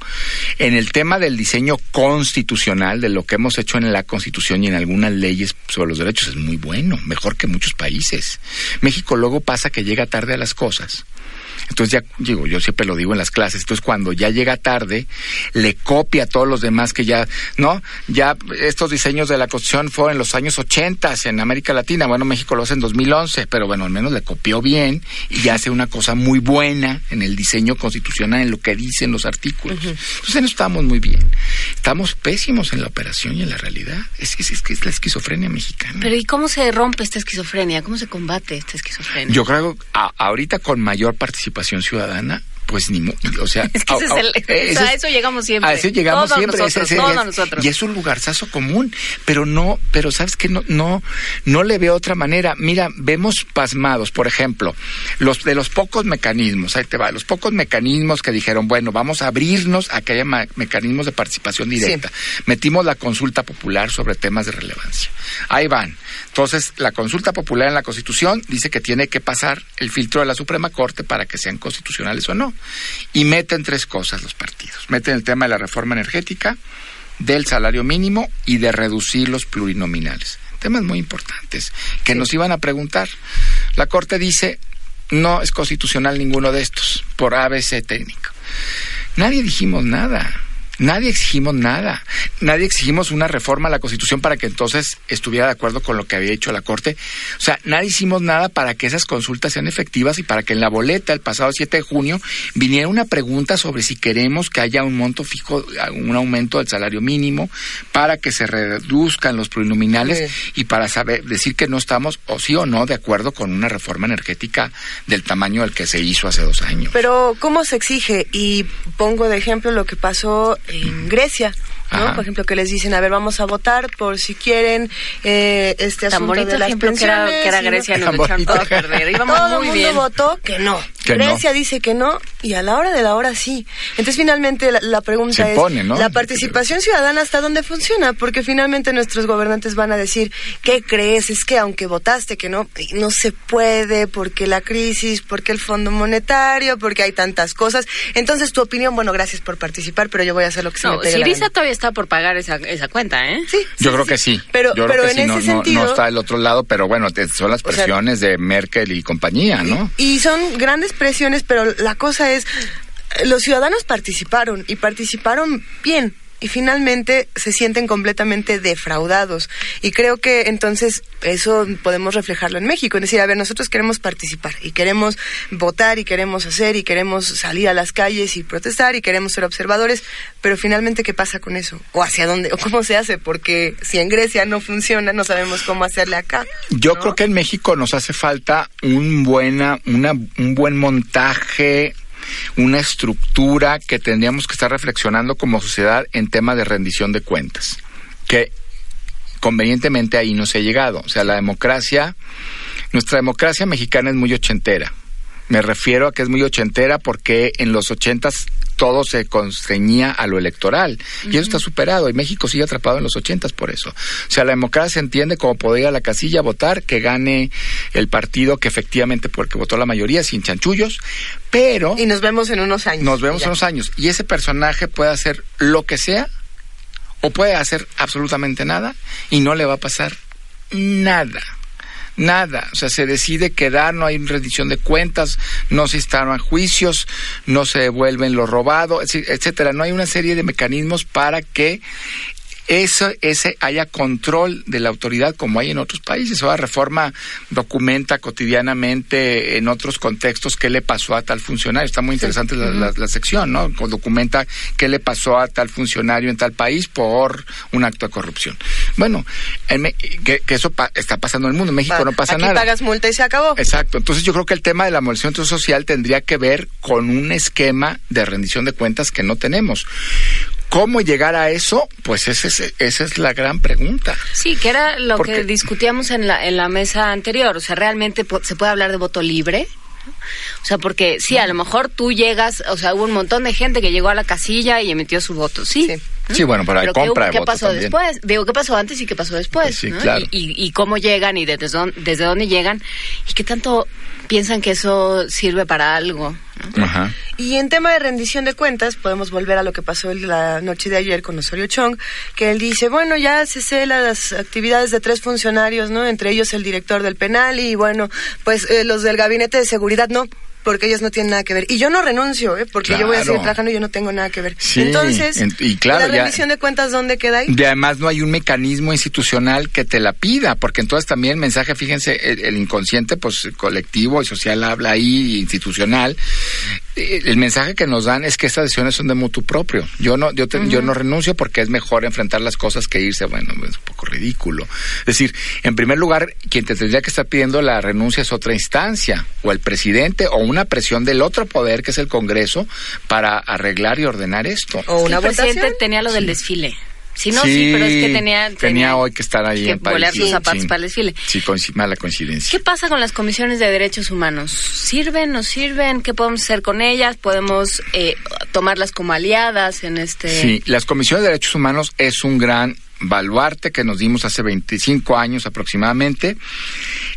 En el tema del diseño constitucional, de lo que hemos hecho en la Constitución y en algunas leyes sobre los derechos, es muy bueno, mejor que muchos países. México luego pasa que llega tarde a las cosas. Entonces ya digo, yo siempre lo digo en las clases, entonces cuando ya llega tarde, le copia a todos los demás que ya, ¿no? Ya estos diseños de la Constitución fueron en los años 80 en América Latina, bueno, México lo hace en 2011, pero bueno, al menos le copió bien y ya hace una cosa muy buena en el diseño constitucional, en lo que dicen los artículos. Entonces en eso estamos muy bien. Estamos pésimos en la operación y en la realidad. Es que es, es, que es la esquizofrenia mexicana. Pero ¿y cómo se rompe esta esquizofrenia? ¿Cómo se combate esta esquizofrenia? Yo creo a- ahorita con mayor participación ciudadana, pues ni o sea, Es que ese es el- o sea, eso llegamos siempre. A eso llegamos Todos siempre, ese- nosotros, ese- todos es- nosotros. y es un lugarzazo común, pero no, pero sabes que no, no, no le veo otra manera. Mira, vemos pasmados, por ejemplo, los de los pocos mecanismos, ahí te va, los pocos mecanismos que dijeron, bueno, vamos a abrirnos a que haya mecanismos de participación directa. Metimos la consulta popular sobre temas de relevancia. Ahí van. Entonces, la consulta popular en la Constitución dice que tiene que pasar el filtro de la Suprema Corte para que sean constitucionales o no. Y meten tres cosas los partidos. Meten el tema de la reforma energética, del salario mínimo y de reducir los plurinominales. Temas muy importantes que nos iban a preguntar. La Corte dice, no es constitucional ninguno de estos, por ABC técnico. Nadie dijimos nada. Nadie exigimos nada. Nadie exigimos una reforma a la Constitución para que entonces estuviera de acuerdo con lo que había hecho la Corte. O sea, nadie hicimos nada para que esas consultas sean efectivas y para que en la boleta el pasado 7 de junio viniera una pregunta sobre si queremos que haya un monto fijo, un aumento del salario mínimo, para que se reduzcan los plurinominales y para saber decir que no estamos o sí o no de acuerdo con una reforma energética del tamaño del que se hizo hace dos años. Pero, ¿cómo se exige? Y pongo de ejemplo lo que pasó en Grecia. ¿No? Ajá. Por ejemplo, que les dicen, a ver, vamos a votar por si quieren eh, este Tan asunto bonito de las ejemplo que era- que era Grecia, nos Tan echaron todo a perder. Íbamos Todo el mundo bien. votó que no. Que no. Grecia dice que no y a la hora de la hora sí. Entonces finalmente la, la pregunta Se es, pone, ¿no? ¿la participación ciudadana hasta dónde funciona? Porque finalmente nuestros gobernantes van a decir, ¿qué crees? Es que aunque votaste que no, no se puede porque la crisis, porque el Fondo Monetario, porque hay tantas cosas. Entonces tu opinión, bueno, gracias por participar, pero yo voy a hacer lo que se me pegue la Siriza gana. todavía está por pagar esa, esa cuenta, ¿eh? Sí, Yo creo que sí. Pero- Yo pero creo que en sí. No, no- está el otro lado, pero bueno, te- son las O sea- presiones de Merkel y compañía, ¿no? Y son grandes presiones, pero la cosa es, los ciudadanos participaron y participaron bien. Y finalmente se sienten completamente defraudados. Y creo que entonces eso podemos reflejarlo en México. Es decir, a ver, nosotros queremos participar y queremos votar y queremos hacer y queremos salir a las calles y protestar y queremos ser observadores, pero finalmente, ¿qué pasa con eso? ¿O hacia dónde? ¿O cómo se hace? Porque si en Grecia no funciona, no sabemos cómo hacerle acá. Yo creo que en México nos hace falta un buena, una, un buen montaje, una estructura que tendríamos que estar reflexionando como sociedad en tema de rendición de cuentas. Que convenientemente ahí no se ha llegado. O sea, la democracia, nuestra democracia mexicana es muy ochentera. Me refiero a que es muy ochentera porque en los ochentas todo se constreñía a lo electoral. Y eso está superado. Y México sigue atrapado en los ochentas por eso. O sea, la democracia se entiende como poder ir a la casilla a votar, que gane el partido que efectivamente por el que votó la mayoría, sin chanchullos. Pero Y nos vemos en unos años. nos vemos Ya. en unos años. Y ese personaje puede hacer lo que sea o puede hacer absolutamente nada y no le va a pasar nada. Nada, o sea, se decide quedar, no hay rendición de cuentas, no se instalan juicios, no se devuelven lo robado, etcétera. No hay una serie de mecanismos para que eso, ese haya control de la autoridad como hay en otros países. La reforma documenta cotidianamente en otros contextos qué le pasó a tal funcionario. Está muy interesante la, la- la sección, ¿no? Documenta qué le pasó a tal funcionario en tal país por un acto de corrupción. Bueno, en que, que eso pa- está pasando en el mundo. En México no pasa Aquí nada. pagas multa y se acabó. Exacto. Entonces yo creo que el tema de la movilización social tendría que ver con un esquema de rendición de cuentas que no tenemos. ¿Cómo llegar a eso? Pues ese es- esa es la gran pregunta. Sí, que era lo Porque- que discutíamos en la, en la mesa anterior. O sea, ¿realmente se puede hablar de voto libre? O sea, porque sí, a lo mejor tú llegas, o sea, hubo un montón de gente que llegó a la casilla y emitió su voto, sí. Sí, bueno, pero hay ¿qué, compra de ¿qué voto pasó también. después? Digo, ¿qué pasó antes y qué pasó después? Sí, ¿no? claro. y, y- y cómo llegan y desde dónde, desde dónde llegan y qué tanto piensan que eso sirve para algo. Ajá. Y en tema de rendición de cuentas, podemos volver a lo que pasó la noche de ayer con Osorio Chong, que él dice, bueno, ya cesé las actividades de tres funcionarios, ¿no? Entre ellos el director del penal y, bueno, pues eh, los del gabinete de seguridad, no porque ellos no tienen nada que ver. Y yo no renuncio, ¿eh? porque yo voy a seguir trabajando y yo no tengo nada que ver. Sí, Entonces, en- y claro, ¿la ya- rendición de cuentas dónde queda ahí? De además no hay un mecanismo institucional que te la pida, porque entonces también el mensaje, fíjense, el, el inconsciente pues colectivo y social habla ahí, institucional. El mensaje que nos dan es que estas decisiones son de mutuo propio. Yo no, yo, te- yo no renuncio porque es mejor enfrentar las cosas que irse, bueno, es un poco ridículo. Es decir, en primer lugar, quien te tendría que estar pidiendo la renuncia es otra instancia, o el presidente, o una presión del otro poder, que es el Congreso, para arreglar y ordenar esto. O el presidente tenía lo del desfile. Sí, no, sí, pero es que tenía, tenía hoy que estar ahí que en París. volar sus Sí, zapatos sí. para el desfile. Sí, coinci- mala coincidencia. ¿Qué pasa con las comisiones de derechos humanos? ¿Sirven, no sirven? ¿Qué podemos hacer con ellas? ¿Podemos eh, tomarlas como aliadas en este...? Sí, las comisiones de derechos humanos es un gran baluarte que nos dimos hace 25 años aproximadamente.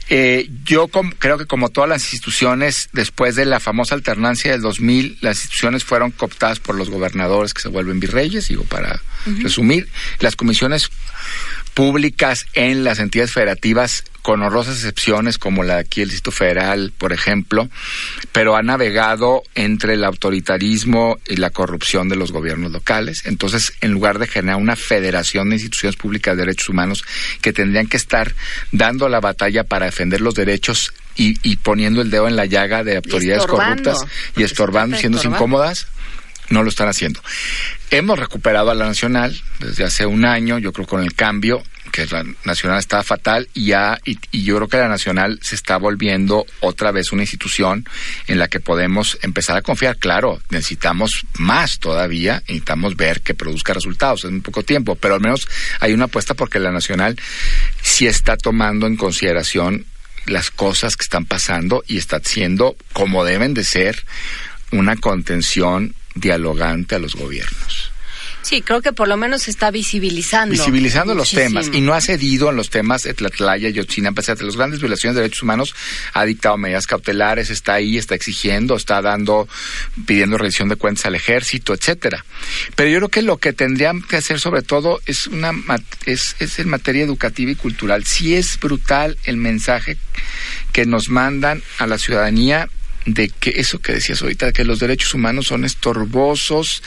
Eh, yo com- creo que como todas las instituciones, después de la famosa alternancia del 2000, las instituciones fueron cooptadas por los gobernadores que se vuelven virreyes, digo, para Resumir. Las comisiones públicas en las entidades federativas, con honrosas excepciones como la de aquí el Distrito Federal, por ejemplo, pero ha navegado entre el autoritarismo y la corrupción de los gobiernos locales. Entonces, en lugar de generar una federación de instituciones públicas de derechos humanos que tendrían que estar dando la batalla para defender los derechos y, y poniendo el dedo en la llaga de autoridades corruptas y estorbando, estorbando. incómodas, no lo están haciendo. Hemos recuperado a la Nacional desde hace un año, yo creo con el cambio, que la Nacional estaba fatal y ya y, y yo creo que la Nacional se está volviendo otra vez una institución en la que podemos empezar a confiar. Claro, necesitamos más todavía, necesitamos ver que produzca resultados en muy poco tiempo, pero al menos hay una apuesta porque la Nacional sí está tomando en consideración las cosas que están pasando y está haciendo como deben de ser una contención dialogante a los gobiernos. Sí, creo que por lo menos se está visibilizando. Visibilizando los temas y no ha cedido en los temas de Tlatlaya, Yotzinapa, etcétera. Las grandes violaciones de derechos humanos ha dictado medidas cautelares, está ahí, está exigiendo, está dando, pidiendo revisión de cuentas al ejército, etcétera. Pero yo creo que lo que tendrían que hacer sobre todo es una es, es en materia educativa y cultural. Sí es brutal el mensaje que nos mandan a la ciudadanía de que eso que decías ahorita, que los derechos humanos son estorbosos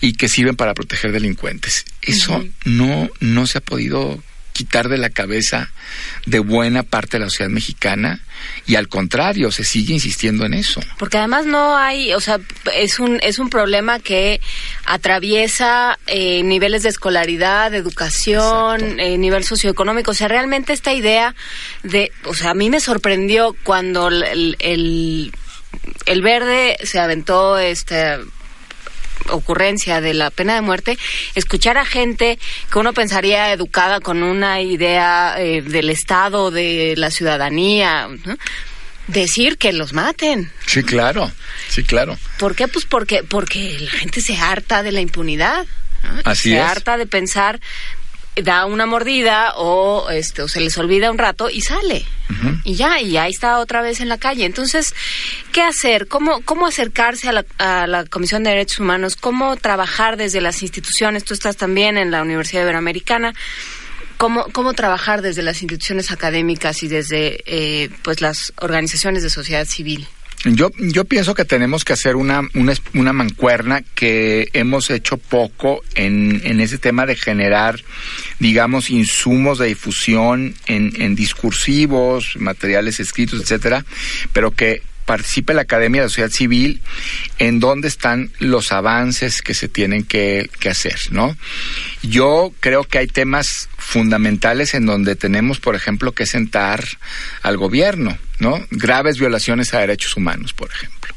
y que sirven para proteger delincuentes. Eso no, no se ha podido quitar de la cabeza de buena parte de la sociedad mexicana y al contrario, se sigue insistiendo en eso. Porque además no hay, o sea, es un es un problema que atraviesa eh, niveles de escolaridad, de educación, eh, nivel socioeconómico. O sea, realmente esta idea de, o sea, a mí me sorprendió cuando el, el, el- verde se aventó este ocurrencia de la pena de muerte, escuchar a gente que uno pensaría educada con una idea eh, del Estado, de la ciudadanía, ¿no? decir que los maten. Sí, claro, sí, claro. ¿Por qué? Pues porque, porque la gente se harta de la impunidad. ¿no? Así se es. harta de pensar, da una mordida o, este, o se les olvida un rato y sale. Y ya, y ahí está otra vez en la calle. Entonces, ¿qué hacer? ¿Cómo, cómo acercarse a la, a la Comisión de Derechos Humanos? ¿Cómo trabajar desde las instituciones? Tú estás también en la Universidad Iberoamericana. ¿Cómo, cómo trabajar desde las instituciones académicas y desde eh, pues las organizaciones de sociedad civil? Yo, yo pienso que tenemos que hacer una, una, una mancuerna que hemos hecho poco en, en ese tema de generar, digamos, insumos de difusión en, en discursivos, materiales escritos, etcétera, pero que participe la Academia de la Sociedad Civil en dónde están los avances que se tienen que, que hacer, ¿no? Yo creo que hay temas fundamentales en donde tenemos, por ejemplo, que sentar al gobierno, ¿no? Graves violaciones a derechos humanos, por ejemplo.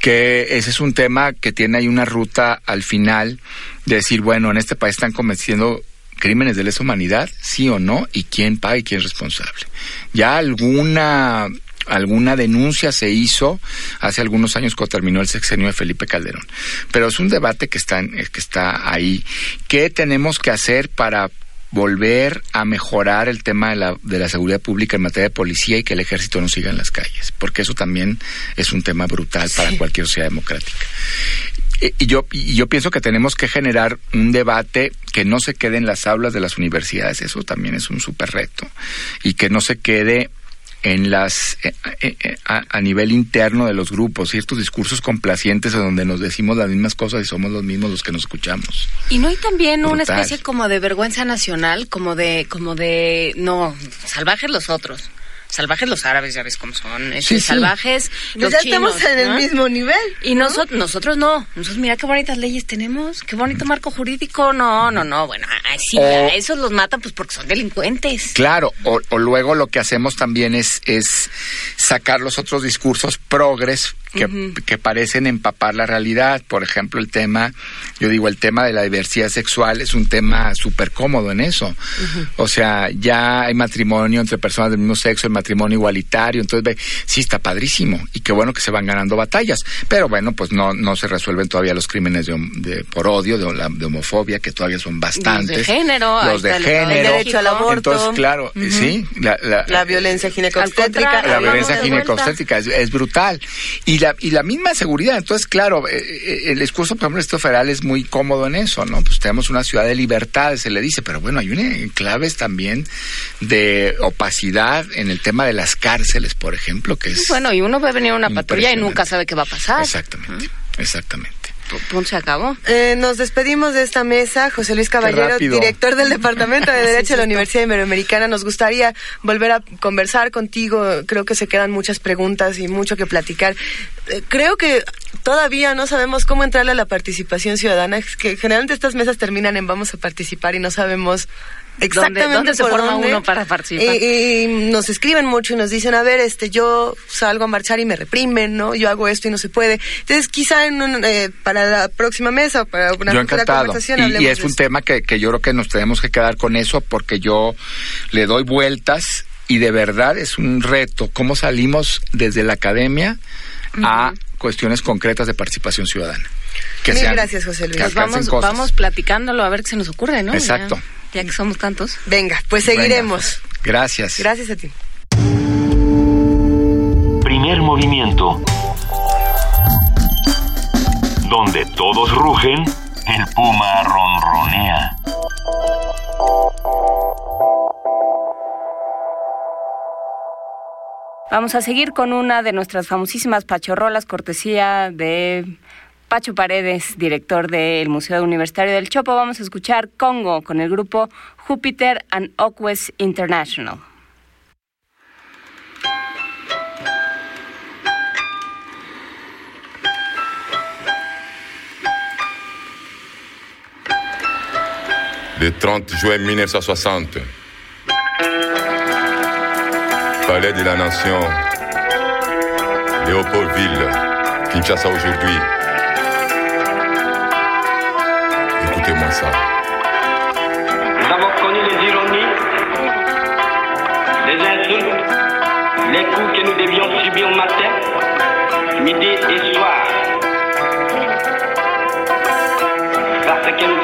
Que ese es un tema que tiene ahí una ruta al final de decir, bueno, en este país están cometiendo crímenes de lesa humanidad, sí o no, y quién paga y quién es responsable. Ya alguna alguna denuncia se hizo hace algunos años cuando terminó el sexenio de Felipe Calderón. Pero es un debate que está, en- que está ahí. ¿Qué tenemos que hacer para volver a mejorar el tema de la, de la seguridad pública en materia de policía y que el ejército no siga en las calles? Porque eso también es un tema brutal para cualquier sociedad democrática. Eh, Y yo, y yo pienso que tenemos que generar un debate que no se quede en las aulas de las universidades, eso también es un súper reto, y que no se quede en las eh, eh, eh, a, a nivel interno de los grupos, ciertos discursos complacientes en donde nos decimos las mismas cosas y somos los mismos los que nos escuchamos. Y no hay también una especie como de vergüenza nacional, como de, como de, no, salvajes los otros. Salvajes los árabes, ya ves cómo son. este, Sí, sí. Salvajes Pues los ya chinos, estamos en el mismo nivel. Y nosotros, nosotros no. Nosotros, mira qué bonitas leyes tenemos, qué bonito marco jurídico. No, no, no. Bueno, ay, sí, O- a esos los matan pues porque son delincuentes. Claro, o, o luego lo que hacemos también es, es sacar los otros discursos progres que, parecen empapar la realidad. Por ejemplo, el tema, yo digo, el tema de la diversidad sexual es un tema súper cómodo en eso. O sea, ya hay matrimonio entre personas del mismo sexo, el matrimonio igualitario, entonces ve, sí está padrísimo y qué bueno que se van ganando batallas, pero bueno, pues no no se resuelven todavía los crímenes de, por odio, de, homofobia, que todavía son bastantes. Los de género, los de está el género, Derecho al aborto. entonces claro, sí, la, la- La violencia ginecobstétrica. contrario, la violencia ginecobstétrica es, es brutal. Y la, y la misma seguridad. Entonces, claro, eh, eh, el discurso, por ejemplo, Estado federal es muy cómodo en eso, ¿no? Pues tenemos una ciudad de libertades, se le dice, pero bueno, hay una claves también de opacidad en el tema de las cárceles, por ejemplo, que es... Bueno, y uno ve venir una patrulla y nunca sabe qué va a pasar. Exactamente, exactamente. Punto se acabó. Eh, nos despedimos de esta mesa. José Luis Caballero, director del Departamento de Derecho de la Universidad Iberoamericana. Nos gustaría volver a conversar contigo. Creo que se quedan muchas preguntas y mucho que platicar. Eh, creo que todavía no sabemos cómo entrarle a la participación ciudadana. Es que generalmente estas mesas terminan en vamos a participar y no sabemos exactamente dónde se por forma dónde. uno para participar? Y, y nos escriben mucho y nos dicen, a ver, este, yo salgo a marchar y me reprimen, ¿no? Yo hago esto y no se puede. Entonces, quizá en un, eh, para la próxima mesa o para una yo encantado. conversación Y, hablemos y es de un eso. tema que, que yo creo que nos tenemos que quedar con eso porque yo le doy vueltas y de verdad es un reto cómo salimos desde la academia a cuestiones concretas de participación ciudadana. Que Mil sean- gracias, José Luis. que Pues vamos, cosas. vamos platicándolo a ver qué se nos ocurre, ¿no? Exacto. Ya, ya que somos tantos. Venga, pues Venga. seguiremos. Gracias. Gracias a ti. Primer movimiento. Donde todos rugen, el puma ronronea. Vamos a seguir con una de nuestras famosísimas pachorrolas, cortesía de Pacho Paredes, director del Museo Universitario del Chopo. Vamos a escuchar Congo con el grupo Júpiter and Oquest International. le 30 juin 1960. Palais de la Nation, Léopoldville, Kinshasa aujourd'hui. Nous avons connu les ironies, les insultes, les coups que nous devions subir matin, midi et soir. Parce que nous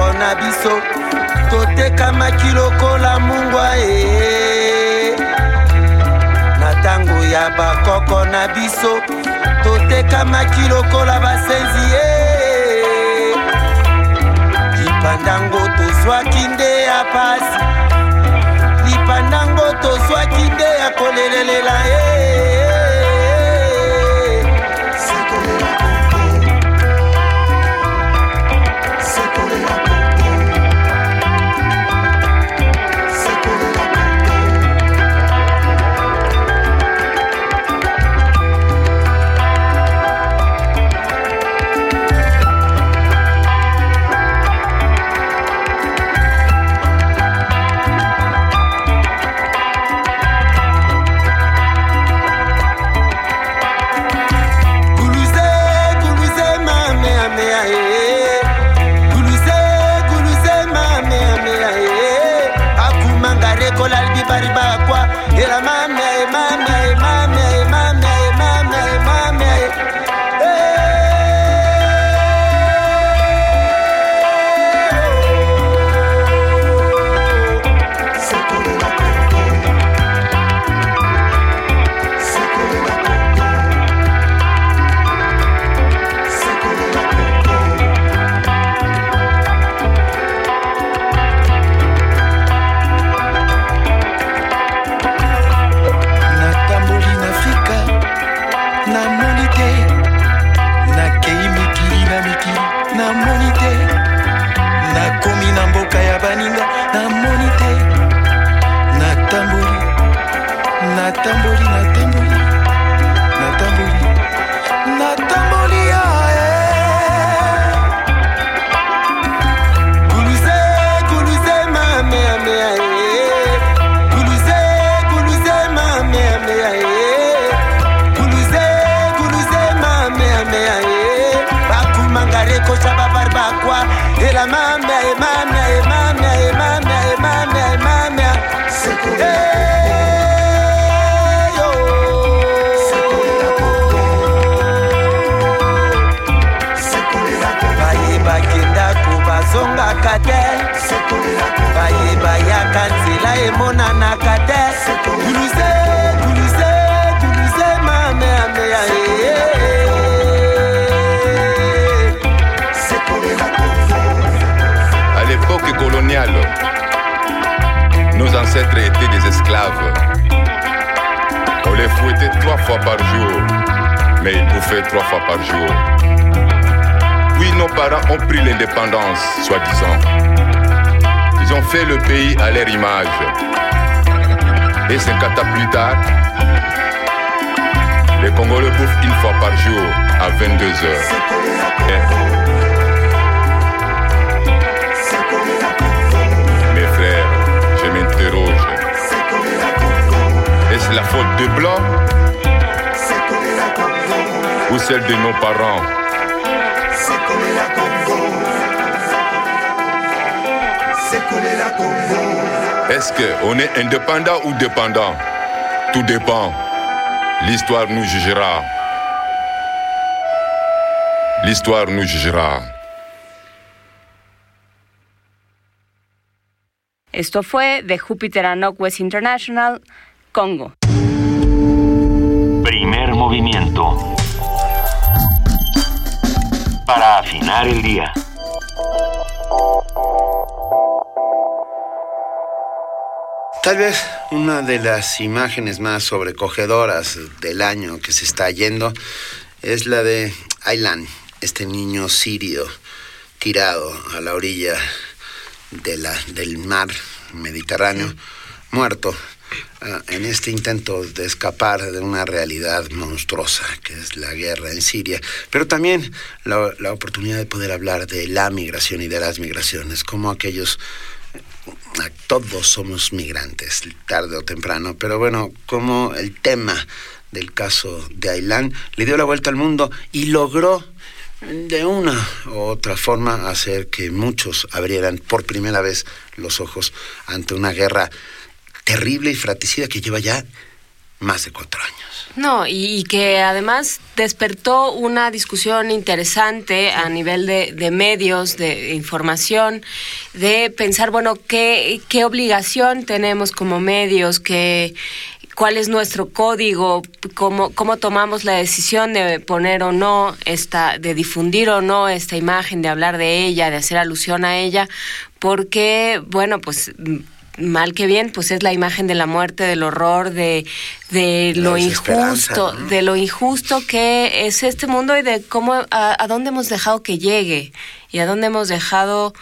bakoko na biso. Totekamaki lokola mungwa e. Na ntango ya bakoko na biso totekamaki lokola basenzi e. Lipandango tozwaki nde ya pasi. Lipandango tozwaki nde ya kolelelela e te bayebayaka nzela emonanaka te mameameya À l'époque coloniale, nos ancêtres étaient des esclaves. On les fouettait trois fois par jour, mais ils bouffaient trois fois par jour. Puis nos parents ont pris l'indépendance, soi-disant. Ont fait le pays à leur image. Et cinquante ans plus tard, les Congolais bouffent une fois par jour à 22 heures. Mes frères, je m'interroge. Est-ce la faute de Blanc ou celle de nos parents? Est-ce qu'on est indépendant ou dépendant Tout dépend. L'histoire nous jugera. L'histoire nous jugera. Esto fue de Júpiter a Northwest International, Congo. Primer movimiento. Para afinar el día. Tal vez una de las imágenes más sobrecogedoras del año que se está yendo es la de Aylan, este niño sirio tirado a la orilla de la, del mar Mediterráneo, muerto ah, en este intento de escapar de una realidad monstruosa que es la guerra en Siria, pero también la, la oportunidad de poder hablar de la migración y de las migraciones, como aquellos todos somos migrantes, tarde o temprano, pero bueno, como el tema del caso de Ailán le dio la vuelta al mundo y logró de una u otra forma hacer que muchos abrieran por primera vez los ojos ante una guerra terrible y fratricida que lleva ya más de cuatro años. No, y, que además despertó una discusión interesante a nivel de, de medios, de información, de pensar, bueno, qué, qué obligación tenemos como medios, qué, cuál es nuestro código, cómo, cómo tomamos la decisión de poner o no esta, de difundir o no esta imagen, de hablar de ella, de hacer alusión a ella, porque, bueno, pues mal que bien, pues es la imagen de la muerte, del horror, de, de lo injusto, ¿no? de lo injusto que es este mundo y de cómo, a, a dónde hemos dejado que llegue y a dónde hemos dejado,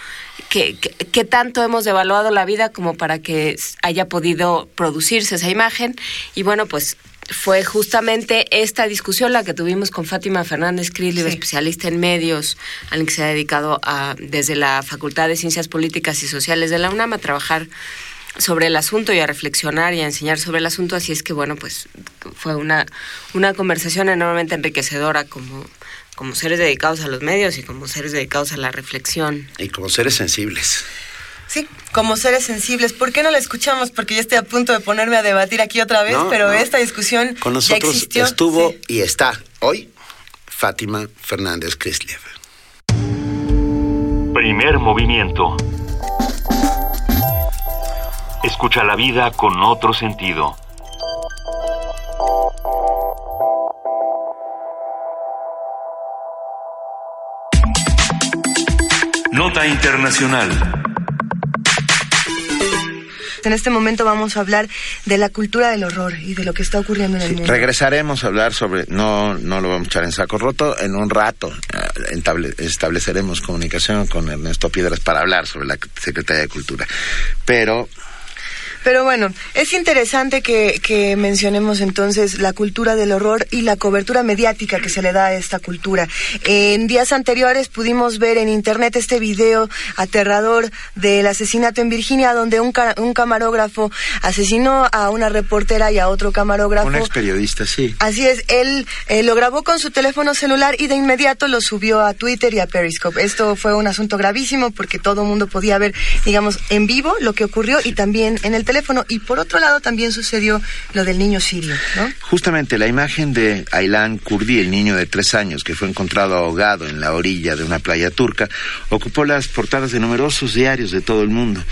que, que, que tanto hemos devaluado la vida como para que haya podido producirse esa imagen. Y bueno, pues fue justamente esta discusión la que tuvimos con Fátima Fernández Krill, especialista en medios, al que se ha dedicado a, desde la Facultad de Ciencias Políticas y Sociales de la UNAM a trabajar sobre el asunto y a reflexionar y a enseñar sobre el asunto. Así es que, bueno, pues fue una, una conversación enormemente enriquecedora como, como seres dedicados a los medios y como seres dedicados a la reflexión. Y como seres sensibles. Sí, como seres sensibles. ¿Por qué no la escuchamos? Porque yo estoy a punto de ponerme a debatir aquí otra vez, No, pero no. esta discusión Con ya nosotros existió. estuvo y está hoy Fátima Fernández Crislev. Primer movimiento. Escucha la vida con otro sentido. Nota Internacional. En este momento vamos a hablar de la cultura del horror y de lo que está ocurriendo en el mundo. Regresaremos a hablar sobre, no, no lo vamos a echar en saco roto, en un rato eh, entable- estableceremos comunicación con Ernesto Piedras para hablar sobre la Secretaría de Cultura. Pero Pero bueno, es interesante que, que mencionemos entonces la cultura del horror y la cobertura mediática que se le da a esta cultura. En días anteriores pudimos ver en internet este video aterrador del asesinato en Virginia, donde un, ca- un camarógrafo asesinó a una reportera y a otro camarógrafo. Un ex periodista, sí. Así es, él eh, lo grabó con su teléfono celular y de inmediato lo subió a Twitter y a Periscope. Esto fue un asunto gravísimo porque todo el mundo podía ver, digamos, en vivo lo que ocurrió y también en el teléfono. Y por otro lado también sucedió lo del niño sirio, ¿no? Justamente la imagen de Aylan Kurdi, el niño de tres años que fue encontrado ahogado en la orilla de una playa turca, ocupó las portadas de numerosos diarios de todo el mundo.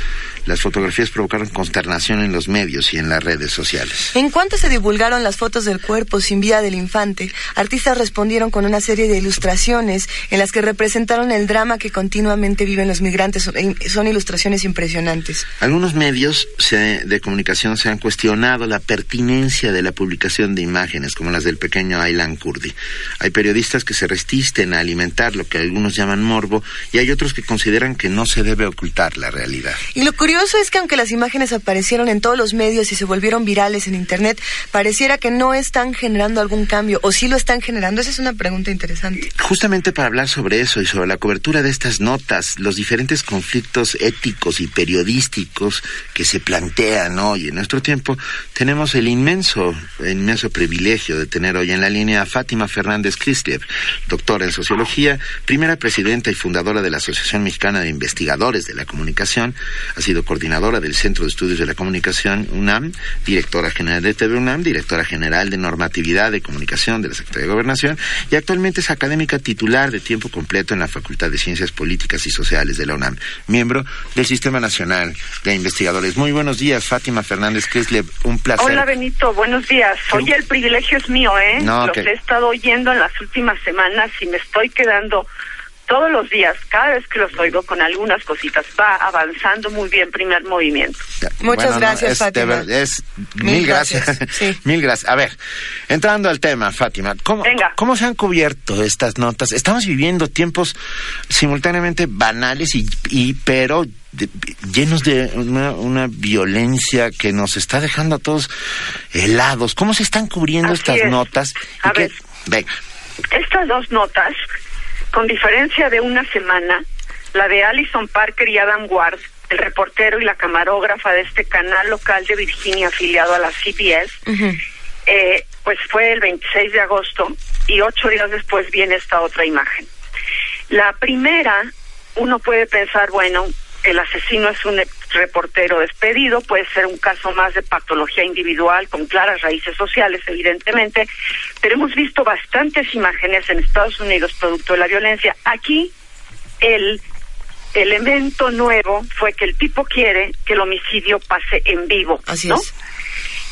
Las fotografías provocaron consternación en los medios y en las redes sociales. En cuanto se divulgaron las fotos del cuerpo sin vida del infante, artistas respondieron con una serie de ilustraciones en las que representaron el drama que continuamente viven los migrantes. Son- Son ilustraciones impresionantes. Algunos medios de comunicación se han cuestionado la pertinencia de la publicación de imágenes como las del pequeño Aylan Kurdi. Hay periodistas que se resisten a alimentar lo que algunos llaman morbo y hay otros que consideran que no se debe ocultar la realidad. Y lo curioso es que aunque las imágenes aparecieron en todos los medios y se volvieron virales en Internet, pareciera que no están generando algún cambio, o sí lo están generando. Esa es una pregunta interesante. Justamente para hablar sobre eso y sobre la cobertura de estas notas, los diferentes conflictos éticos y periodísticos que se plantean hoy en nuestro tiempo, tenemos el inmenso, inmenso privilegio de tener hoy en la línea a Fátima Fernández Crislev, doctora en sociología, primera presidenta y fundadora de la Asociación Mexicana de Investigadores de la Comunicación, ha sido coordinadora del Centro de Estudios de la Comunicación UNAM, directora general de TV UNAM, directora general de Normatividad de Comunicación de la Secretaría de Gobernación y actualmente es académica titular de tiempo completo en la Facultad de Ciencias Políticas y Sociales de la UNAM, miembro del Sistema Nacional de Investigadores. Muy buenos días, Fátima Fernández Crislev, un placer. Hola Benito, buenos días. Oye, el privilegio es mío, ¿eh? No, Los que- he estado oyendo en las últimas semanas y me estoy quedando todos los días, cada vez que los oigo con algunas cositas. Va avanzando muy bien primer movimiento. Muchas gracias, es Fátima. ver- es- Mil mil, gracias. gracias, mil gracias. A ver, entrando al tema, Fátima, ¿cómo, ¿cómo se han cubierto estas notas? Estamos viviendo tiempos simultáneamente banales y, y pero de- llenos de una, una violencia que nos está dejando a todos helados. ¿Cómo se están cubriendo Así estas es. notas? A ¿Y qué- ver. Venga. Estas dos notas, con diferencia de una semana, la de Alison Parker y Adam Ward, el reportero y la camarógrafa de este canal local de Virginia afiliado a la CBS, eh, pues fue el 26 de agosto y ocho días después viene esta otra imagen. La primera, uno puede pensar, bueno, el asesino es un reportero despedido, puede ser un caso más de patología individual con claras raíces sociales, evidentemente, pero hemos visto bastantes imágenes en Estados Unidos producto de la violencia. Aquí el elemento nuevo fue que el tipo quiere que el homicidio pase en vivo, Así ¿no? es.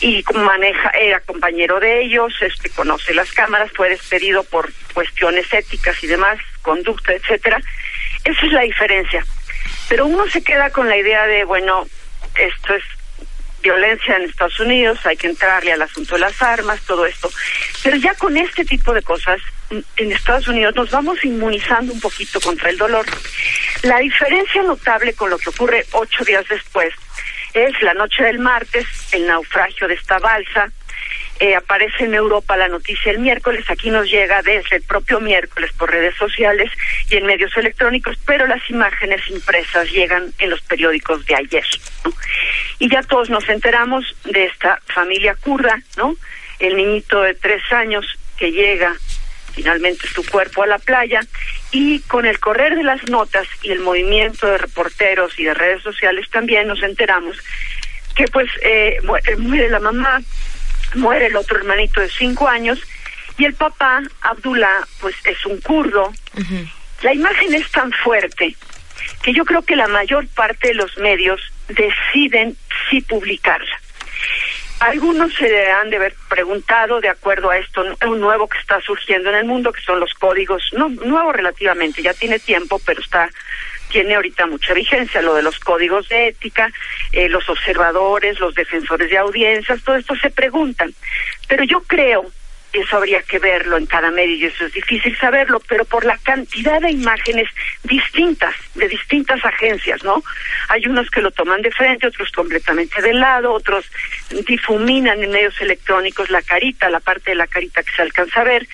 y maneja, era compañero de ellos, este conoce las cámaras, fue despedido por cuestiones éticas y demás, conducta, etcétera. Esa es la diferencia. Pero uno se queda con la idea de, bueno, esto es violencia en Estados Unidos, hay que entrarle al asunto de las armas, todo esto. Pero ya con este tipo de cosas, en Estados Unidos nos vamos inmunizando un poquito contra el dolor. La diferencia notable con lo que ocurre ocho días después es la noche del martes, el naufragio de esta balsa. Eh, aparece en Europa la noticia el miércoles, aquí nos llega desde el propio miércoles por redes sociales y en medios electrónicos, pero las imágenes impresas llegan en los periódicos de ayer. ¿no? Y ya todos nos enteramos de esta familia kurda, ¿no? El niñito de tres años que llega finalmente su cuerpo a la playa y con el correr de las notas y el movimiento de reporteros y de redes sociales también nos enteramos que pues eh, eh, muere la mamá, muere el otro hermanito de cinco años y el papá, Abdullah, pues es un kurdo. La imagen es tan fuerte que yo creo que la mayor parte de los medios deciden sí publicarla. Algunos se han de haber preguntado, de acuerdo a esto, un nuevo que está surgiendo en el mundo, que son los códigos, no nuevo relativamente, ya tiene tiempo, pero está tiene ahorita mucha vigencia, lo de los códigos de ética, eh, los observadores, los defensores de audiencias, todo esto se preguntan. Pero yo creo eso habría que verlo en cada medio y eso es difícil saberlo, pero por la cantidad de imágenes distintas, de distintas agencias, ¿no? Hay unos que lo toman de frente, otros completamente de lado, otros difuminan en medios electrónicos la carita, la parte de la carita que se alcanza a ver,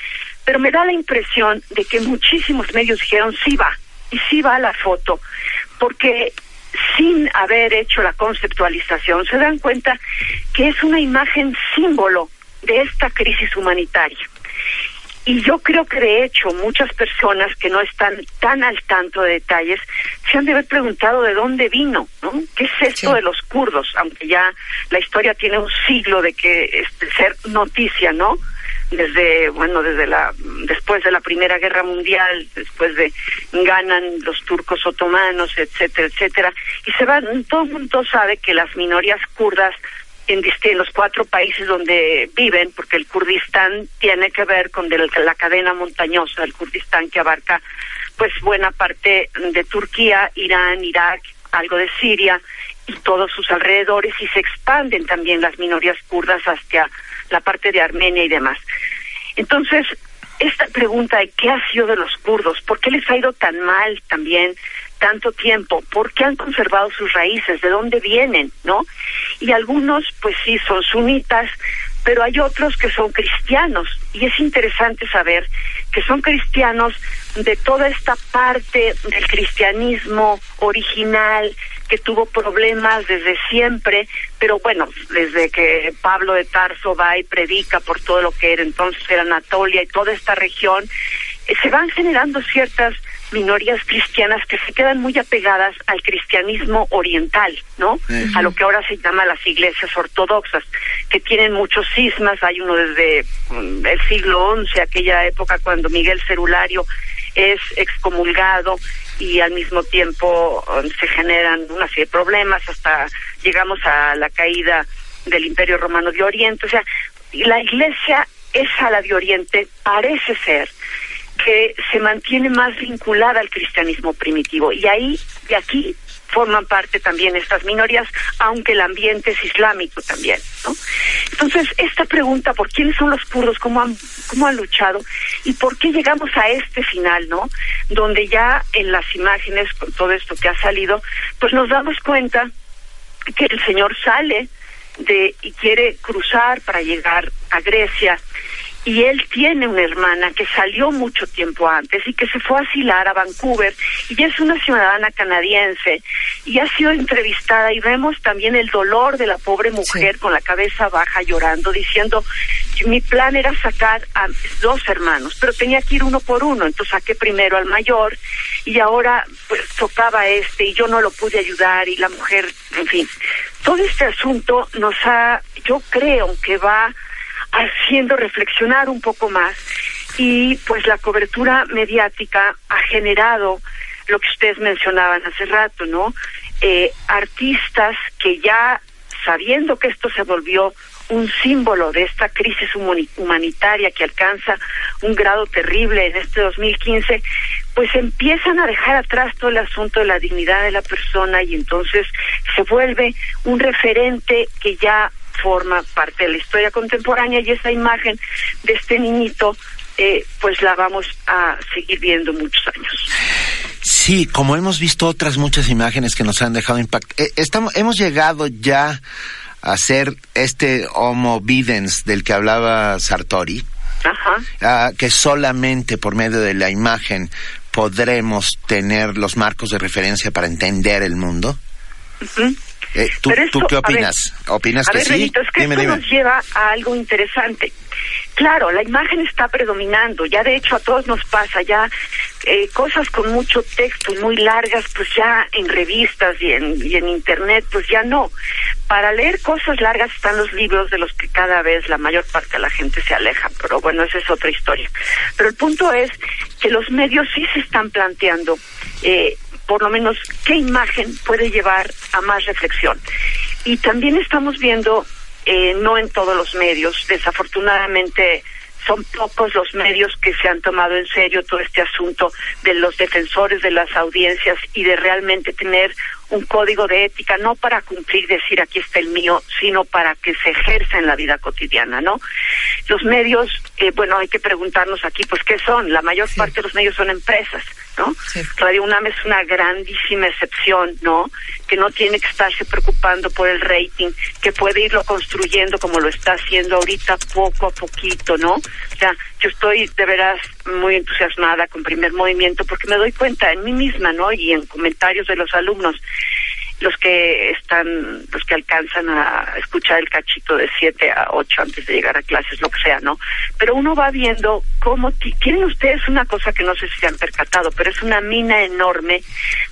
pero me da la impresión de que muchísimos medios dijeron sí va, y sí va la foto, porque sin haber hecho la conceptualización se dan cuenta que es una imagen símbolo de esta crisis humanitaria. Y yo creo que de hecho muchas personas que no están tan al tanto de detalles se han de haber preguntado de dónde vino, ¿no? ¿Qué es esto de los kurdos? Aunque ya la historia tiene un siglo de que este, ser noticia, ¿no? Desde, bueno, desde la, después de la Primera Guerra Mundial, después de ganan los turcos otomanos, etcétera, etcétera. Y se van, todo el mundo sabe que las minorías kurdas en, los cuatro países donde viven, porque el Kurdistán tiene que ver con la cadena montañosa del Kurdistán que abarca pues buena parte de Turquía, Irán, Irak, algo de Siria y todos sus alrededores y se expanden también las minorías kurdas hacia la parte de Armenia y demás. Entonces, esta pregunta de qué ha sido de los kurdos, por qué les ha ido tan mal también tanto tiempo, por qué han conservado sus raíces, de dónde vienen, ¿no? Y algunos, pues sí, son sunitas, pero hay otros que son cristianos y es interesante saber que son cristianos de toda esta parte del cristianismo original que tuvo problemas desde siempre, pero bueno, desde que Pablo de Tarso va y predica por todo lo que era entonces era Anatolia y toda esta región, eh, se van generando ciertas minorías cristianas que se quedan muy apegadas al cristianismo oriental, ¿no? A lo que ahora se llama las iglesias ortodoxas, que tienen muchos cismas, hay uno desde mm, el siglo XI, aquella época cuando Miguel Cerulario es excomulgado y al mismo tiempo um, se generan una serie de problemas hasta llegamos a la caída del Imperio Romano de Oriente. O sea, la iglesia esa la de Oriente parece ser que se mantiene más vinculada al cristianismo primitivo y ahí de aquí forman parte también estas minorías, aunque el ambiente es islámico también, ¿no? Entonces, esta pregunta por quiénes son los kurdos, cómo han, cómo han luchado y por qué llegamos a este final, ¿no? Donde ya en las imágenes, con todo esto que ha salido, pues nos damos cuenta que el señor sale de y quiere cruzar para llegar a Grecia y él tiene una hermana que salió mucho tiempo antes y que se fue a asilar a Vancouver y es una ciudadana canadiense y ha sido entrevistada y vemos también el dolor de la pobre mujer con la cabeza baja llorando diciendo mi plan era sacar a dos hermanos pero tenía que ir uno por uno entonces saqué primero al mayor y ahora pues tocaba este y yo no lo pude ayudar y la mujer en fin todo este asunto nos ha yo creo que va haciendo reflexionar un poco más y pues la cobertura mediática ha generado lo que ustedes mencionaban hace rato, ¿no? Eh, artistas que ya sabiendo que esto se volvió un símbolo de esta crisis humani- humanitaria que alcanza un grado terrible en este 2015, pues empiezan a dejar atrás todo el asunto de la dignidad de la persona y entonces se vuelve un referente que ya forma parte de la historia contemporánea y esa imagen de este niñito eh, pues la vamos a seguir viendo muchos años. Sí, como hemos visto otras muchas imágenes que nos han dejado impacto, eh, estamos, hemos llegado ya a ser este Homo videns del que hablaba Sartori, Ajá. ah, que solamente por medio de la imagen podremos tener los marcos de referencia para entender el mundo. Ujú. Eh, ¿tú, Pero esto, tú qué a ver, opinas? ¿Opinas A que ver, sí? Benito, es que dime, esto dime. nos lleva a algo interesante. Claro, la imagen está predominando, ya de hecho a todos nos pasa, ya eh, cosas con mucho texto y muy largas, pues ya en revistas y en, y en internet, pues ya no. Para leer cosas largas están los libros de los que cada vez la mayor parte de la gente se aleja, pero bueno, esa es otra historia. Pero el punto es que los medios sí se están planteando eh, por lo menos qué imagen puede llevar a más reflexión. Y también estamos viendo, eh, no en todos los medios, desafortunadamente son pocos los medios que se han tomado en serio todo este asunto de los defensores de las audiencias y de realmente tener un código de ética, no para cumplir, decir aquí está el mío, sino para que se ejerza en la vida cotidiana, ¿no? Los medios, eh, bueno, hay que preguntarnos aquí, pues, ¿qué son? La mayor parte de los medios son empresas, ¿no? Radio UNAM es una grandísima excepción, ¿no? Que no tiene que estarse preocupando por el rating, que puede irlo construyendo como lo está haciendo ahorita poco a poquito, ¿no? O sea, yo estoy de veras muy entusiasmada con primer movimiento porque me doy cuenta en mí misma, ¿no? Y en comentarios de los alumnos los que están, los que alcanzan a escuchar el cachito de 7 a 8 antes de llegar a clases, lo que sea, ¿no? Pero uno va viendo cómo ti- tienen ustedes una cosa que no sé si se han percatado, pero es una mina enorme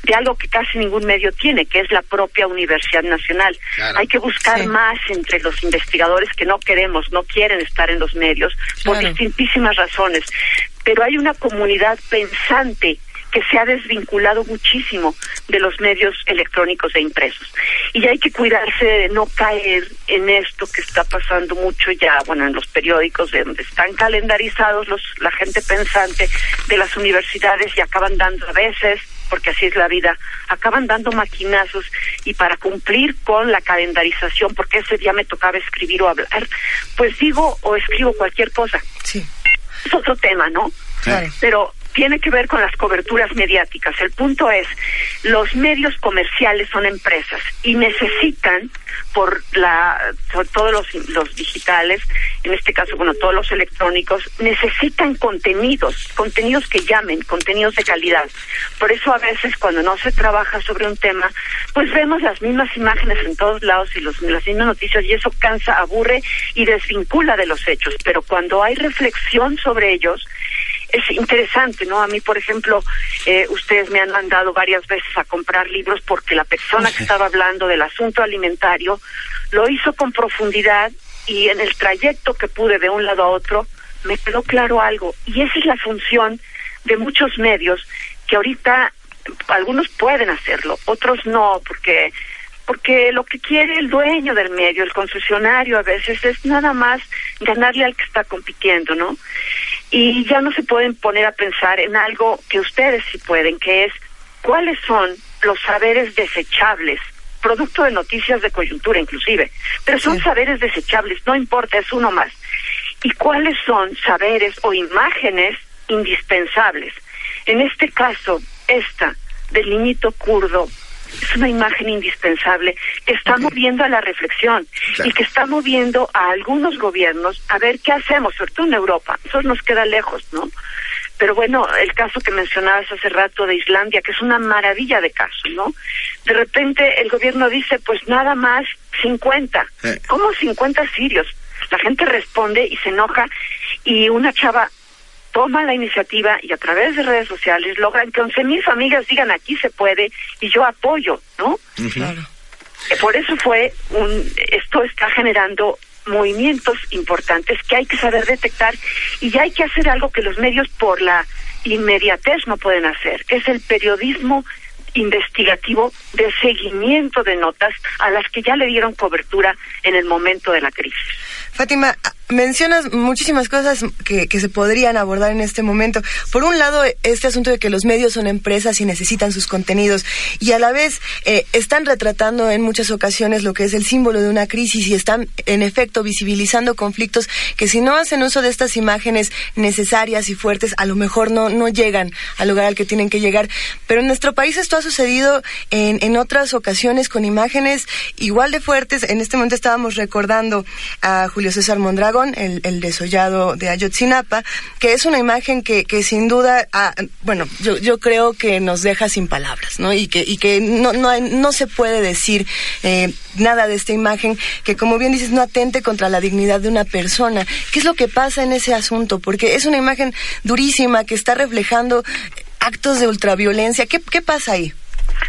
de algo que casi ningún medio tiene, que es la propia Universidad Nacional. Claro. Hay que buscar más entre los investigadores que no queremos, no quieren estar en los medios por distintísimas razones, pero hay una comunidad pensante que se ha desvinculado muchísimo de los medios electrónicos e impresos. Y hay que cuidarse de no caer en esto que está pasando mucho ya, bueno, en los periódicos, de donde están calendarizados los, la gente pensante de las universidades y acaban dando a veces porque así es la vida, acaban dando maquinazos y para cumplir con la calendarización, porque ese día me tocaba escribir o hablar, pues digo o escribo cualquier cosa. Sí. Es otro tema, ¿no? Claro. Pero tiene que ver con las coberturas mediáticas. El punto es, los medios comerciales son empresas y necesitan por la todos los, los digitales, en este caso, bueno, todos los electrónicos, necesitan contenidos, contenidos que llamen, contenidos de calidad. Por eso a veces cuando no se trabaja sobre un tema, pues vemos las mismas imágenes en todos lados y los, las mismas noticias y eso cansa, aburre y desvincula de los hechos. Pero cuando hay reflexión sobre ellos, es interesante, ¿no? A mí, por ejemplo, eh, ustedes me han mandado varias veces a comprar libros porque la persona que estaba hablando del asunto alimentario lo hizo con profundidad y en el trayecto que pude de un lado a otro me quedó claro algo. Y esa es la función de muchos medios que ahorita algunos pueden hacerlo, otros no, porque porque lo que quiere el dueño del medio, el concesionario a veces es nada más ganarle al que está compitiendo, ¿no? Y ya no se pueden poner a pensar en algo que ustedes sí pueden, que es cuáles son los saberes desechables, producto de noticias de coyuntura inclusive, pero son saberes desechables, no importa, es uno más. Y cuáles son saberes o imágenes indispensables. En este caso, esta del niñito kurdo es una imagen indispensable que está moviendo a la reflexión y que está moviendo a algunos gobiernos a ver qué hacemos, sobre todo en Europa. Eso nos queda lejos, ¿no? Pero bueno, el caso que mencionabas hace rato de Islandia, que es una maravilla de caso, ¿no? De repente el gobierno dice, pues nada más 50. ¿Cómo 50 sirios? La gente responde y se enoja y una chava toma la iniciativa y a través de redes sociales logran que 11 mil familias digan aquí se puede y yo apoyo, ¿no? Eh, Por eso fue un, esto está generando movimientos importantes que hay que saber detectar y ya hay que hacer algo que los medios por la inmediatez no pueden hacer, es el periodismo investigativo de seguimiento de notas a las que ya le dieron cobertura en el momento de la crisis. Fátima, mencionas muchísimas cosas que, que se podrían abordar en este momento. Por un lado, este asunto de que los medios son empresas y necesitan sus contenidos y a la vez eh, están retratando en muchas ocasiones lo que es el símbolo de una crisis y están en efecto visibilizando conflictos que si no hacen uso de estas imágenes necesarias y fuertes, a lo mejor no, no llegan al lugar al que tienen que llegar. Pero en nuestro país esto ha sucedido en, en otras ocasiones con imágenes igual de fuertes. En este momento estábamos recordando a Julio César Mondragón, el, el desollado de Ayotzinapa, que es una imagen que, sin duda, ah, bueno, yo, creo que nos deja sin palabras, ¿no? Y que, no se puede decir eh, nada de esta imagen que, como bien dices, no atente contra la dignidad de una persona. ¿Qué es lo que pasa en ese asunto? Porque es una imagen durísima que está reflejando actos de ultraviolencia. ¿Qué, qué pasa ahí?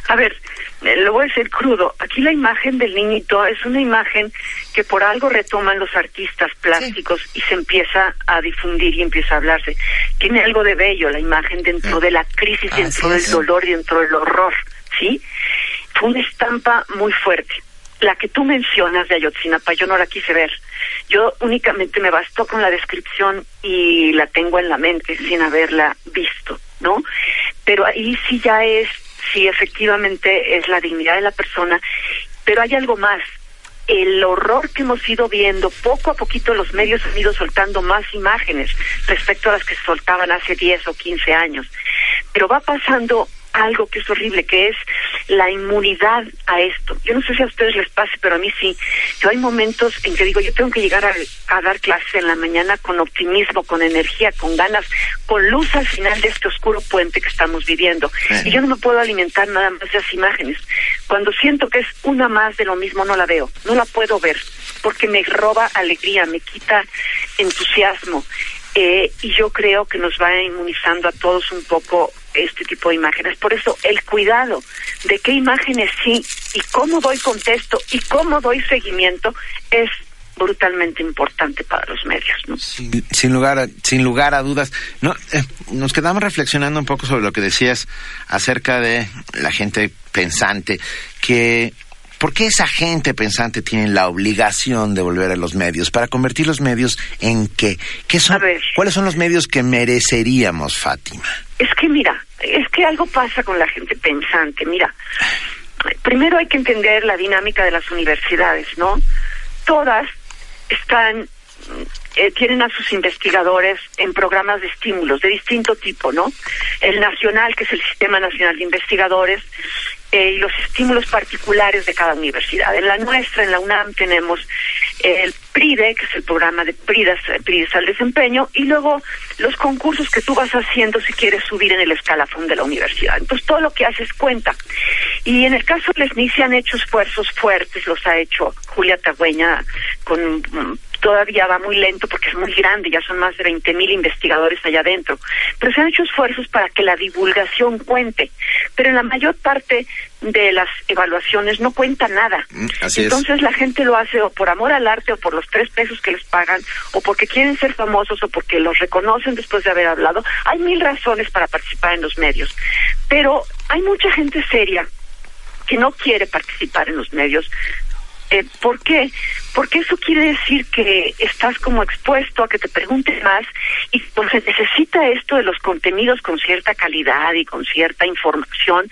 A ver, eh, lo voy a decir crudo. Aquí la imagen del niñito es una imagen que por algo retoman los artistas plásticos y se empieza a difundir y empieza a hablarse. Tiene algo de bello la imagen dentro de la crisis, dentro Así del dolor y dentro del horror, ¿sí? Fue una estampa muy fuerte. la que tú mencionas de Ayotzinapa, yo no la quise ver. Yo únicamente me bastó con la descripción y la tengo en la mente sin haberla visto, ¿no? Pero ahí sí ya es, sí efectivamente es la dignidad de la persona, pero hay algo más. El horror que hemos ido viendo, poco a poquito los medios han ido soltando más imágenes respecto a las que soltaban hace 10 o 15 años. Pero va pasando algo que es horrible, que es la inmunidad a esto. Yo no sé si a ustedes les pase, pero a mí sí. Yo hay momentos en que digo, yo tengo que llegar a, a dar clases en la mañana con optimismo, con energía, con ganas, con luz al final de este oscuro puente que estamos viviendo. Y yo no me puedo alimentar nada más de esas imágenes. Cuando siento que es una más de lo mismo, no la veo, no la puedo ver, porque me roba alegría, me quita entusiasmo. Eh, y yo creo que nos va inmunizando a todos un poco este tipo de imágenes. Por eso el cuidado de qué imágenes sí y cómo doy contexto y cómo doy seguimiento es brutalmente importante para los medios. ¿no? Sin, sin lugar a, sin lugar a dudas. No, eh, nos quedamos reflexionando un poco sobre lo que decías acerca de la gente pensante que ¿Por qué esa gente pensante tiene la obligación de volver a los medios? Para convertir los medios en qué? ¿Qué son, ¿Cuáles son los medios que mereceríamos, Fátima? Es que mira, es que algo pasa con la gente pensante. Mira, primero hay que entender la dinámica de las universidades, ¿no? Todas están eh, tienen a sus investigadores en programas de estímulos de distinto tipo, ¿no? El nacional, que es el Sistema Nacional de Investigadores, eh, y los estímulos particulares de cada universidad. En la nuestra, en la UNAM, tenemos el PRIDE, que es el programa de PRIDES, PRIDES al desempeño, y luego los concursos que tú vas haciendo si quieres subir en el escalafón de la universidad. Entonces, todo lo que haces cuenta. Y en el caso de Lesni se han hecho esfuerzos fuertes, los ha hecho Julia Tagüeña con todavía va muy lento porque es muy grande, ya son más de 20 mil investigadores allá adentro, pero se han hecho esfuerzos para que la divulgación cuente, pero en la mayor parte de las evaluaciones no cuenta nada. así es. Entonces la gente lo hace o por amor al arte o por los tres pesos que les pagan o porque quieren ser famosos o porque los reconocen después de haber hablado. Hay mil razones para participar en los medios, pero hay mucha gente seria que no quiere participar en los medios eh, ¿Por qué? Porque eso quiere decir que estás como expuesto a que te pregunten más y pues se necesita esto de los contenidos con cierta calidad y con cierta información,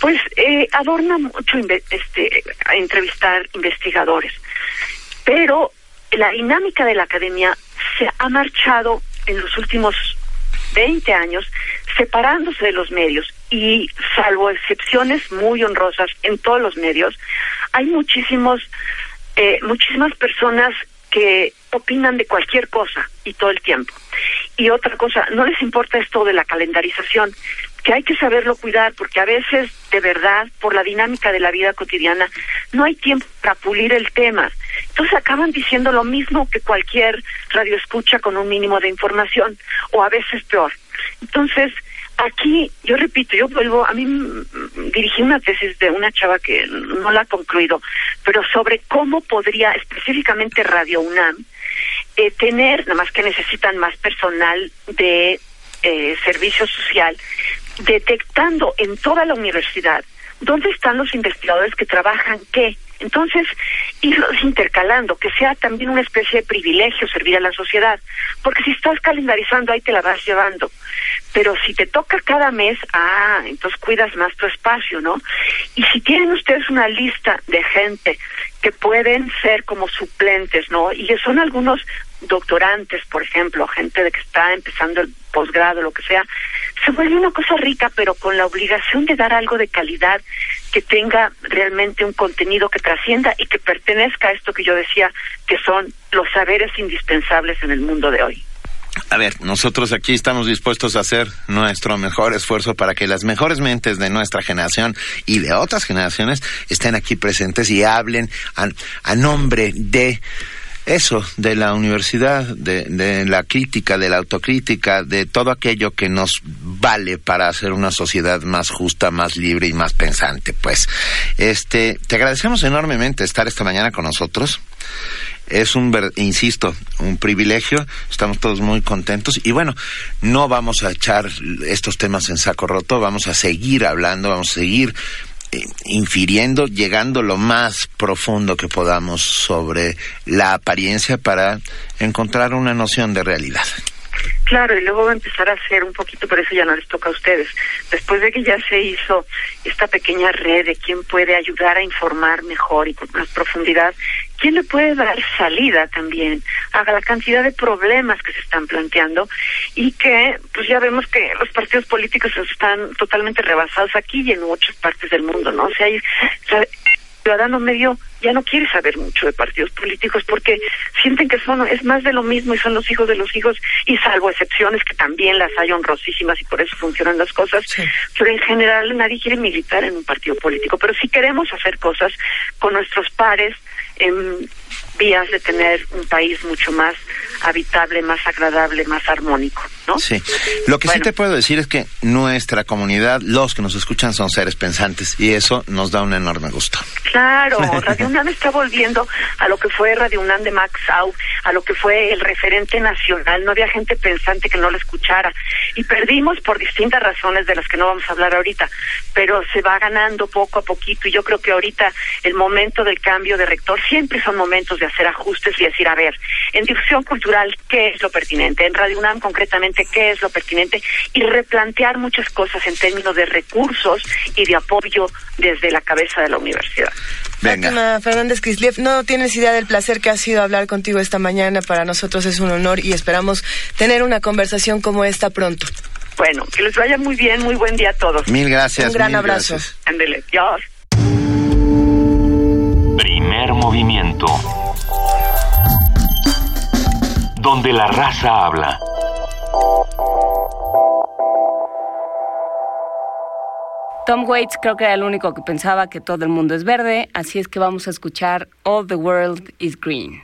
pues eh, adorna mucho este, entrevistar investigadores. Pero la dinámica de la academia se ha marchado en los últimos 20 años separándose de los medios y salvo excepciones muy honrosas en todos los medios, hay muchísimos, eh, muchísimas personas que opinan de cualquier cosa y todo el tiempo. Y otra cosa, no les importa esto de la calendarización, que hay que saberlo cuidar porque a veces, de verdad, por la dinámica de la vida cotidiana, no hay tiempo para pulir el tema. Entonces acaban diciendo lo mismo que cualquier radio escucha con un mínimo de información, o a veces peor. Entonces, aquí, yo repito, yo vuelvo, a mí dirigí una tesis de una chava que no la ha concluido, pero sobre cómo podría específicamente Radio UNAM eh, tener, nada más que necesitan más personal de eh, servicio social, detectando en toda la universidad dónde están los investigadores que trabajan qué. Entonces, irlos intercalando, que sea también una especie de privilegio servir a la sociedad, porque si estás calendarizando ahí te la vas llevando, pero si te toca cada mes, ah, entonces cuidas más tu espacio, ¿no? Y si tienen ustedes una lista de gente que pueden ser como suplentes, ¿no? Y que son algunos doctorantes, por ejemplo, gente de que está empezando el posgrado, lo que sea, se vuelve una cosa rica, pero con la obligación de dar algo de calidad que tenga realmente un contenido que trascienda y que pertenezca a esto que yo decía, que son los saberes indispensables en el mundo de hoy. A ver, nosotros aquí estamos dispuestos a hacer nuestro mejor esfuerzo para que las mejores mentes de nuestra generación y de otras generaciones estén aquí presentes y hablen a, a nombre de eso, de la universidad, de, de la crítica, de la autocrítica, de todo aquello que nos vale para hacer una sociedad más justa, más libre y más pensante. Pues, este, te agradecemos enormemente estar esta mañana con nosotros. Es un, insisto, un privilegio. Estamos todos muy contentos. Y bueno, no vamos a echar estos temas en saco roto. Vamos a seguir hablando, vamos a seguir infiriendo, llegando lo más profundo que podamos sobre la apariencia para encontrar una noción de realidad. Claro, y luego va a empezar a hacer un poquito, pero eso ya no les toca a ustedes. Después de que ya se hizo esta pequeña red de quién puede ayudar a informar mejor y con más profundidad, quién le puede dar salida también a la cantidad de problemas que se están planteando y que, pues ya vemos que los partidos políticos están totalmente rebasados aquí y en muchas partes del mundo, ¿no? O sea, hay, o sea, ciudadano medio ya no quiere saber mucho de partidos políticos porque sienten que son es más de lo mismo y son los hijos de los hijos y salvo excepciones que también las hay honrosísimas y por eso funcionan las cosas. Pero en general nadie quiere militar en un partido político pero si queremos hacer cosas con nuestros pares en vías de tener un país mucho más habitable, más agradable, más armónico, ¿no? Sí. Lo que sí te puedo decir es que nuestra comunidad, los que nos escuchan son seres pensantes y eso nos da un enorme gusto. Claro, Radio UNAM está volviendo a lo que fue Radio UNAM de Max Au, a lo que fue el referente nacional. No había gente pensante que no lo escuchara. Y perdimos por distintas razones de las que no vamos a hablar ahorita, pero se va ganando poco a poquito. Y yo creo que ahorita el momento del cambio de rector siempre son momentos de hacer ajustes y decir, a ver, en difusión cultural, ¿qué es lo pertinente? En Radio UNAM, concretamente, ¿qué es lo pertinente? Y replantear muchas cosas en términos de recursos y de apoyo desde la cabeza de la universidad. Fátima Fernández Kisliev, no tienes idea del placer que ha sido hablar contigo esta mañana. Para nosotros es un honor y esperamos tener una conversación como esta pronto. Bueno, que les vaya muy bien, muy buen día a todos. Mil gracias. Un gran abrazo. Ándele, Dios. Primer movimiento. Donde la raza habla. Tom Waits creo que era el único que pensaba que todo el mundo es verde, así es que vamos a escuchar All the World is Green.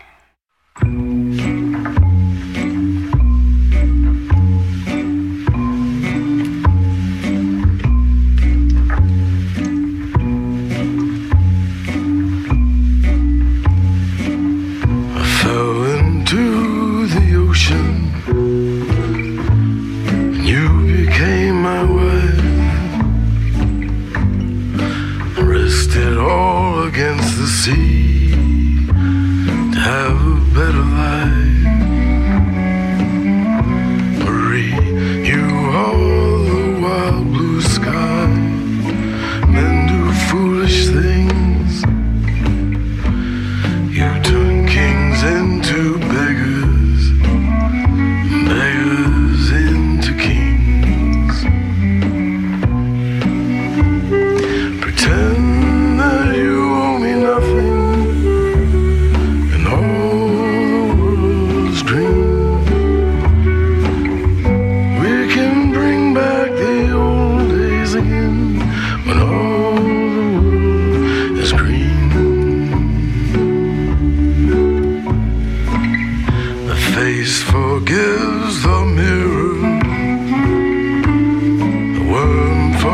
Against the sea. To have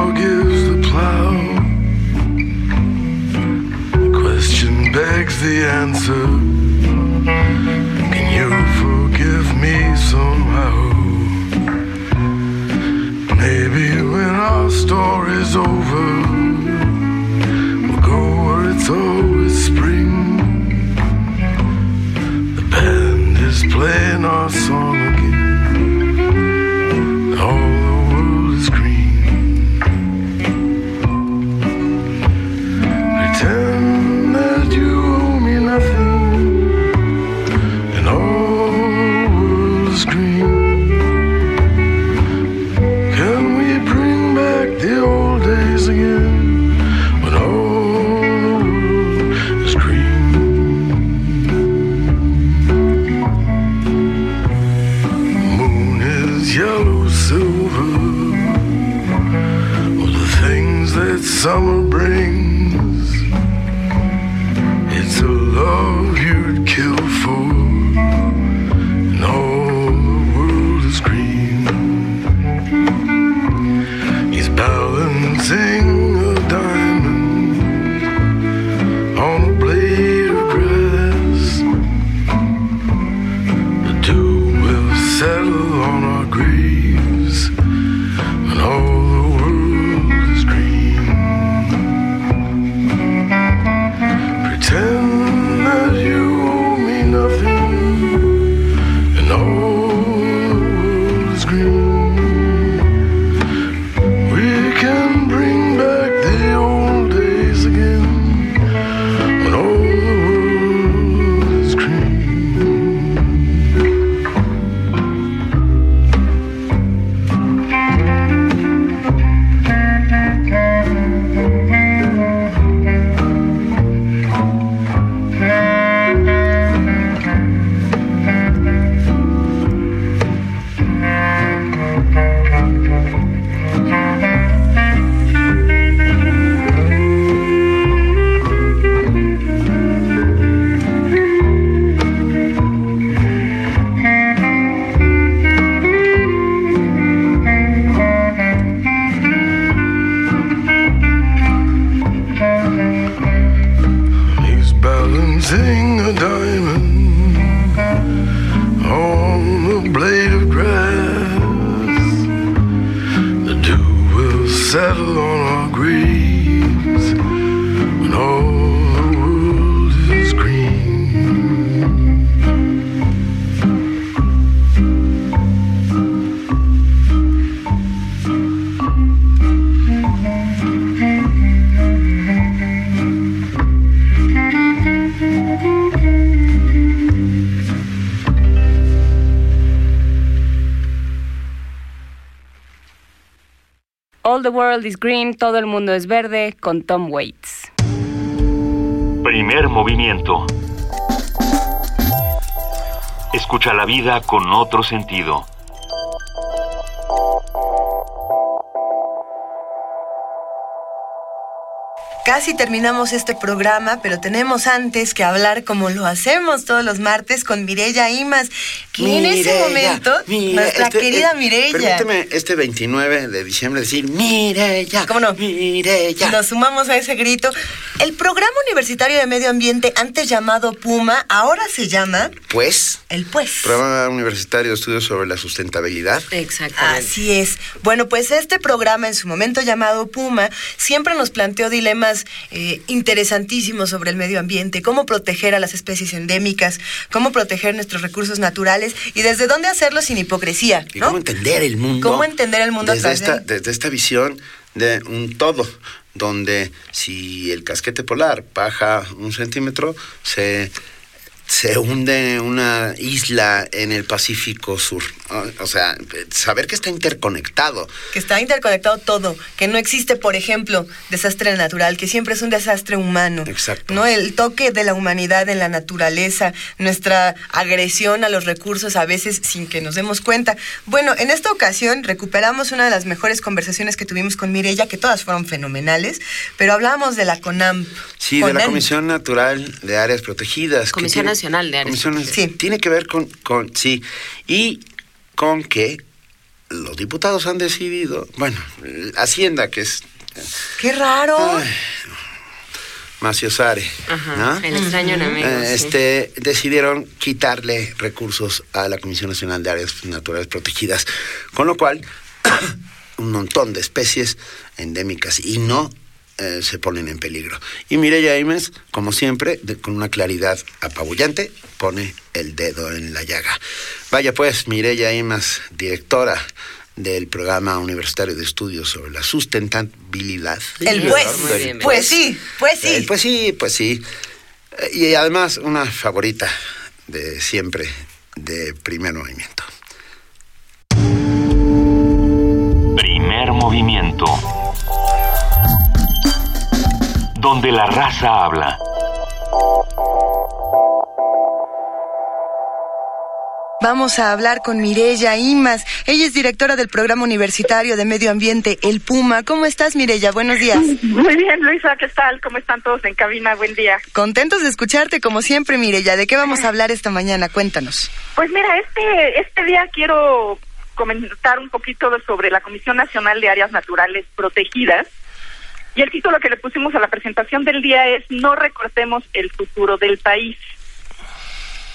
forgives the plow. The question begs the answer. Can you forgive me somehow? Maybe when our story's over, we'll go where it's always spring. The band is playing our is Green, Todo el Mundo es Verde, con Tom Waits. Primer movimiento. Escucha la vida con otro sentido. Casi terminamos este programa, pero tenemos antes que hablar como lo hacemos todos los martes con Mireya Imas, que en ese momento, Mire- nuestra este- querida eh, Mireya. Permíteme este 29 de diciembre decir Mireya. ¿Cómo no? Mireya. Nos sumamos a ese grito. El programa universitario de medio ambiente, antes llamado Puma, ahora se llama Pues, el Pues. programa universitario de estudios sobre la sustentabilidad. Exactamente. Así es. Bueno, pues este programa en su momento llamado Puma siempre nos planteó dilemas eh, interesantísimos sobre el medio ambiente, cómo proteger a las especies endémicas, cómo proteger nuestros recursos naturales y desde dónde hacerlo sin hipocresía. Y ¿no? cómo entender el mundo. Cómo entender el mundo desde esta, desde esta visión de un todo, donde si el casquete polar baja un centímetro, se, se hunde una isla en el Pacífico Sur. O- O sea, saber que está interconectado. que está interconectado todo, que no existe, por ejemplo, desastre natural, que siempre es un desastre humano. Exacto. ¿no? El toque de la humanidad en la naturaleza, nuestra agresión a los recursos a veces sin que nos demos cuenta. Bueno, en esta ocasión recuperamos una de las mejores conversaciones que tuvimos con Mireya, que todas fueron fenomenales, pero hablábamos de la CONAM. Sí, de la. Comisión Natural de Áreas Protegidas. que Comisión tiene- Nacional de Áreas Protegidas. Sí, tiene que ver con, con, sí, y con que los diputados han decidido, bueno, Hacienda, que es ¡Qué raro! Ay, Maciosare, Ajá, ¿no? el extraño enemigo, Eh, sí. este, decidieron quitarle recursos a la Comisión Nacional de Áreas Naturales Protegidas, con lo cual un montón de especies endémicas y no eh, se ponen en peligro. Y Mireya Imes, como siempre, de- con una claridad apabullante, pone el dedo en la llaga. Vaya pues, Mireya Imes, directora del programa universitario de estudios sobre la sustentabilidad. El pues, Muy bien. pues sí, pues sí. El pues sí, pues sí. Eh, Y además una favorita de siempre de primer movimiento. Primer movimiento. Donde la raza habla. Vamos a hablar con Mireya Imas. Ella es directora del programa universitario de medio ambiente, el Puma. ¿Cómo estás, Mireya? Buenos días. Muy bien, Luisa, ¿qué tal? ¿Cómo están todos en cabina? Buen día. Contentos de escucharte como siempre, Mireya. ¿De qué vamos a hablar esta mañana? Cuéntanos. Pues mira, este, este día quiero comentar un poquito sobre la Comisión Nacional de Áreas Naturales Protegidas. Y el título que le pusimos a la presentación del día es No recortemos el futuro del país.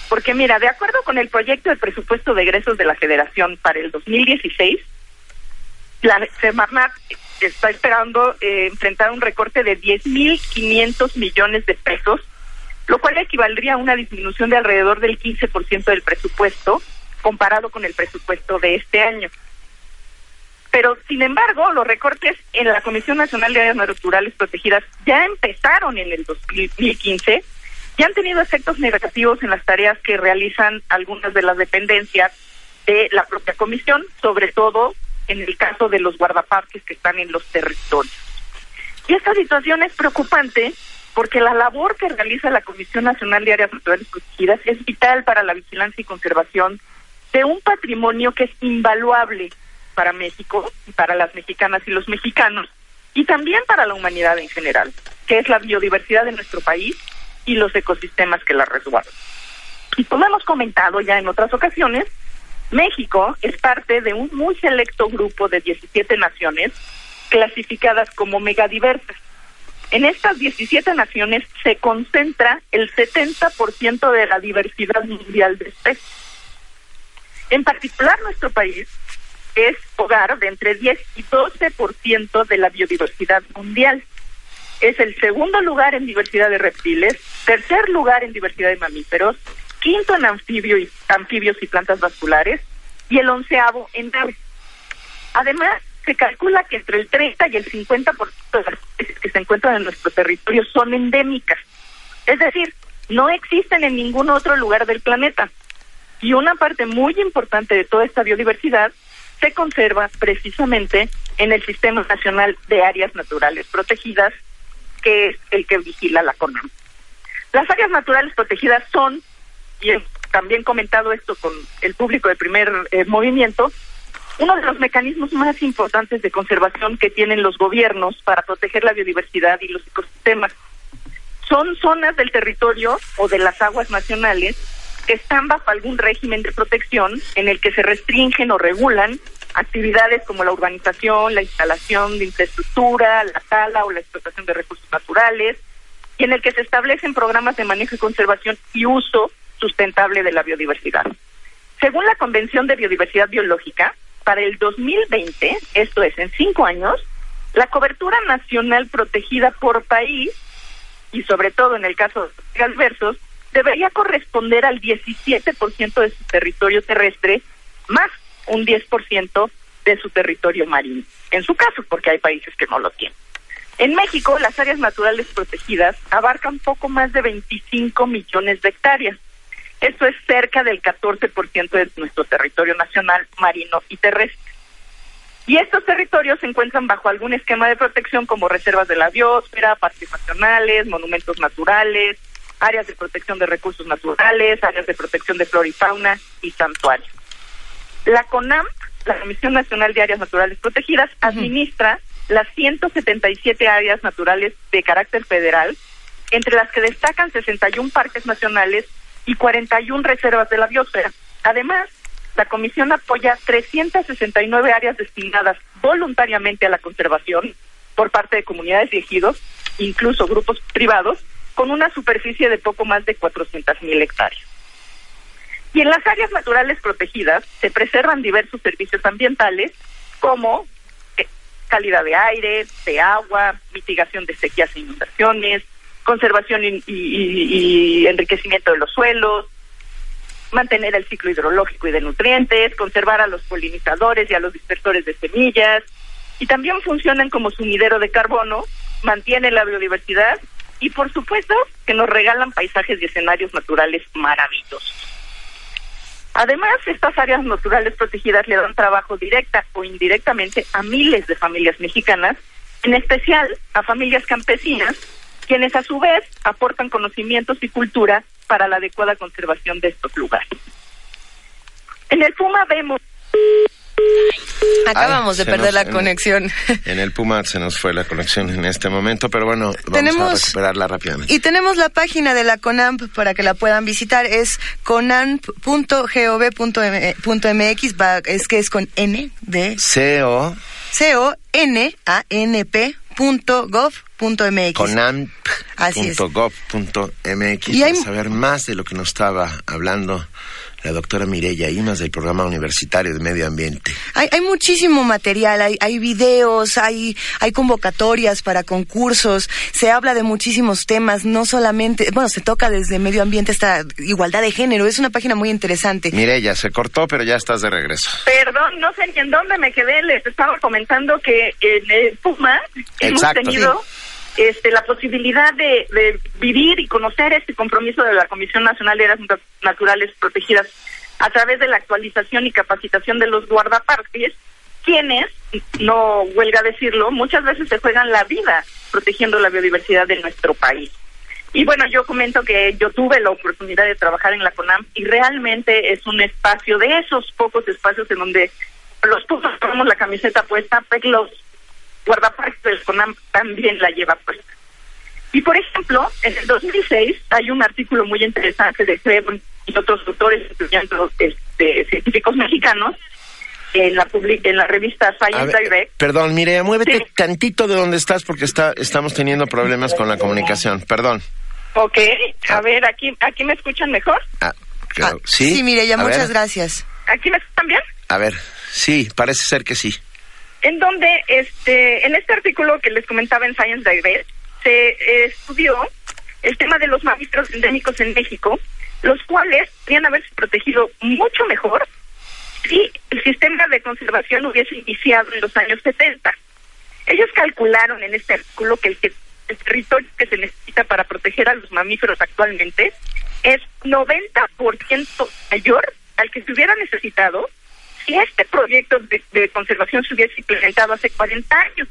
Porque mira, de acuerdo con el proyecto de presupuesto de egresos de la Federación para el 2016, la Semarnat está esperando eh, enfrentar un recorte de 10.500 millones de pesos, lo cual equivaldría a una disminución de alrededor del 15% del presupuesto comparado con el presupuesto de este año. Pero, sin embargo, los recortes en la Comisión Nacional de Áreas Naturales Protegidas ya empezaron en el 2015 y han tenido efectos negativos en las tareas que realizan algunas de las dependencias de la propia comisión, sobre todo en el caso de los guardaparques que están en los territorios. Y esta situación es preocupante porque la labor que realiza la Comisión Nacional de Áreas Naturales Protegidas es vital para la vigilancia y conservación de un patrimonio que es invaluable para México, para las mexicanas y los mexicanos, y también para la humanidad en general, que es la biodiversidad de nuestro país y los ecosistemas que la resguardan. Y como hemos comentado ya en otras ocasiones, México es parte de un muy selecto grupo de 17 naciones clasificadas como megadiversas. En estas 17 naciones se concentra el 70% de la diversidad mundial de especies. En particular, nuestro país es hogar de entre 10 y 12% de la biodiversidad mundial. Es el segundo lugar en diversidad de reptiles, tercer lugar en diversidad de mamíferos, quinto en anfibio y, anfibios y plantas vasculares y el onceavo en aves. Además, se calcula que entre el 30 y el 50% de las especies que se encuentran en nuestro territorio son endémicas. Es decir, no existen en ningún otro lugar del planeta. Y una parte muy importante de toda esta biodiversidad se conserva precisamente en el Sistema Nacional de Áreas Naturales Protegidas, que es el que vigila la CONAM. Las áreas naturales protegidas son, y he también comentado esto con el público del primer eh, movimiento, uno de los mecanismos más importantes de conservación que tienen los gobiernos para proteger la biodiversidad y los ecosistemas. Son zonas del territorio o de las aguas nacionales que están bajo algún régimen de protección en el que se restringen o regulan actividades como la urbanización, la instalación de infraestructura, la tala o la explotación de recursos naturales, y en el que se establecen programas de manejo y conservación y uso sustentable de la biodiversidad. Según la Convención de Biodiversidad Biológica, para el 2020, esto es, en cinco años, la cobertura nacional protegida por país, y sobre todo en el caso de adversos, debería corresponder al 17% de su territorio terrestre, más un 10% de su territorio marino. En su caso, porque hay países que no lo tienen. En México, las áreas naturales protegidas abarcan poco más de 25 millones de hectáreas. Esto es cerca del 14% de nuestro territorio nacional, marino y terrestre. Y estos territorios se encuentran bajo algún esquema de protección como reservas de la biosfera, parques nacionales, monumentos naturales, áreas de protección de recursos naturales, áreas de protección de flora y fauna y santuarios. La CONAM, la Comisión Nacional de Áreas Naturales Protegidas, administra las 177 áreas naturales de carácter federal, entre las que destacan 61 parques nacionales y 41 reservas de la biosfera. Además, la Comisión apoya 369 áreas destinadas voluntariamente a la conservación por parte de comunidades y ejidos, incluso grupos privados, con una superficie de poco más de 400.000 hectáreas. Y en las áreas naturales protegidas se preservan diversos servicios ambientales como eh, calidad de aire, de agua, mitigación de sequías e inundaciones, conservación y, y- enriquecimiento de los suelos, mantener el ciclo hidrológico y de nutrientes, conservar a los polinizadores y a los dispersores de semillas, y también funcionan como sumidero de carbono, mantienen la biodiversidad y por supuesto que nos regalan paisajes y escenarios naturales maravillosos. Además, estas áreas naturales protegidas le dan trabajo directa o indirectamente a miles de familias mexicanas, en especial a familias campesinas, quienes a su vez aportan conocimientos y cultura para la adecuada conservación de estos lugares. En el Puma vemos Acabamos de perder nos- la conexión. En el Puma se nos fue la conexión en este momento, pero bueno, vamos a recuperarla rápidamente. Y tenemos la página de la CONAMP para que la puedan visitar. Es conamp.gov.mx, es que es con N de CO C-O-N-A-N-P punto gov punto MX. Así es. conamp.gov.mx Y hay- para saber más de lo que nos estaba hablando la doctora Mireya Imas del Programa Universitario de Medio Ambiente. Hay, hay muchísimo material, hay, hay videos, hay, hay convocatorias para concursos, se habla de muchísimos temas, no solamente, bueno, se toca desde medio ambiente esta igualdad de género, es una página muy interesante. Mireya, se cortó, pero ya estás de regreso. Perdón, no sé ni en dónde me quedé. Les estaba comentando que en el Puma hemos tenido este, la posibilidad de, vivir y conocer este compromiso de la Comisión Nacional de Áreas Nat- Naturales Protegidas a través de la actualización y capacitación de los guardaparques, quienes, no huelga decirlo, muchas veces se juegan la vida protegiendo la biodiversidad de nuestro país. Y bueno, yo comento que yo tuve la oportunidad de trabajar en la CONAM y realmente es un espacio de esos pocos espacios en donde los pocos tenemos la camiseta puesta, pues los guardaparques del CONAM también la lleva puesta. Y por ejemplo, en el 2006 hay un artículo muy interesante de Crebon y otros autores, incluyendo este, científicos mexicanos, en la, publi- en la revista Science ver, Direct, Perdón, Mireya, muévete tantito de donde estás porque está, estamos teniendo problemas con la comunicación. Perdón. Ok, a ver, aquí aquí me escuchan mejor. Ah, creo- ¿Sí? Sí, Mireya, muchas ver, gracias. ¿Aquí me escuchan bien? A ver, Sí, parece ser que sí. En donde este en este artículo que les comentaba en Science Direct se eh, estudió el tema de los mamíferos endémicos en México, los cuales podrían haberse protegido mucho mejor si el sistema de conservación hubiese iniciado en los años 70. Ellos calcularon en este artículo que el, que el territorio que se necesita para proteger a los mamíferos actualmente es 90% mayor al que se hubiera necesitado si este proyecto de, de conservación se hubiese implementado hace 40 años.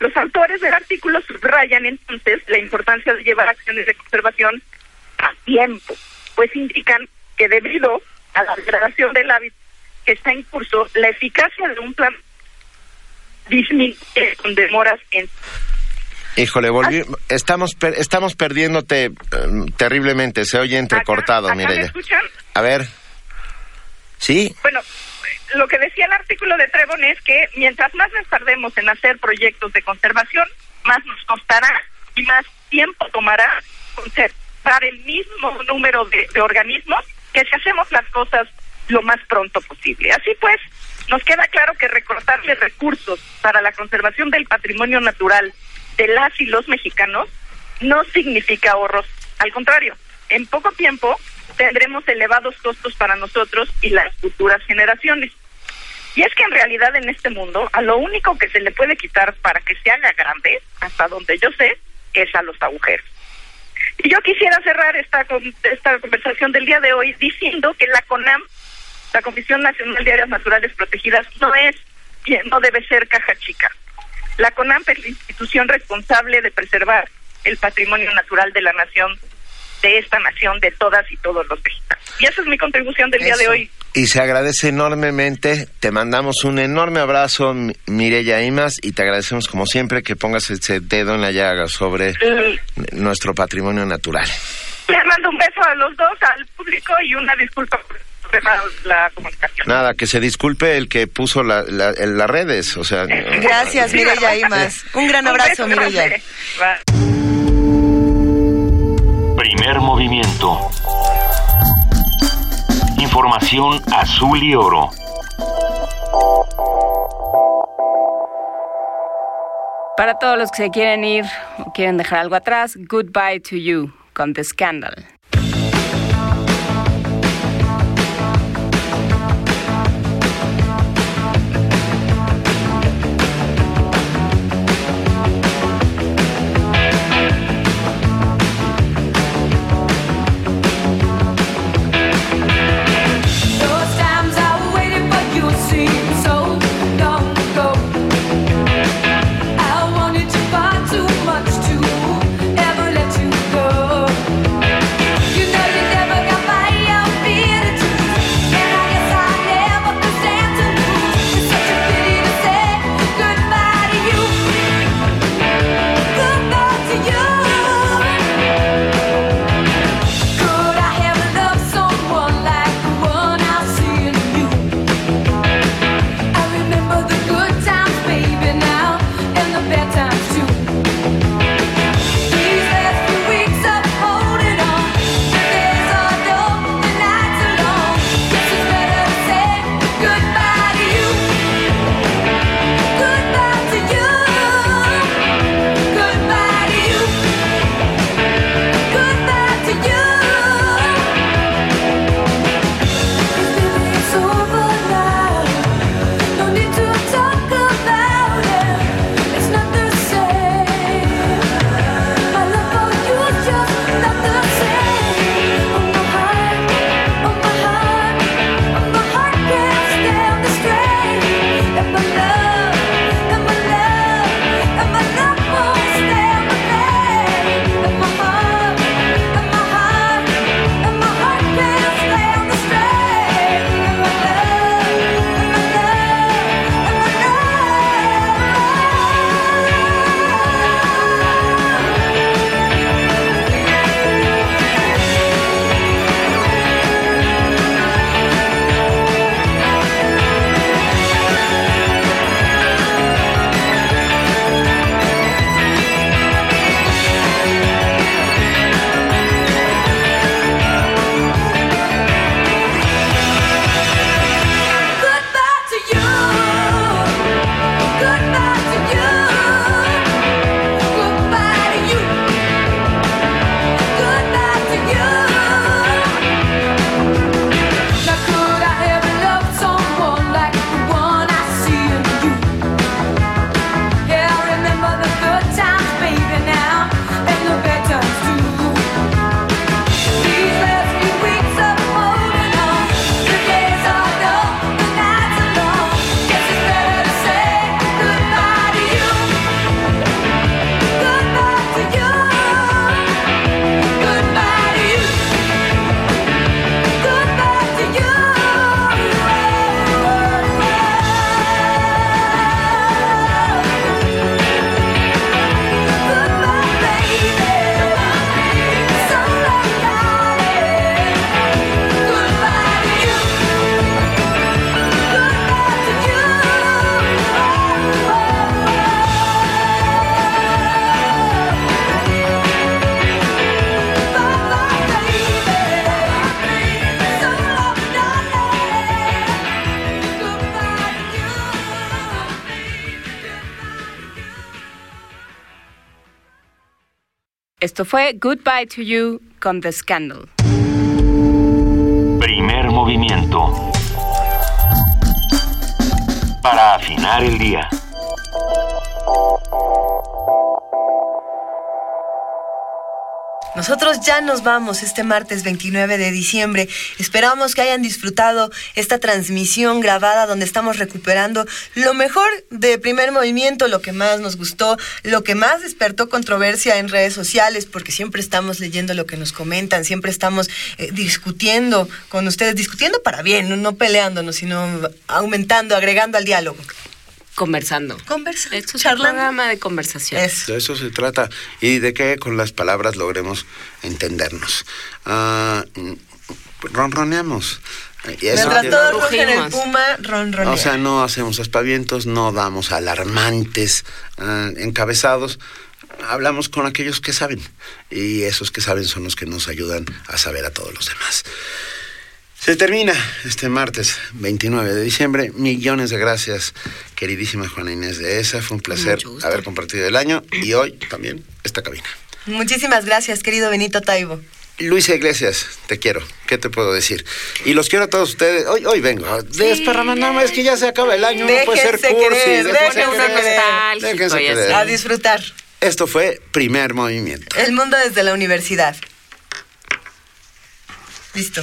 Los autores del artículo subrayan entonces la importancia de llevar acciones de conservación a tiempo, pues indican que debido a la degradación del hábitat que está en curso, la eficacia de un plan disminuye con demoras en Híjole, volví, estamos per- estamos perdiéndote eh, terriblemente, se oye entrecortado, ¿Acá me Mireya. escuchan? A ver. ¿Sí? Bueno, lo que decía el artículo de Trevon es que mientras más nos tardemos en hacer proyectos de conservación, más nos costará y más tiempo tomará conservar el mismo número de, de organismos que si hacemos las cosas lo más pronto posible. Así pues, nos queda claro que recortarle recursos para la conservación del patrimonio natural de las y los mexicanos no significa ahorros. Al contrario, en poco tiempo tendremos elevados costos para nosotros y las futuras generaciones. Y es que en realidad en este mundo a lo único que se le puede quitar para que se haga grande, hasta donde yo sé, es a los agujeros. Y yo quisiera cerrar esta, esta conversación del día de hoy diciendo que la CONAM, la Comisión Nacional de Áreas Naturales Protegidas, no es, y no debe ser caja chica. La CONAM es la institución responsable de preservar el patrimonio natural de la nación, de esta nación, de todas y todos los mexicanos. Y esa es mi contribución del día de hoy. Y se agradece enormemente, te mandamos un enorme abrazo, Mi- Mireya Imas, y te agradecemos como siempre que pongas ese dedo en la llaga sobre nuestro patrimonio natural. Les mando un beso a los dos, al público y una disculpa por la comunicación. Nada, que se disculpe el que puso la- la- en las redes, o sea... Gracias, Mireya Imas. Un gran abrazo, Mireya. Primer movimiento. Información azul y oro. Para todos los que se quieren ir o quieren dejar algo atrás, Goodbye to You con The Scandal. Esto fue Goodbye to You con The Scandal. Primer movimiento. Para afinar el día. Nosotros ya nos vamos este martes 29 de diciembre. Esperamos que hayan disfrutado esta transmisión grabada donde estamos recuperando lo mejor de primer movimiento, lo que más nos gustó, lo que más despertó controversia en redes sociales, porque siempre estamos leyendo lo que nos comentan, siempre estamos eh, discutiendo con ustedes, discutiendo para bien, no, no peleándonos, sino aumentando, agregando al diálogo. Conversando. Conversando. Esto es un programa de conversación. De eso se trata. Y de que con las palabras logremos entendernos. Ah, ronroneamos. Y eso Mientras todos rugen el puma, ronronea. O sea, no hacemos aspavientos, no damos alarmantes ah, encabezados. Hablamos con aquellos que saben. Y esos que saben son los que nos ayudan a saber a todos los demás. Se termina este martes 29 de diciembre. Millones de gracias, queridísima Juana Inés de ESA. Fue un placer haber compartido el año y hoy también esta cabina. Muchísimas gracias, querido Benito Taibo. Luisa Iglesias, te quiero. ¿Qué te puedo decir? Y los quiero a todos ustedes. Hoy, hoy vengo. Desparrama, nada más es que ya se acaba el año. no puede ser Déjense cursi. querer, déjense déjense. Déjense querer. A disfrutar. Esto fue Primer Movimiento. El mundo desde la universidad. Listo.